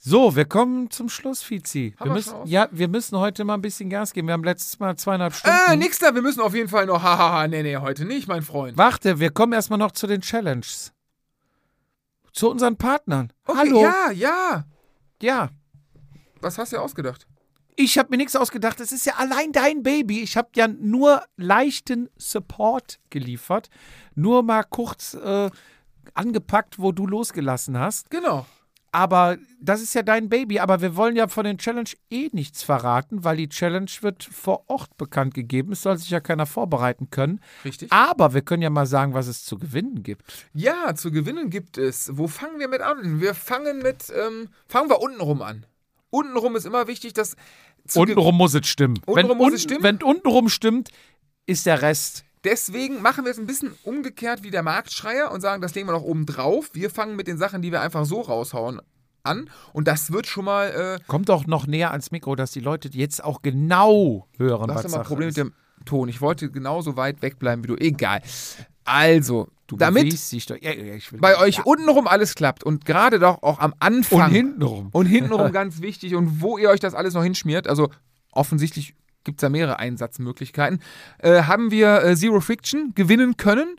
So, wir kommen zum Schluss, Fizi. Haben Wir wir müssen, ja, wir müssen heute mal ein bisschen Gas geben. Wir haben letztes Mal zweieinhalb Stunden. Äh, nix da, wir müssen auf jeden Fall noch, hahaha, nee, nee, heute nicht, mein Freund. Warte, wir kommen erstmal noch zu den Challenges. Zu unseren Partnern. Okay, Hallo. Ja, ja. ja. Was hast du ausgedacht? Ich habe mir nichts ausgedacht. Es ist ja allein dein Baby. Ich habe ja nur leichten Support geliefert. Nur mal kurz äh, angepackt, wo du losgelassen hast. Genau. Aber das ist ja dein Baby. Aber wir wollen ja von den Challenge eh nichts verraten, weil die Challenge wird vor Ort bekannt gegeben. Es soll sich ja keiner vorbereiten können. Richtig. Aber wir können ja mal sagen, was es zu gewinnen gibt. Ja, zu gewinnen gibt es. Wo fangen wir mit an? Wir fangen mit, ähm, fangen wir untenrum an. Untenrum ist immer wichtig, dass. Untenrum muss es stimmen. Untenrum wenn, muss es stimmen? wenn untenrum stimmt, ist der Rest. Deswegen machen wir es ein bisschen umgekehrt wie der Marktschreier und sagen, das legen wir noch oben drauf. Wir fangen mit den Sachen, die wir einfach so raushauen, an. Und das wird schon mal. Äh, Kommt doch noch näher ans Mikro, dass die Leute jetzt auch genau hören, Du hast was immer ein Sache Problem mit dem Ton. Ich wollte genauso weit wegbleiben wie du. Egal. Also, Du damit doch. Ja, bei euch ja. untenrum alles klappt und gerade doch auch am Anfang und hintenrum. und hintenrum ganz wichtig und wo ihr euch das alles noch hinschmiert, also offensichtlich gibt es da mehrere Einsatzmöglichkeiten, äh, haben wir äh, Zero Friction gewinnen können.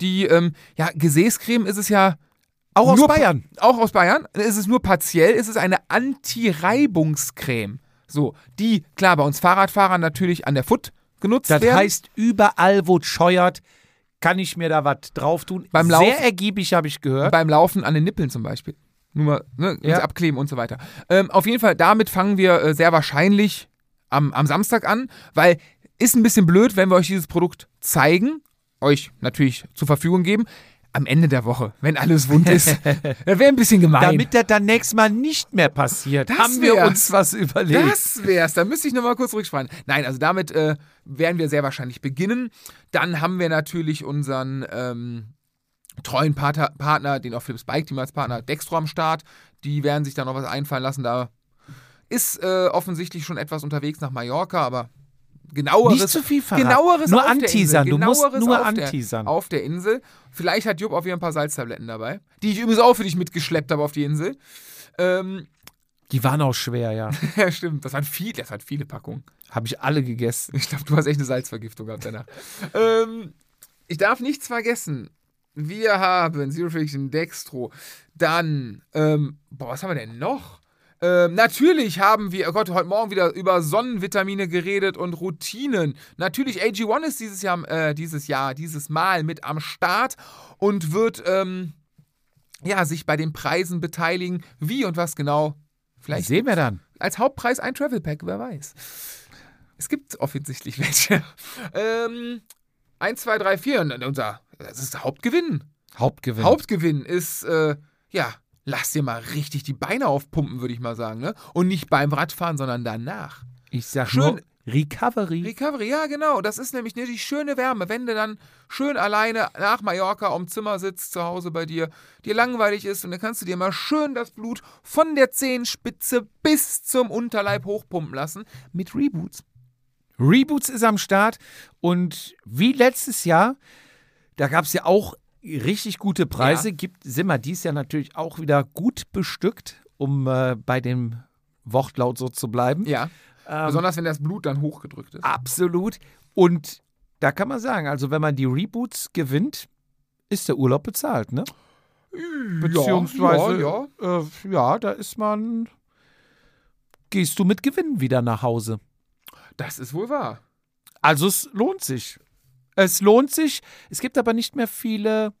Die, ähm, ja, Gesäßcreme ist es ja Auch aus nur Bayern. Auch aus Bayern. Es ist nur partiell. Es ist eine Anti-Reibungscreme. So, die, klar, bei uns Fahrradfahrern natürlich an der Foot genutzt Das werden. heißt, überall, wo es scheuert, kann ich mir da was drauf tun. Beim Sehr Laufen- ergiebig, habe ich gehört. beim Laufen an den Nippeln zum Beispiel. Nur mal ne, Ja. abkleben und so weiter. Ähm, auf jeden Fall, damit fangen wir äh, sehr wahrscheinlich am, am Samstag an, weil ist ein bisschen blöd, wenn wir euch dieses Produkt zeigen, euch natürlich zur Verfügung geben. Am Ende der Woche, wenn alles wund ist. das wäre ein bisschen gemein. Damit das dann nächstes Mal nicht mehr passiert, Das haben wir wär's. uns was überlegt. Das wär's. Da müsste ich nochmal kurz rückspannen. Nein, also damit äh, werden wir sehr wahrscheinlich beginnen. Dann haben wir natürlich unseren ähm, treuen Partner, Partner, den auch Philips Bike Team als Partner, Dextro am Start. Die werden sich da noch was einfallen lassen. Da ist äh, offensichtlich schon etwas unterwegs nach Mallorca, aber genaueres. Nicht zu viel verraten. Genaueres Nur anteasern. Du musst nur auf der- anteasern. Auf der Insel. Vielleicht hat Jupp auch wieder ein paar Salztabletten dabei, die ich übrigens auch für dich mitgeschleppt habe auf die Insel. Ähm, Die waren auch schwer, ja. ja, stimmt. Das waren viele, das waren viele Packungen. habe ich alle gegessen. Ich glaube, du hast echt eine Salzvergiftung gehabt danach. ähm, ich darf nichts vergessen. Wir haben Zero Friction Dextro. Dann, ähm, boah, was haben wir denn noch? Ähm, natürlich haben wir, oh Gott, heute Morgen wieder über Sonnenvitamine geredet und Routinen. Natürlich, AG1 ist dieses Jahr, äh, dieses Jahr, dieses Mal mit am Start und wird, ähm, ja, sich bei den Preisen beteiligen. Wie und was genau? Vielleicht Sehen wir dann. als Hauptpreis ein Travel Pack, wer weiß. Es gibt offensichtlich welche. ähm, 1, 2, 3, 4. Und unser, das ist der Hauptgewinn. Hauptgewinn. Hauptgewinn ist, äh, ja, lass dir mal richtig die Beine aufpumpen, würde ich mal sagen. Ne? Und nicht beim Radfahren, sondern danach. ich sag Schön- nur Recovery. Recovery, ja, genau. Das ist nämlich ne, die schöne Wärme. Wenn du dann schön alleine nach Mallorca am Zimmer sitzt, zu Hause bei dir, dir langweilig ist und dann kannst du dir mal schön das Blut von der Zehenspitze bis zum Unterleib hochpumpen lassen mit Reboots. Reboots ist am Start und wie letztes Jahr, da gab es ja auch richtig gute Preise. Ja. Gibt, sind wir dies Jahr natürlich auch wieder gut bestückt, um äh, bei dem Wortlaut so zu bleiben. Ja. Ähm, Besonders wenn das Blut dann hochgedrückt ist. Absolut. Und da kann man sagen, also wenn man die Reboots gewinnt, ist der Urlaub bezahlt, ne? Beziehungsweise, ja, ja. Äh, ja, da ist man. Gehst du mit Gewinn wieder nach Hause. Das ist wohl wahr. Also es lohnt sich. Es lohnt sich. Es gibt aber nicht mehr viele,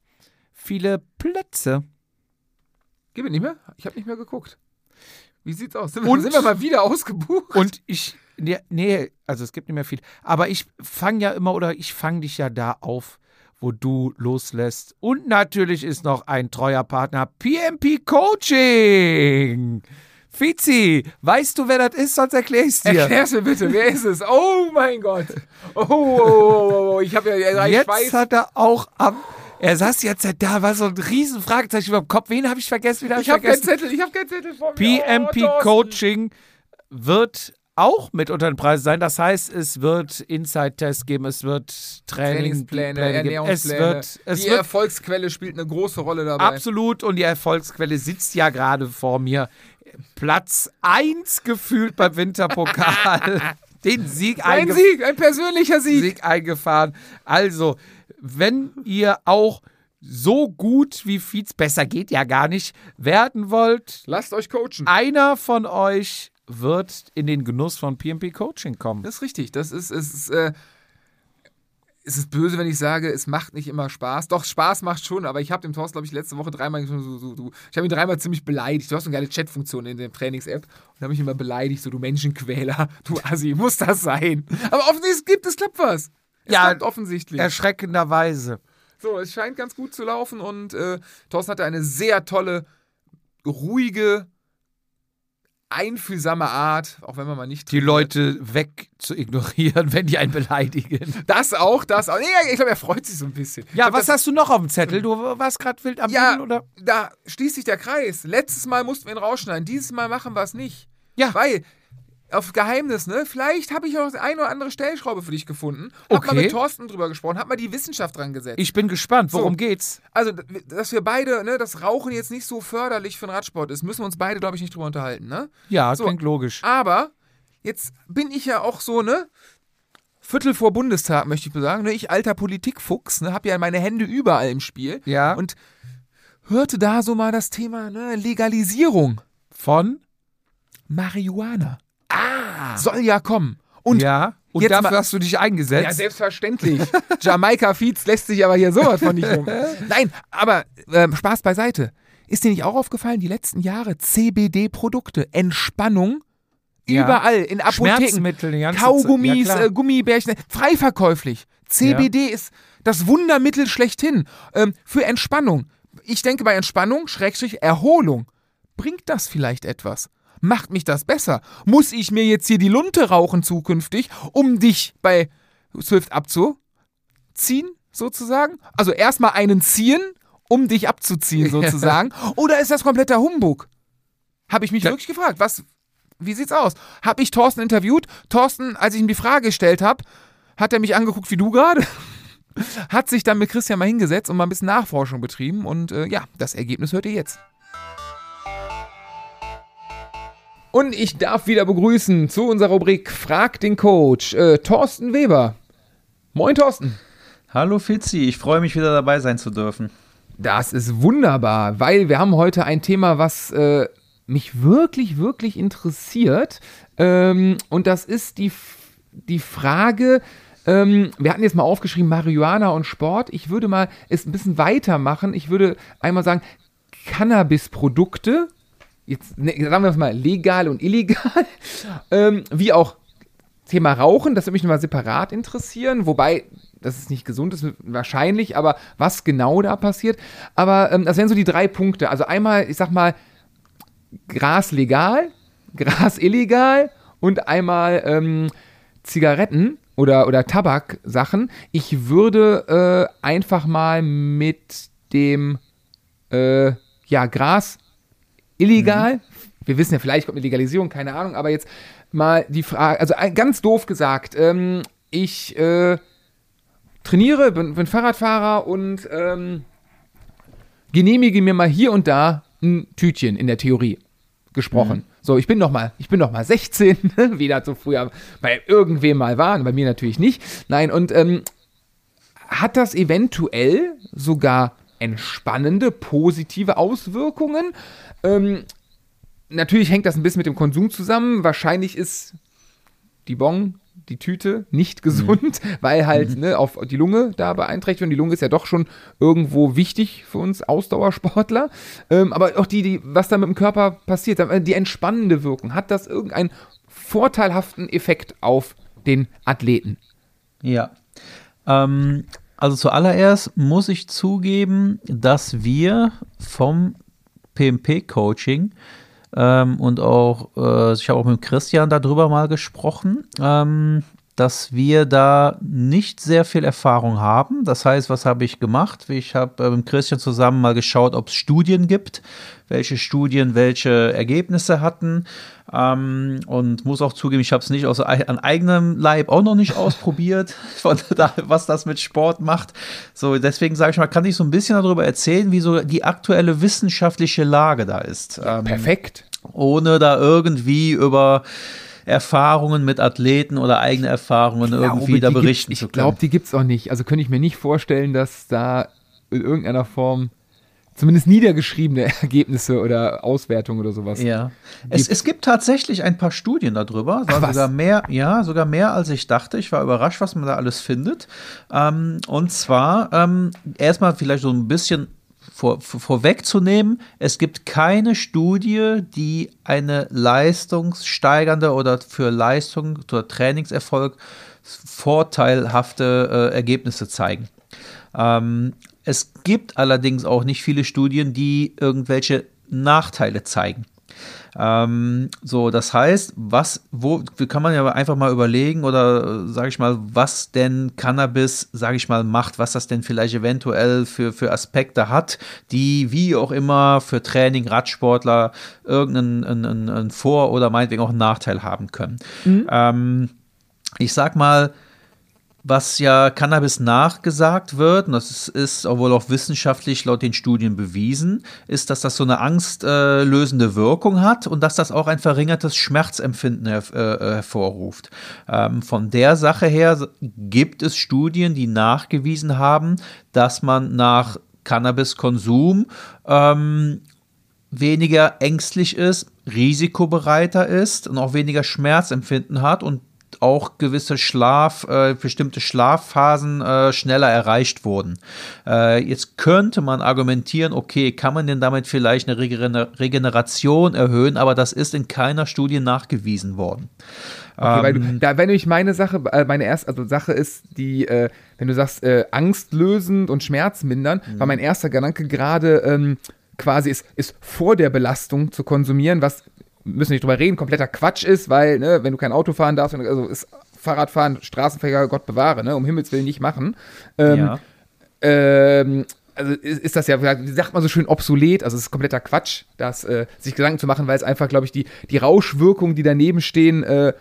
viele Plätze. Gibt es nicht mehr? Ich habe nicht mehr geguckt. Wie sieht's aus? Sind, Und- wir, sind wir mal wieder ausgebucht? Und ich, nee, nee, also es gibt nicht mehr viel. Aber ich fange ja immer oder ich fange dich ja da auf, wo du loslässt. Und natürlich ist noch ein treuer Partner PMP Coaching. Fizi, weißt du, wer das ist? Sonst erkläre ich es dir. Erklär's mir bitte, wer ist es? Oh mein Gott. Oh, oh, oh, oh, oh. ich habe ja ich Jetzt weiß. hat er auch am. Er saß jetzt da, war so ein riesen Fragezeichen über dem Kopf. Wen habe ich vergessen? Hab Ich habe keinen? Zettel, ich habe keinen Zettel vor mir. PMP oh. Coaching wird auch mit unter den Preisen sein. Das heißt, es wird Inside-Tests geben, es wird Training, Trainingspläne, Pläne geben. Es Ernährungspläne. wird, es Die wird Erfolgsquelle spielt eine große Rolle dabei. absolut und die Erfolgsquelle sitzt ja gerade vor mir. Platz 1 gefühlt beim Winterpokal. Den Sieg Ein. Sieg, ein persönlicher Sieg. Sieg eingefahren. Also, wenn ihr auch so gut wie Fietz, besser geht ja gar nicht, werden wollt, Lasst euch coachen. einer von euch wird in den Genuss von PMP Coaching kommen. Das ist richtig. Das ist, es ist, äh, es ist böse, wenn ich sage, es macht nicht immer Spaß. Doch, Spaß macht schon, aber ich habe dem Thorsten, glaube ich, letzte Woche dreimal so, so, so, ich habe ihn dreimal ziemlich beleidigt. Du hast eine geile Chatfunktion in der Trainings-App und habe mich immer beleidigt, so du Menschenquäler, du Assi, muss das sein? Aber offensichtlich gibt es klappt was. Es Ja, klappt offensichtlich. Erschreckenderweise. So, es scheint ganz gut zu laufen und äh, Thorsten hatte eine sehr tolle, ruhige, einfühlsame Art, auch wenn man mal nicht Die Leute weg zu ignorieren, wenn die einen beleidigen. Das auch, das auch. Nee, ich glaube, er freut sich so ein bisschen. Ja, glaub, was hast du noch auf dem Zettel? Du warst gerade wild am Ja, Bügeln, oder? da schließt sich der Kreis. Letztes Mal mussten wir ihn rausschneiden. Dieses Mal machen wir es nicht. Ja. Weil, auf Geheimnis, ne? Vielleicht habe ich auch eine oder andere Stellschraube für dich gefunden. Hab mal Okay. mit Thorsten drüber gesprochen, hab mal die Wissenschaft dran gesetzt. Ich bin gespannt, worum So. geht's? also, dass wir beide, ne, das Rauchen jetzt nicht so förderlich für den Radsport ist, müssen wir uns beide, glaube ich, nicht drüber unterhalten, ne? Ja, So. klingt logisch. Aber jetzt bin ich ja auch so, ne? Viertel vor Bundestag, möchte ich sagen. Ne? Ich, alter Politikfuchs, ne, habe ja meine Hände überall im Spiel. Ja. Und hörte da so mal das Thema ne, Legalisierung. Von? Marihuana. Ah. Soll ja kommen. Und ja. Und jetzt dafür hast du dich eingesetzt. ja, selbstverständlich. Jamaika Feeds lässt sich aber hier sowas von nicht rum. Nein, aber ähm, Spaß beiseite. Ist dir nicht auch aufgefallen, die letzten Jahre CBD-Produkte, Entspannung, Ja. überall in Apotheken, Kaugummis. Ja, äh, Gummibärchen, frei verkäuflich. CBD ist das Wundermittel schlechthin ähm, für Entspannung. Ich denke bei Entspannung, Schrägstrich, Erholung. Bringt das vielleicht etwas? Macht mich das besser? Muss ich mir jetzt hier die Lunte rauchen zukünftig, um dich bei Swift abzuziehen, sozusagen? Also erstmal einen ziehen, um dich abzuziehen, sozusagen. Oder ist das kompletter Humbug? Habe ich mich Da- wirklich gefragt. Was, wie sieht's aus? Habe ich Thorsten interviewt? Thorsten, als ich ihm die Frage gestellt habe, hat er mich angeguckt wie du gerade. Hat sich dann mit Christian mal hingesetzt und mal ein bisschen Nachforschung betrieben. Und äh, ja, das Ergebnis hört ihr jetzt. Und ich darf wieder begrüßen zu unserer Rubrik Frag den Coach, äh, Thorsten Weber. Moin, Thorsten. Hallo Fitzi, ich freue mich wieder dabei sein zu dürfen. Das ist wunderbar, weil wir haben heute ein Thema, was äh, mich wirklich, wirklich interessiert. Ähm, und das ist die, die Frage, ähm, wir hatten jetzt mal aufgeschrieben, Marihuana und Sport. Ich würde mal es ein bisschen weitermachen. Ich würde einmal sagen, Cannabis-Produkte, jetzt ne, sagen wir es mal, legal und illegal, ähm, wie auch Thema Rauchen, das würde mich nochmal separat interessieren, wobei das ist nicht gesund ist, wahrscheinlich, aber was genau da passiert. Aber ähm, das wären so die drei Punkte. Also einmal, ich sag mal, Gras legal, Gras illegal und einmal ähm, Zigaretten oder, oder Tabaksachen. Ich würde äh, einfach mal mit dem äh, ja, Gras illegal. Wir wissen ja, vielleicht kommt eine Legalisierung, keine Ahnung, aber jetzt mal die Frage, also ganz doof gesagt, ähm, ich äh, trainiere, bin, bin Fahrradfahrer und ähm, genehmige mir mal hier und da ein Tütchen in der Theorie gesprochen. So, ich bin noch mal, ich bin noch mal 16, wie das so früher bei irgendwem mal war, bei mir natürlich nicht. Nein, und ähm, hat das eventuell sogar entspannende, positive Auswirkungen. Ähm, natürlich hängt das ein bisschen mit dem Konsum zusammen. Wahrscheinlich ist die Bon, die Tüte nicht gesund, mhm. weil halt mhm. ne, auf die Lunge da beeinträchtigt und die Lunge ist ja doch schon irgendwo wichtig für uns Ausdauersportler. Ähm, aber auch die, die, was da mit dem Körper passiert, die entspannende Wirkung, hat das irgendeinen vorteilhaften Effekt auf den Athleten? Ja. Ähm, also zuallererst muss ich zugeben, dass wir vom PMP-Coaching ähm, und auch, äh, ich habe auch mit Christian darüber mal gesprochen, ähm, dass wir da nicht sehr viel Erfahrung haben. Das heißt, was habe ich gemacht? Ich habe äh, mit Christian zusammen mal geschaut, ob es Studien gibt, welche Studien welche Ergebnisse hatten. Ähm, und muss auch zugeben, ich habe es nicht aus, an eigenem Leib auch noch nicht ausprobiert, von da, was das mit Sport macht. So, deswegen sage ich mal, kann ich so ein bisschen darüber erzählen, wie so die aktuelle wissenschaftliche Lage da ist. Ähm, Perfekt. Ohne da irgendwie über Erfahrungen mit Athleten oder eigene Erfahrungen glaube, irgendwie da berichten zu können. Ich glaube, die gibt es auch nicht. Also könnte ich mir nicht vorstellen, dass da in irgendeiner Form zumindest niedergeschriebene Ergebnisse oder Auswertungen oder sowas. Ja. Es, es, gibt tatsächlich ein paar Studien darüber, Ach, sogar mehr, ja, sogar mehr als ich dachte. Ich war überrascht, was man da alles findet. Ähm, und zwar ähm, erstmal vielleicht so ein bisschen vor, vorwegzunehmen, es gibt keine Studie, die eine leistungssteigernde oder für Leistung oder Trainingserfolg vorteilhafte äh, Ergebnisse zeigen. Ähm, es gibt allerdings auch nicht viele Studien, die irgendwelche Nachteile zeigen. Ähm, so, das heißt, was, wo, kann man ja einfach mal überlegen oder äh, sage ich mal, was denn Cannabis, sage ich mal, macht, was das denn vielleicht eventuell für, für Aspekte hat, die wie auch immer für Training, Radsportler irgendeinen einen, einen Vor- oder meinetwegen auch einen Nachteil haben können. Mhm. Ähm, ich sag mal, was ja Cannabis nachgesagt wird, und das ist, obwohl auch wissenschaftlich laut den Studien bewiesen, ist, dass das so eine angstlösende äh, Wirkung hat und dass das auch ein verringertes Schmerzempfinden her äh, hervorruft. Ähm, von der Sache her gibt es Studien, die nachgewiesen haben, dass man nach Cannabiskonsum ähm, weniger ängstlich ist, risikobereiter ist und auch weniger Schmerzempfinden hat und auch gewisse Schlaf, äh, bestimmte Schlafphasen äh, schneller erreicht wurden. Äh, jetzt könnte man argumentieren, okay, kann man denn damit vielleicht eine Regener Regeneration erhöhen, aber das ist in keiner Studie nachgewiesen worden. Okay, weil du, ähm, da, wenn ich meine Sache, äh, meine erste, also Sache ist, die, äh, wenn du sagst, äh, angstlösend und schmerzmindern, mhm. war mein erster Gedanke gerade, ähm, quasi ist, ist vor der Belastung zu konsumieren, was müssen nicht drüber reden, kompletter Quatsch ist, weil, ne, wenn du kein Auto fahren darfst, also ist Fahrradfahren, Straßenverkehr, Gott bewahre, ne, um Himmels Willen nicht machen. Ähm, ja. ähm, also ist, ist, das ja, wie sagt man so schön, obsolet, also es ist kompletter Quatsch, das, äh, sich Gedanken zu machen, weil es einfach, glaube ich, die, die Rauschwirkungen, die daneben stehen, äh,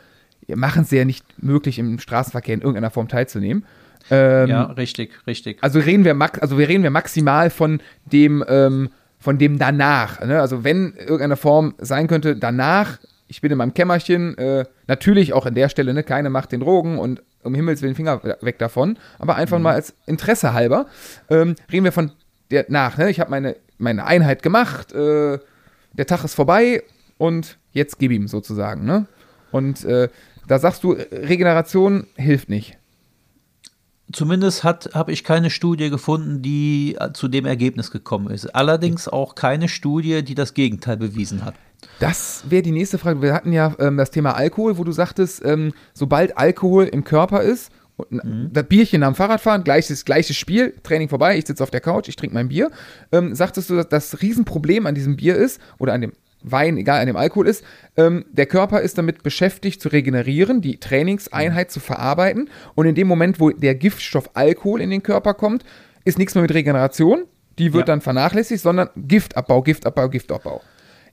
machen es ja nicht möglich, im Straßenverkehr in irgendeiner Form teilzunehmen. Ähm, ja, richtig, richtig. Also reden wir, also wir reden wir maximal von dem, ähm, von dem danach. Ne? Also wenn irgendeine Form sein könnte, danach, ich bin in meinem Kämmerchen, äh, natürlich auch an der Stelle, ne, keine Macht den Drogen und um Himmels Willen Finger weg davon, aber einfach mhm. mal als Interesse halber, ähm, reden wir von der nach. Ne? Ich habe meine, meine Einheit gemacht, äh, der Tag ist vorbei und jetzt gib ihm sozusagen. Ne? Und äh, da sagst du, Regeneration hilft nicht. Zumindest habe ich keine Studie gefunden, die äh, zu dem Ergebnis gekommen ist. Allerdings auch keine Studie, die das Gegenteil bewiesen hat. Das wäre die nächste Frage. Wir hatten ja ähm, das Thema Alkohol, wo du sagtest, ähm, sobald Alkohol im Körper ist, mhm. das Bierchen am Fahrradfahren, gleiches, gleiches Spiel, Training vorbei, ich sitze auf der Couch, ich trinke mein Bier. Ähm, sagtest du, dass das Riesenproblem an diesem Bier ist oder an dem Wein, egal an dem Alkohol ist, ähm, der Körper ist damit beschäftigt zu regenerieren, die Trainingseinheit zu verarbeiten. Und in dem Moment, wo der Giftstoff Alkohol in den Körper kommt, ist nichts mehr mit Regeneration, die wird ja. dann vernachlässigt, sondern Giftabbau, Giftabbau, Giftabbau.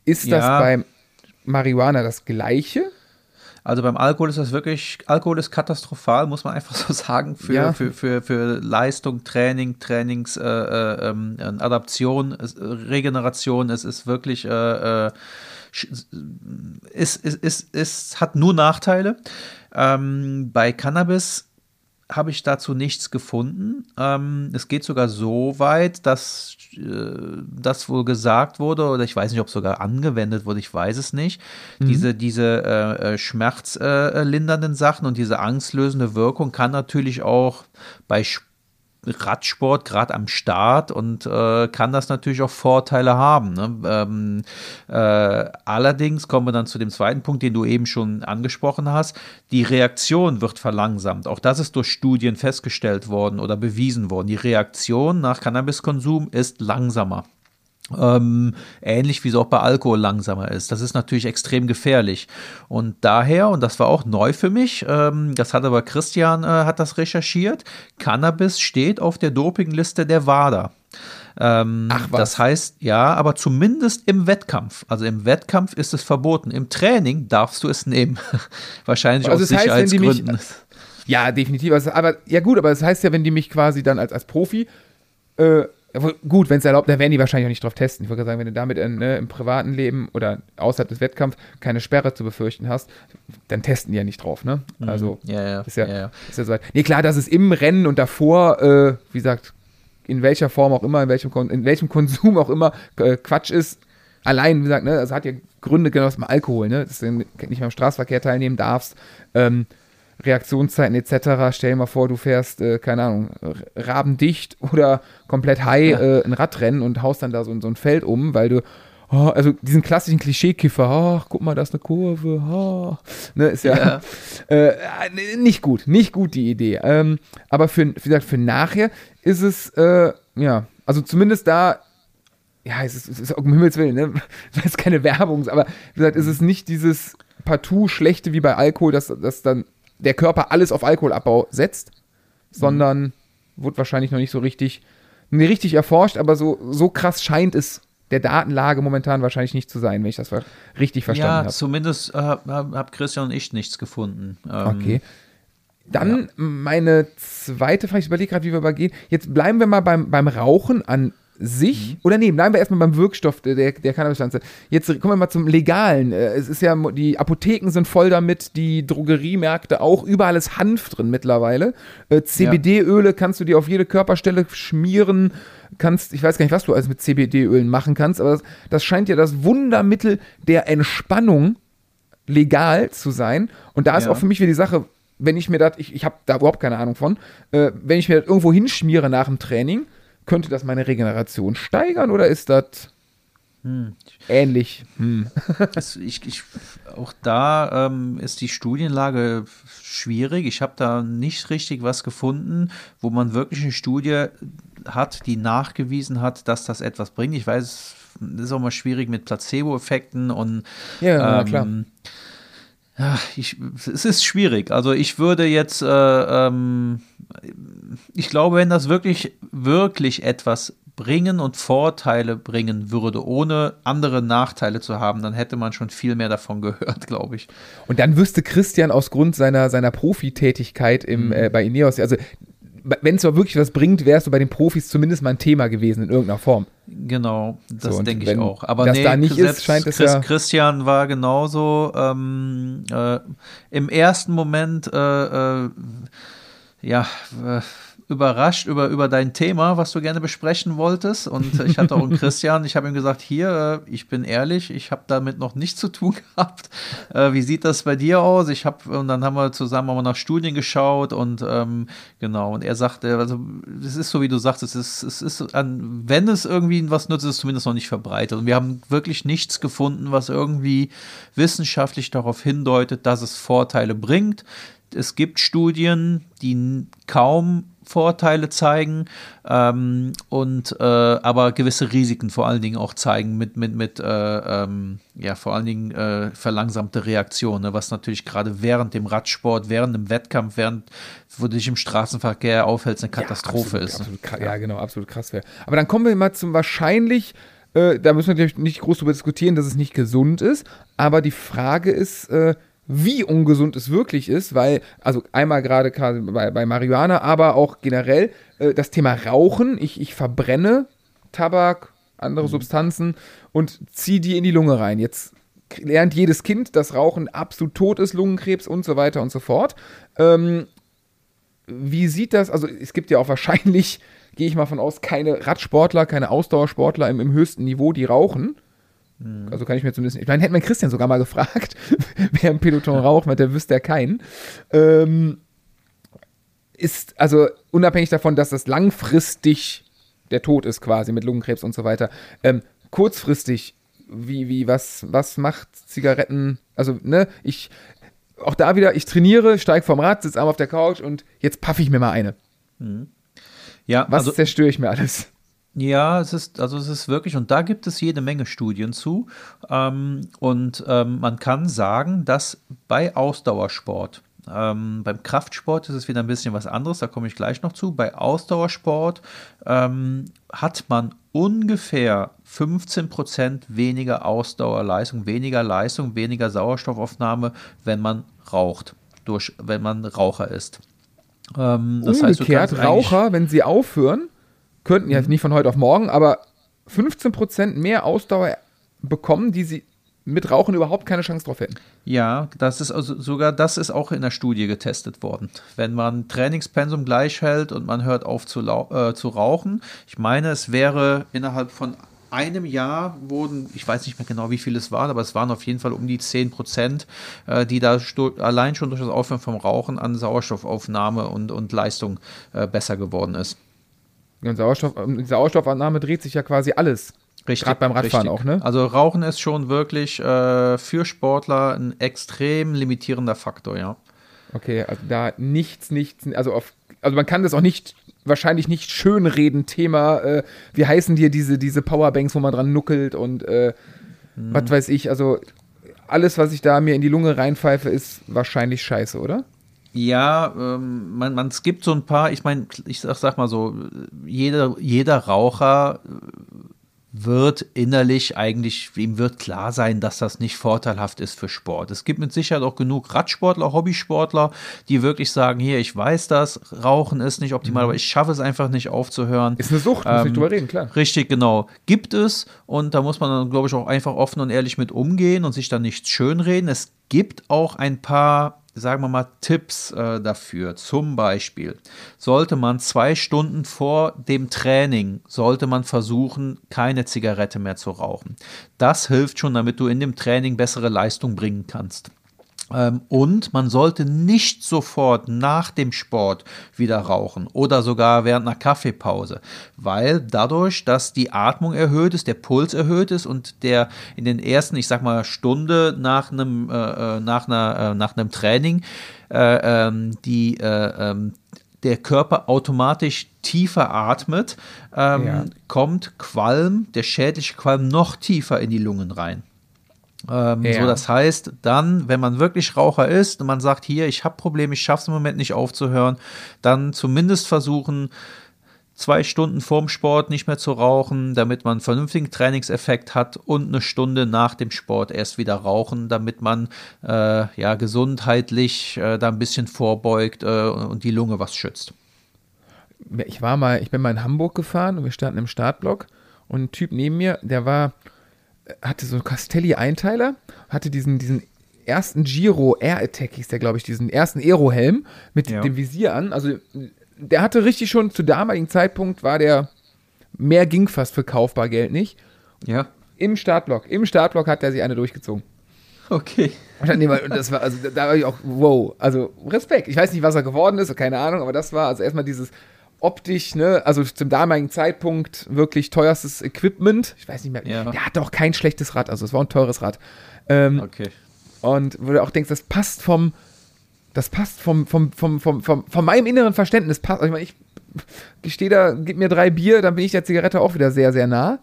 Ist ja. das beim Marihuana das Gleiche? Also beim Alkohol ist das wirklich, Alkohol ist katastrophal, muss man einfach so sagen, für, ja. für, für, für Leistung, Training, Trainings, äh, äh, ähm, Adaption, es, Regeneration. Es ist wirklich, äh, äh es, es, es, es hat nur Nachteile. Ähm, bei Cannabis habe ich dazu nichts gefunden. Ähm, es geht sogar so weit, dass äh, das wohl gesagt wurde, oder ich weiß nicht, ob es sogar angewendet wurde, ich weiß es nicht. Mhm. Diese, diese äh, äh schmerzlindernden äh, Sachen und diese angstlösende Wirkung kann natürlich auch bei Sport Radsport gerade am Start und äh, kann das natürlich auch Vorteile haben. Ne? Ähm, äh, allerdings kommen wir dann zu dem zweiten Punkt, den du eben schon angesprochen hast. Die Reaktion wird verlangsamt. Auch das ist durch Studien festgestellt worden oder bewiesen worden. Die Reaktion nach Cannabiskonsum ist langsamer. Ähm, ähnlich wie es auch bei Alkohol langsamer ist. Das ist natürlich extrem gefährlich. Und daher, und das war auch neu für mich, ähm, das hat aber Christian äh, hat das recherchiert, Cannabis steht auf der Dopingliste der WADA. Ähm, Ach was. Das heißt, ja, aber zumindest im Wettkampf. Also im Wettkampf ist es verboten. Im Training darfst du es nehmen. Wahrscheinlich also aus Sicherheitsgründen. Mich, ja, definitiv. Also, aber ja gut, aber das heißt ja, wenn die mich quasi dann als, als Profi äh, Gut, wenn es erlaubt, dann werden die wahrscheinlich auch nicht drauf testen. Ich würde sagen, wenn du damit in, ne, im privaten Leben oder außerhalb des Wettkampfs keine Sperre zu befürchten hast, dann testen die ja nicht drauf, ne? Mhm. Also, ja, ja. Ist ja, ja, Ist ja so weit. Nee, klar, dass es im Rennen und davor, äh, wie gesagt, in welcher Form auch immer, in welchem, in welchem Konsum auch immer äh, Quatsch ist. Allein, wie gesagt, ne, das hat ja Gründe, genau wie Alkohol, ne? Dass du nicht mehr am Straßenverkehr teilnehmen darfst. Ähm, Reaktionszeiten etc. Stell dir mal vor, du fährst, äh, keine Ahnung, rabendicht oder komplett high ja. äh, ein Radrennen und haust dann da so, so ein Feld um, weil du, oh, also diesen klassischen Klischeekiffer, ach, guck mal, da ist eine Kurve, oh, ne, ist ja, ja. Äh, nicht gut, nicht gut die Idee. Ähm, aber für, wie gesagt, für nachher ist es, äh, ja, also zumindest da ja, es ist, es ist um Himmels Willen, ne? Das ist keine Werbung, aber wie gesagt, ist es nicht dieses partout schlechte wie bei Alkohol, dass, dass dann der Körper alles auf Alkoholabbau setzt, sondern mhm. wurde wahrscheinlich noch nicht so richtig, nicht richtig erforscht, aber so, so krass scheint es der Datenlage momentan wahrscheinlich nicht zu sein, wenn ich das richtig verstanden habe. Ja, hab. zumindest äh, habe Christian und ich nichts gefunden. Ähm, okay. Dann ja. meine zweite Frage, ich überlege gerade, wie wir übergehen. Jetzt bleiben wir mal beim, beim Rauchen an sich, mhm. oder nee, bleiben wir erstmal beim Wirkstoff der, der Cannabispflanze. Jetzt kommen wir mal zum Legalen. Äh, es ist ja, die Apotheken sind voll damit, die Drogeriemärkte auch, überall ist Hanf drin mittlerweile. Äh, CBD-Öle kannst du dir auf jede Körperstelle schmieren, kannst, ich weiß gar nicht, was du alles mit CBD-Ölen machen kannst, aber das, das scheint ja das Wundermittel der Entspannung legal zu sein. Und da ist ja. auch für mich wieder die Sache, wenn ich mir das, ich, ich habe da überhaupt keine Ahnung von, äh, wenn ich mir das irgendwo hinschmiere nach dem Training, könnte das meine Regeneration steigern oder ist das hm. ähnlich? Hm. Also ich, ich, auch da ähm, ist die Studienlage schwierig. Ich habe da nicht richtig was gefunden, wo man wirklich eine Studie hat, die nachgewiesen hat, dass das etwas bringt. Ich weiß, es ist auch mal schwierig mit Placebo-Effekten und ja, ähm, ich, es ist schwierig. Also ich würde jetzt, äh, ähm, ich glaube, wenn das wirklich, wirklich etwas bringen und Vorteile bringen würde, ohne andere Nachteile zu haben, dann hätte man schon viel mehr davon gehört, glaube ich. Und dann wüsste Christian aus Grund seiner, seiner Profitätigkeit im, mhm. äh, bei Ineos, also wenn es wirklich was bringt, wärst du bei den Profis zumindest mal ein Thema gewesen in irgendeiner Form. Genau, das so, denke ich auch. Aber das nee, da nicht ist, scheint es ja. Christian war genauso ähm, äh, im ersten Moment, äh, äh, ja, äh, überrascht über, über dein Thema, was du gerne besprechen wolltest. Und ich hatte auch einen Christian, ich habe ihm gesagt, hier, äh, ich bin ehrlich, ich habe damit noch nichts zu tun gehabt. Äh, wie sieht das bei dir aus? Ich habe, und dann haben wir zusammen auch nach Studien geschaut und ähm, genau, und er sagte, also es ist so, wie du sagst, es ist, es ist, an, wenn es irgendwie was nutzt, ist es zumindest noch nicht verbreitet. Und wir haben wirklich nichts gefunden, was irgendwie wissenschaftlich darauf hindeutet, dass es Vorteile bringt. Es gibt Studien, die kaum Vorteile zeigen ähm, und äh, aber gewisse Risiken vor allen Dingen auch zeigen mit, mit, mit äh, ähm, ja, vor allen Dingen äh, verlangsamte Reaktion, ne, was natürlich gerade während dem Radsport, während dem Wettkampf, während wo du dich im Straßenverkehr aufhältst, eine Katastrophe ja, absolut, ist. Absolut, ja, genau, absolut krass wäre. Aber dann kommen wir mal zum wahrscheinlich äh, da müssen wir natürlich nicht groß darüber diskutieren, dass es nicht gesund ist, aber die Frage ist, äh, wie ungesund es wirklich ist, weil, also einmal gerade bei, bei Marihuana, aber auch generell äh, das Thema Rauchen. Ich, ich verbrenne Tabak, andere mhm. Substanzen und ziehe die in die Lunge rein. Jetzt lernt jedes Kind, dass Rauchen absolut tot ist, Lungenkrebs und so weiter und so fort. Ähm, wie sieht das, also es gibt ja auch wahrscheinlich, gehe ich mal von aus, keine Radsportler, keine Ausdauersportler im, im höchsten Niveau, die rauchen. Also kann ich mir zumindest, ich meine, hätte man Christian sogar mal gefragt, wer im Peloton raucht, weil der wüsste ja keinen. Ähm, ist, also unabhängig davon, dass das langfristig der Tod ist quasi mit Lungenkrebs und so weiter, ähm, kurzfristig, wie, wie, was, was macht Zigaretten, also, ne, ich, auch da wieder, ich trainiere, steige vom Rad, sitze einmal auf der Couch und jetzt paffe ich mir mal eine. Ja, Was also, zerstöre ich mir alles? Ja, es ist, also es ist wirklich, und da gibt es jede Menge Studien zu. Ähm, und ähm, man kann sagen, dass bei Ausdauersport, ähm, beim Kraftsport ist es wieder ein bisschen was anderes, da komme ich gleich noch zu. Bei Ausdauersport ähm, hat man ungefähr 15% weniger Ausdauerleistung, weniger Leistung, weniger Sauerstoffaufnahme, wenn man raucht, durch, wenn man Raucher ist. Ähm, das heißt, Umgekehrt, kannst eigentlich- Raucher, wenn sie aufhören, könnten ja nicht von heute auf morgen, aber 15% mehr Ausdauer bekommen, die sie mit Rauchen überhaupt keine Chance drauf hätten. Ja, das ist also sogar das ist auch in der Studie getestet worden. Wenn man Trainingspensum gleich hält und man hört auf zu, äh, zu rauchen, ich meine, es wäre innerhalb von einem Jahr wurden, ich weiß nicht mehr genau, wie viel es waren, aber es waren auf jeden Fall um die 10 Prozent, äh, die da allein schon durch das Aufhören vom Rauchen an Sauerstoffaufnahme und, und Leistung äh, besser geworden ist. Und Sauerstoff, um die Sauerstoffannahme dreht sich ja quasi alles. Richtig. Gerade beim Radfahren richtig. auch, ne? Also Rauchen ist schon wirklich äh, für Sportler ein extrem limitierender Faktor, ja. Okay, also da nichts, nichts, also auf, also man kann das auch nicht, wahrscheinlich nicht schönreden, Thema, äh, wie heißen dir diese, diese Powerbanks, wo man dran nuckelt und äh, Hm. was weiß ich, also alles, was ich da mir in die Lunge reinpfeife, ist wahrscheinlich scheiße, oder? Ja, ähm, man, man, es gibt so ein paar, ich meine, ich sag, sag mal so, jeder, jeder Raucher äh, wird innerlich eigentlich, ihm wird klar sein, dass das nicht vorteilhaft ist für Sport. Es gibt mit Sicherheit auch genug Radsportler, Hobbysportler, die wirklich sagen, hier, ich weiß das, Rauchen ist nicht optimal, aber ich schaffe es einfach nicht aufzuhören. Ist eine Sucht, muss Ähm, nicht drüber reden, klar. Richtig, genau. Gibt es und da muss man dann, glaube ich, auch einfach offen und ehrlich mit umgehen und sich dann nicht schönreden. Es gibt auch ein paar, sagen wir mal, Tipps äh, dafür. Zum Beispiel sollte man zwei Stunden vor dem Training, sollte man versuchen, keine Zigarette mehr zu rauchen. Das hilft schon, damit du in dem Training bessere Leistung bringen kannst. Ähm, Und man sollte nicht sofort nach dem Sport wieder rauchen oder sogar während einer Kaffeepause, weil dadurch, dass die Atmung erhöht ist, der Puls erhöht ist und der in den ersten, ich sag mal, Stunde nach einem, äh, äh, nach einer, äh, nach einem Training äh, ähm, die äh, ähm, der Körper automatisch tiefer atmet, ähm, Ja. kommt Qualm, der schädliche Qualm noch tiefer in die Lungen rein. Ähm, Ja. So, das heißt, dann, wenn man wirklich Raucher ist und man sagt, hier, ich habe Probleme, ich schaffe es im Moment nicht aufzuhören, dann zumindest versuchen, zwei Stunden vorm Sport nicht mehr zu rauchen, damit man einen vernünftigen Trainingseffekt hat und eine Stunde nach dem Sport erst wieder rauchen, damit man äh, ja gesundheitlich äh, da ein bisschen vorbeugt äh, und die Lunge was schützt. Ich war mal, ich bin mal in Hamburg gefahren und wir standen im Startblock und ein Typ neben mir, der war, hatte so einen Castelli-Einteiler, hatte diesen, diesen ersten Giro Air Attack, hieß der, glaube ich, diesen ersten Aero-Helm mit Ja. dem Visier an. Also der hatte richtig schon, zu damaligen Zeitpunkt war der, mehr ging fast für kaufbar Geld nicht. Ja, Im Startblock, im Startblock hat er sich eine durchgezogen. okay. Und dann, das war, also da war ich auch, wow, also Respekt. Ich weiß nicht, was er geworden ist, keine Ahnung, aber das war also erstmal dieses optisch, ne, also zum damaligen Zeitpunkt wirklich teuerstes Equipment. Ich weiß nicht mehr, Ja. der hatte auch kein schlechtes Rad, also es war ein teures Rad. Ähm, Okay. Und wo du auch denkst, das passt vom, das passt vom, vom, vom, vom, vom, von meinem inneren Verständnis, passt, also ich meine, ich gestehe da, gib mir drei Bier, dann bin ich der Zigarette auch wieder sehr, sehr nah.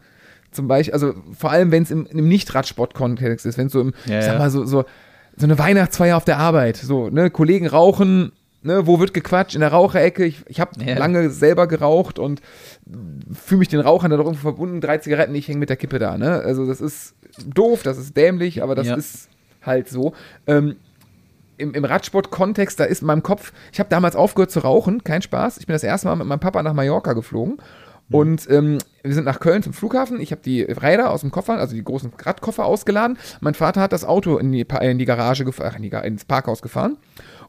Zum Beispiel, also vor allem, wenn es im, im Nicht-Radsport-Kontext ist, wenn es so im, Ja, ich sag mal, so, so, so eine Weihnachtsfeier auf der Arbeit, so, ne, Kollegen rauchen, ne, wo wird gequatscht? In der Raucherecke. Ich, ich habe Ja. lange selber geraucht und fühle mich den Rauchern da doch irgendwo verbunden. Drei Zigaretten, ich hänge mit der Kippe da, ne? Also das ist doof, das ist dämlich, aber das Ja. ist halt so. Ähm, im, im Radsport-Kontext, da ist in meinem Kopf, ich habe damals aufgehört zu rauchen, kein Spaß. Ich bin das erste Mal mit meinem Papa nach Mallorca geflogen. Und ähm, wir sind nach Köln zum Flughafen. Ich habe die Räder aus dem Koffer, also die großen Radkoffer ausgeladen. Mein Vater hat das Auto in die, in die Garage gefahren, ins Parkhaus gefahren.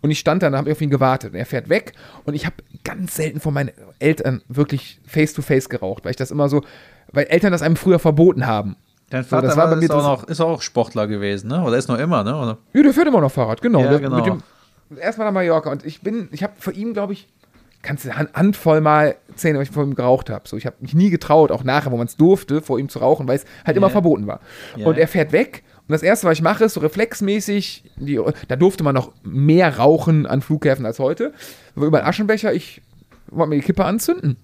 Und ich stand da und habe auf ihn gewartet. Und er fährt weg und ich habe ganz selten von meinen Eltern wirklich face-to-face geraucht, weil ich das immer so, weil Eltern das einem früher verboten haben. Dein So, Vater das war bei mir ist, auch noch, ist auch Sportler gewesen, ne? Oder ist noch immer, ne? Oder? Ja, der fährt immer noch Fahrrad, genau. Ja, genau. Dem, erstmal nach Mallorca. Und ich bin, ich habe vor ihm, glaube ich, kannst du eine Hand- Handvoll mal zählen, weil ich vor ihm geraucht habe. So, ich habe mich nie getraut, auch nachher, wo man es durfte, vor ihm zu rauchen, weil es halt immer Ja. verboten war. Ja. Und er fährt weg. Und das erste, was ich mache, ist so reflexmäßig, die, da durfte man noch mehr rauchen an Flughäfen als heute. War überall Aschenbecher, ich wollte mir die Kippe anzünden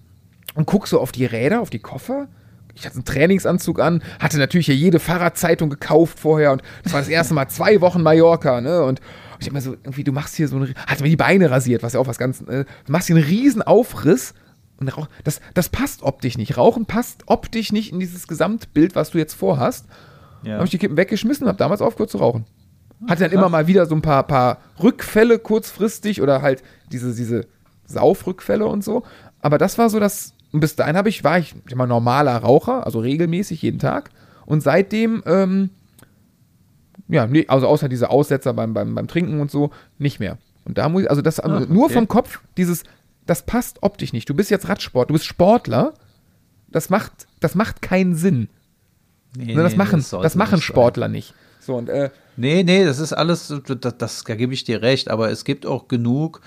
und guck so auf die Räder, auf die Koffer. Ich hatte einen Trainingsanzug an, hatte natürlich ja jede Fahrradzeitung gekauft vorher und das war das erste Mal zwei Wochen Mallorca, ne? Und ich hab mir so, irgendwie, du machst hier so ein, hatte mir die Beine rasiert, was ja auch was ganz, äh, du machst hier einen riesen Aufriss und Rauch, das, das passt optisch nicht. Rauchen passt optisch nicht in dieses Gesamtbild, was du jetzt vorhast. Ja. Habe ich die Kippen weggeschmissen und habe damals aufgehört zu rauchen. Hatte dann immer mal wieder so ein paar, paar Rückfälle kurzfristig oder halt diese, diese Saufrückfälle und so. Aber das war so das. Und bis dahin habe ich, war ich immer normaler Raucher, also regelmäßig jeden Tag. Und seitdem, ähm, ja, nee, also außer diese Aussetzer beim, beim, beim Trinken und so, nicht mehr. Und da muss ich, also das, Ah, nur okay. vom Kopf, dieses, das passt optisch nicht. Du bist jetzt Radsport, du bist Sportler. Das macht, das macht keinen Sinn. Nee, Ne, das nee, machen, sollte das machen sein. Sportler nicht. So, und äh, Nee, nee, das ist alles, das, das, da gebe ich dir recht, aber es gibt auch genug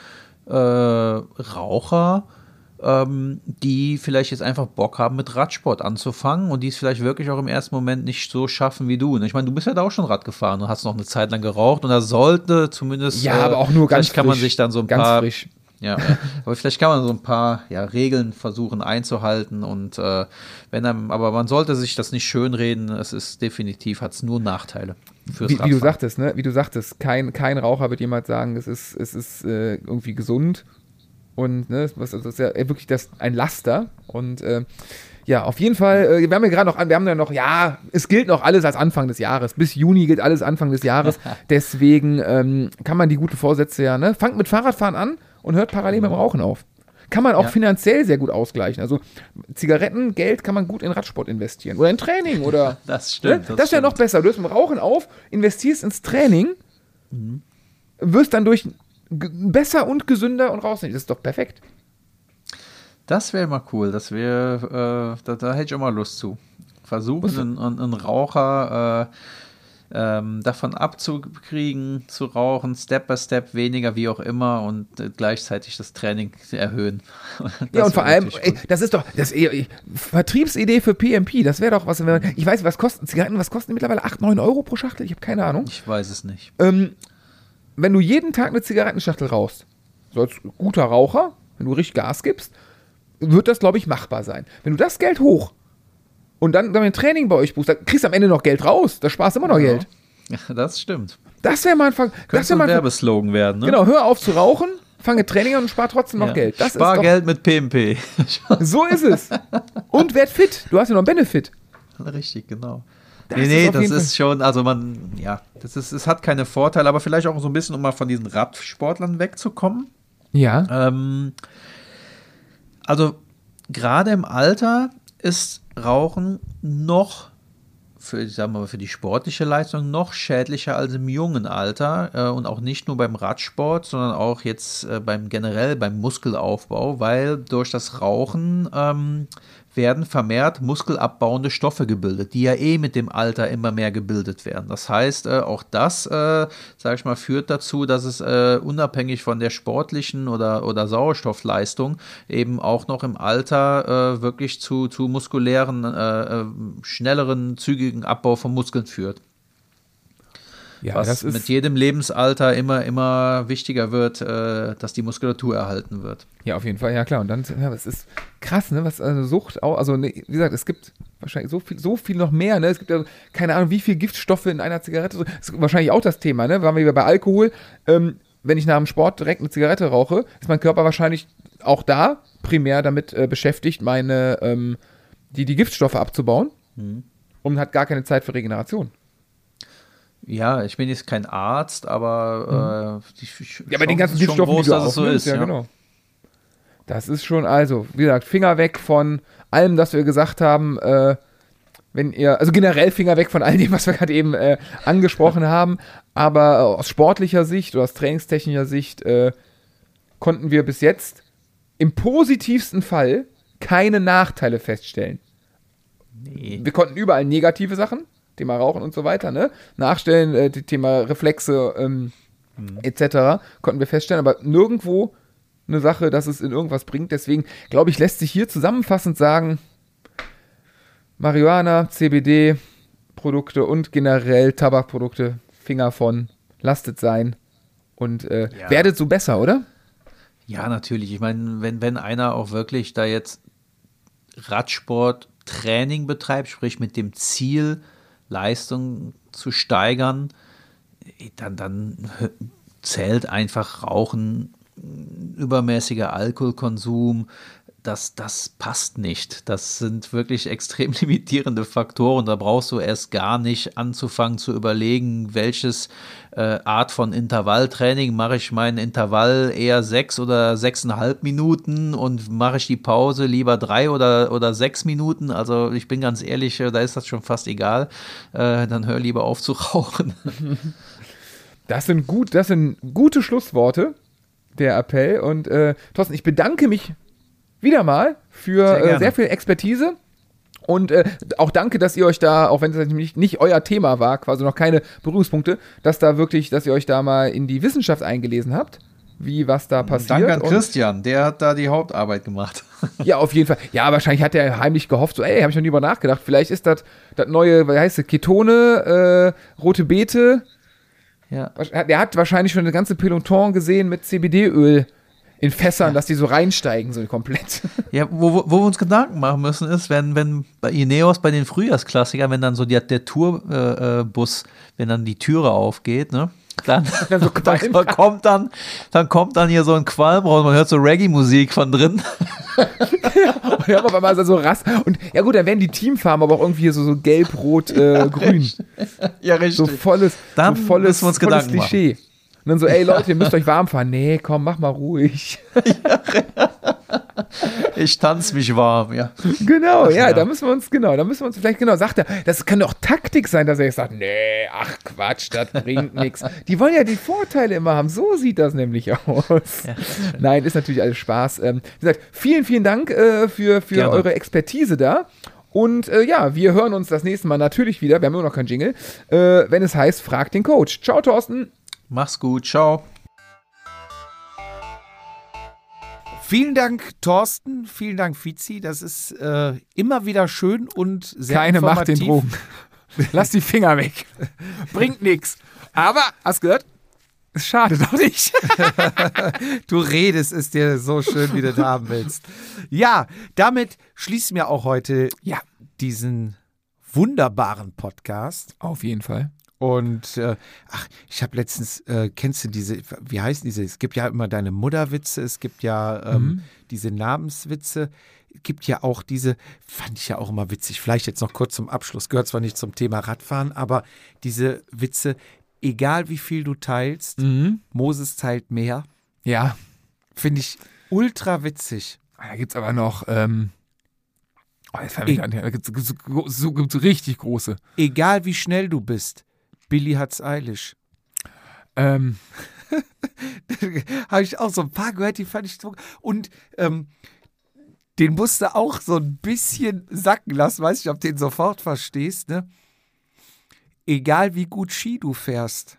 äh, Raucher, ähm, die vielleicht jetzt einfach Bock haben, mit Radsport anzufangen und die es vielleicht wirklich auch im ersten Moment nicht so schaffen wie du. Und Ich meine, du bist ja da auch schon Rad gefahren und hast noch eine Zeit lang geraucht und da sollte zumindest. Ja, aber auch nur ganz Vielleicht kann man frisch. sich dann so ein Ganz paar. frisch. Ja, ja. aber vielleicht kann man so ein paar ja, Regeln versuchen einzuhalten und äh, wenn einem, aber man sollte sich das nicht schönreden. Es ist definitiv, hat es nur Nachteile fürs wie, wie du sagtest, ne? Wie du sagtest, kein, kein Raucher wird jemals sagen, es ist, es ist äh, irgendwie gesund. Und ne, das ist ja wirklich das, ein Laster. Und äh, ja, auf jeden Fall, äh, wir haben ja gerade noch, an- wir haben ja noch, ja, es gilt noch alles als Anfang des Jahres. Bis Juni gilt alles Anfang des Jahres. Deswegen ähm, kann man die guten Vorsätze ja, ne? Fangt mit Fahrradfahren an und hört parallel mit dem Rauchen auf. Kann man auch Ja. finanziell sehr gut ausgleichen. Also Zigaretten, Geld kann man gut in Radsport investieren. Oder in Training oder. Das stimmt. Ne? Das, ist ja noch besser. Du hörst mit dem Rauchen auf, investierst ins Training, wirst dann durch besser und gesünder und raus. Das ist doch perfekt. Das wäre mal cool. Das wäre, äh, da, da hätte ich auch mal Lust zu. Versuchen, einen, einen, einen Raucher äh, ähm, davon abzukriegen, zu rauchen, Step by Step, weniger, wie auch immer, und äh, gleichzeitig das Training erhöhen. ja, Das und vor allem, ey, das ist doch, das eh- Vertriebsidee für PMP, das wäre doch was, wenn man, ich weiß was kosten Zigaretten, was kosten die mittlerweile? 8, 9 Euro pro Schachtel? Ich habe keine Ahnung. ich weiß es nicht. Ähm, wenn du jeden Tag eine Zigarettenschachtel rauchst, so als guter Raucher, wenn du richtig Gas gibst, wird das, glaube ich, machbar sein. Wenn du das Geld hoch und dann dein Training bei euch buchst, dann kriegst du am Ende noch Geld raus. Da sparst du immer noch Geld. Ja, das stimmt. Das wäre mal ein Ver Könnte das ein ein Werbeslogan werden, ne? Genau, hör auf zu rauchen, fange Training an und spar trotzdem noch Ja. Geld. Das Spar ist doch, Geld mit PMP. So ist es. Und werd fit. Du hast ja noch einen Benefit. Richtig, genau. Das nee, nee, das ist schon, also man, ja, das ist, es hat keine Vorteile, aber vielleicht auch so ein bisschen, um mal von diesen Radsportlern wegzukommen. Ja. Ähm, also gerade im Alter ist Rauchen noch für, sagen wir mal, für die sportliche Leistung noch schädlicher als im jungen Alter äh, und auch nicht nur beim Radsport, sondern auch jetzt äh, beim generell beim Muskelaufbau, weil durch das Rauchen ähm, werden vermehrt muskelabbauende Stoffe gebildet, die ja eh mit dem Alter immer mehr gebildet werden. Das heißt, äh, auch das, äh, sage ich mal, führt dazu, dass es äh, unabhängig von der sportlichen oder, oder Sauerstoffleistung eben auch noch im Alter äh, wirklich zu, zu muskulären, äh, äh, schnelleren, zügigen Abbau von Muskeln führt. Ja, was mit jedem Lebensalter immer, immer wichtiger wird, äh, dass die Muskulatur erhalten wird. Ja, auf jeden Fall, ja klar. Und dann, ja, das ist krass, ne? Was also Sucht auch, also ne, wie gesagt, es gibt wahrscheinlich so viel, so viel noch mehr, ne? Es gibt ja keine Ahnung, wie viel Giftstoffe in einer Zigarette. Das ist wahrscheinlich auch das Thema, ne? Waren wir wieder bei Alkohol. Ähm, wenn ich nach dem Sport direkt eine Zigarette rauche, ist mein Körper wahrscheinlich auch da primär damit äh, beschäftigt, meine ähm, die, die Giftstoffe abzubauen Mhm. und hat gar keine Zeit für Regeneration. Ja, ich bin jetzt kein Arzt, aber äh, die, Mhm. Ja, bei den ganzen Giftstoffen, groß, die du dass es so ist. ja, Ja, genau. Das ist schon, also, wie gesagt, Finger weg von allem, das wir gesagt haben. Äh, wenn ihr, also generell Finger weg von all dem, was wir gerade eben äh, angesprochen haben, aber äh, aus sportlicher Sicht oder aus trainingstechnischer Sicht äh, konnten wir bis jetzt im positivsten Fall keine Nachteile feststellen. Nee. Wir konnten überall negative Sachen, Thema Rauchen und so weiter, ne? Nachstellen, äh, Thema Reflexe ähm, etc. konnten wir feststellen, aber nirgendwo eine Sache, dass es in irgendwas bringt. Deswegen glaube ich, lässt sich hier zusammenfassend sagen, Marihuana, CBD, Produkte und generell Tabakprodukte, Finger von, lastet sein und äh, Ja. werdet so besser, oder? Ja, natürlich. Ich meine, wenn, wenn einer auch wirklich da jetzt Radsport Training betreibt, sprich mit dem Ziel, Leistung zu steigern, dann, dann zählt einfach Rauchen, übermäßiger Alkoholkonsum, das, das passt nicht. Das sind wirklich extrem limitierende Faktoren. Da brauchst du erst gar nicht anzufangen zu überlegen, welches äh, Art von Intervalltraining mache ich meinen Intervall eher sechs oder sechseinhalb Minuten und mache ich die Pause lieber drei oder, oder sechs Minuten. Also ich bin ganz ehrlich, äh, da ist das schon fast egal. Äh, dann hör lieber auf zu rauchen. Das sind gut, das sind gute Schlussworte, der Appell. Und äh, Thorsten, ich bedanke mich wieder mal für Sehr äh, sehr viel Expertise. Und äh, auch danke, dass ihr euch da, auch wenn es nicht, nicht euer Thema war, quasi noch keine Berührungspunkte, dass da wirklich, dass ihr euch da mal in die Wissenschaft eingelesen habt, wie was da passiert. Danke an Und- Christian, der hat da die Hauptarbeit gemacht. Ja, auf jeden Fall. Ja, wahrscheinlich hat er heimlich gehofft, so, ey, habe ich noch nie über nachgedacht. Vielleicht ist das das neue, wie heißt es, Ketone, äh, rote Beete. Ja. Der hat wahrscheinlich schon eine ganze Peloton gesehen mit CBD-Öl in Fässern, dass die so reinsteigen, so komplett. Ja, wo, wo wo wir uns Gedanken machen müssen, ist, wenn, wenn bei Ineos bei den Frühjahrsklassikern, wenn dann so die, der Tourbus, äh, wenn dann die Türe aufgeht, ne? Dann, Dann so dann, Qualm. kommt dann, dann kommt dann hier so ein Qualm raus, man hört so Reggae-Musik von drin. Und ja, aber mal so rass. Und ja gut, dann werden die Teamfarben aber auch irgendwie so, so gelb, rot, äh, grün. Ja, richtig. So volles, Dann so volles, müssen wir uns volles Gedanken machen. Und dann so, ey Leute, ihr müsst euch warm fahren. Nee, komm, mach mal ruhig. ich tanze mich warm, ja. Genau, ja, ja. da müssen wir uns, genau, da müssen wir uns vielleicht, genau, sagt er, das kann doch Taktik sein, dass er jetzt sagt, nee, ach Quatsch, das bringt nichts. Die wollen ja die Vorteile immer haben, so sieht das nämlich aus. Nein, ist natürlich alles Spaß. Ähm, wie gesagt, vielen, vielen Dank äh, für, für Gerne. eure Expertise da. Und äh, ja, wir hören uns das nächste Mal natürlich wieder, wir haben immer noch keinen Jingle, äh, wenn es heißt, frag den Coach. Ciao, Thorsten. Mach's gut, ciao. Vielen Dank, Thorsten. Vielen Dank, Fizi. Das ist äh, immer wieder schön und sehr Keine Macht den informativ. Drogen. Lass die Finger weg. Bringt nichts. Aber, hast du gehört? Es schadet auch nicht. Du redest es dir so schön, wie du das haben willst. Ja, damit schließen wir auch heute ja, diesen wunderbaren Podcast. Auf jeden Fall. Und äh, ach, ich habe letztens, äh, kennst du diese, wie heißen diese? Es gibt ja immer deine Mutterwitze, es gibt ja ähm, diese Namenswitze, es gibt ja auch diese, fand ich ja auch immer witzig, vielleicht jetzt noch kurz zum Abschluss, gehört zwar nicht zum Thema Radfahren, aber diese Witze, egal wie viel du teilst, Moses teilt mehr, Ja. finde ich ultra witzig. Da gibt es aber noch, ähm, oh, jetzt mir gar nicht ein. da gibt es so, so, gibt's richtig große. Egal wie schnell du bist, Billy hat's eilig. Ähm, habe ich auch so ein paar gehört, die fand ich so. Und ähm, den musst du auch so ein bisschen sacken lassen. Weiß nicht, ob du den sofort verstehst, ne? Egal wie gut Ski du fährst,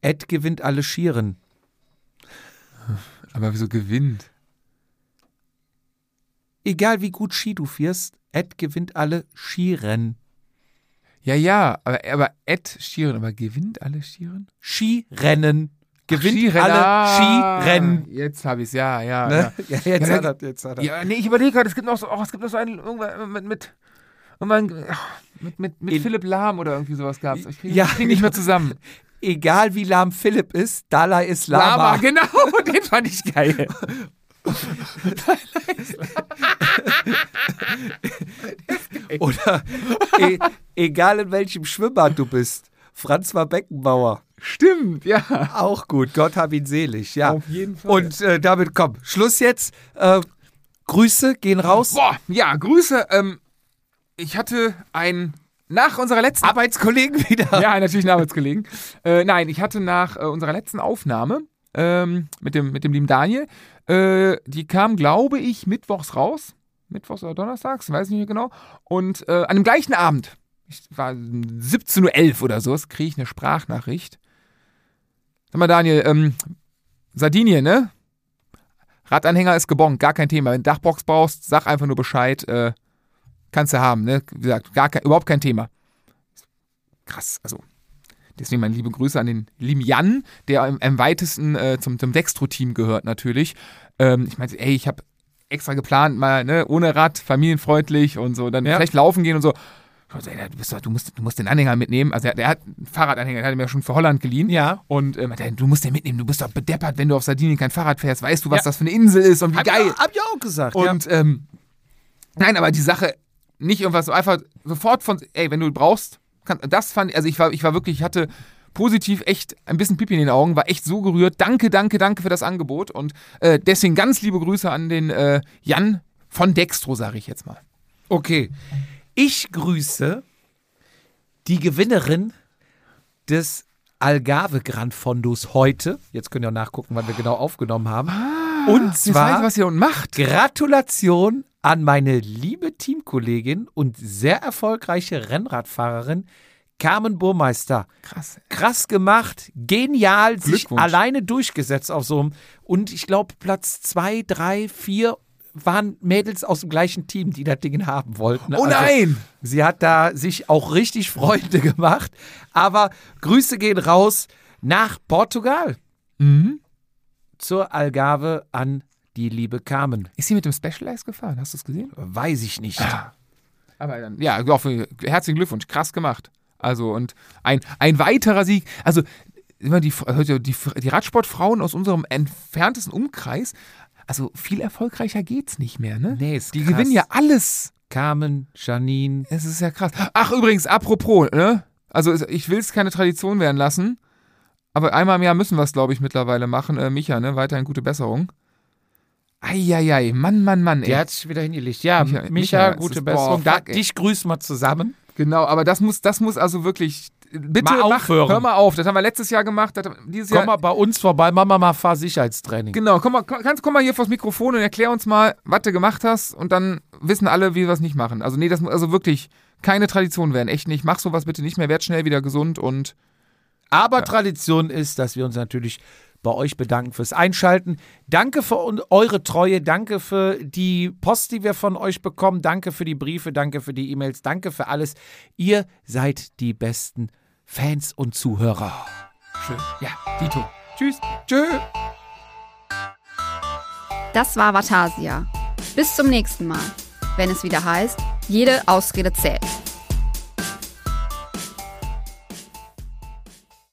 Ed gewinnt alle Skieren. aber wieso gewinnt? Egal wie gut Ski du fährst, Ed gewinnt alle Skirennen. Ja, ja, aber, aber Ed Stieren, aber gewinnt alle Stieren? Skirennen. Gewinnt Skirennen. alle Ah, Skirennen. Jetzt habe ich es, ja, ja. Ne? Ja, jetzt Ja, hat er, jetzt hat er. Ja, nee, ich überlege gerade, es gibt noch so, oh, es gibt noch so einen, irgendwann mit, mit, irgendwann, mit, mit, mit In- Philipp Lahm oder irgendwie sowas gab es. Ich kriege Ja. krieg nicht mehr zusammen. Egal wie lahm Philipp ist, Dalai ist Lama. genau, den fand ich geil. Oder e egal in welchem Schwimmbad du bist. Franz war Beckenbauer. Stimmt, ja. Auch gut. Gott hab ihn selig. Ja. Auf jeden Fall. Und äh, damit komm, Schluss jetzt. Äh, Grüße gehen raus. Boah, ja, Grüße. Ähm, ich hatte ein nach unserer letzten Arbeitskollegen wieder. ja, natürlich ein Arbeitskollegen. Äh, nein, ich hatte nach äh, unserer letzten Aufnahme ähm, mit, dem, mit dem lieben Daniel, äh, die kam, glaube ich, mittwochs raus. Mittwochs oder Donnerstags, weiß nicht mehr genau. Und äh, an dem gleichen Abend, ich war 17.11 Uhr oder so, kriege ich eine Sprachnachricht. Sag mal, Daniel, ähm, Sardinien, ne? Radanhänger ist gebongt, gar kein Thema. Wenn du Dachbox brauchst, sag einfach nur Bescheid. Äh, kannst du haben, ne? Wie gesagt, gar kein, überhaupt kein Thema. Krass, also. Deswegen meine liebe Grüße an den Jan, der am, am weitesten äh, zum, zum Dextro-Team gehört natürlich. Ähm, ich meinte, ey, ich habe extra geplant, mal ne, ohne Rad, familienfreundlich und so, dann Ja. vielleicht laufen gehen und so. Meinte, ey, du, doch, du, musst, du musst den Anhänger mitnehmen. Also, der, der hat einen Fahrradanhänger, den hat er mir schon für Holland geliehen. Ja. Und äh, meinte, ey, du musst den mitnehmen, du bist doch bedeppert, wenn du auf Sardinien kein Fahrrad fährst. Weißt du, was Ja. das für eine Insel ist und wie Hab geil. Ich, hab ich auch gesagt. Und ähm, nein, aber die Sache, nicht irgendwas so einfach sofort von, ey, wenn du brauchst, kann, das fand also ich war, ich war wirklich, ich hatte positiv echt ein bisschen Pipi in den Augen, war echt so gerührt. Danke, danke, danke für das Angebot. Und äh, deswegen ganz liebe Grüße an den äh, Jan von Dextro, sage ich jetzt mal. ja. Okay. Ich grüße die Gewinnerin des Algarve Grand Fondos heute. Jetzt könnt ihr auch nachgucken, wann wir genau aufgenommen haben. Und Jetzt weiß zwar ich, was ihr unten macht. Gratulation an meine liebe Teamkollegin und sehr erfolgreiche Rennradfahrerin Carmen Burmeister. Krass. Krass gemacht, genial, sich alleine durchgesetzt auf so einem. Und ich glaube, Platz zwei, drei, vier waren Mädels aus dem gleichen Team, die das Ding haben wollten. Oh Also, nein! Sie hat da sich auch richtig Freunde gemacht. Aber Grüße gehen raus nach Portugal Mhm. zur Algarve an die liebe Carmen. Ist sie mit dem Specialized gefahren? Hast du es gesehen? Weiß ich nicht. Aber dann, ja, auch herzlichen Glückwunsch, krass gemacht. Also, und ein, ein weiterer Sieg. Also, immer die, die, die, die Radsportfrauen aus unserem entferntesten Umkreis, also viel erfolgreicher geht's nicht mehr, ne? Nee, ist die krass. gewinnen ja alles. Carmen, Janine. Es ist ja krass. Ach, übrigens, apropos, ne? Also, ich will es keine Tradition werden lassen, aber einmal im Jahr müssen wir es, glaube ich, mittlerweile machen. Äh, Micha, ne? Weiterhin gute Besserung. Eieiei, Mann, Mann, Mann, ey. Der hat sich wieder hingelegt. Ja, Micha- Micha, Micha, gute ist- boah, Besserung. da, dich grüßen wir zusammen. Genau, aber das muss, das muss also wirklich. Bitte Mal mach, aufhören. hör mal auf. Das haben wir letztes Jahr gemacht. Das, dieses Komm Jahr. mal bei uns vorbei, machen wir mal Fahrsicherheitstraining. Genau, komm mal, kannst, komm mal hier vors Mikrofon und erklär uns mal, was du gemacht hast und dann wissen alle, wie wir es nicht machen. Also nee, das muss also wirklich keine Tradition werden, echt nicht. Mach sowas bitte nicht mehr, werd schnell wieder gesund und Aber Tradition ist, dass wir uns natürlich bei euch bedanken fürs Einschalten. Danke für eure Treue, danke für die Post, die wir von euch bekommen, danke für die Briefe, danke für die E-Mails, danke für alles. Ihr seid die besten Fans und Zuhörer. schön. Ja, Dito. Tschüss. Tschö. Das war Vatasia. Bis zum nächsten Mal, wenn es wieder heißt, jede Ausrede zählt.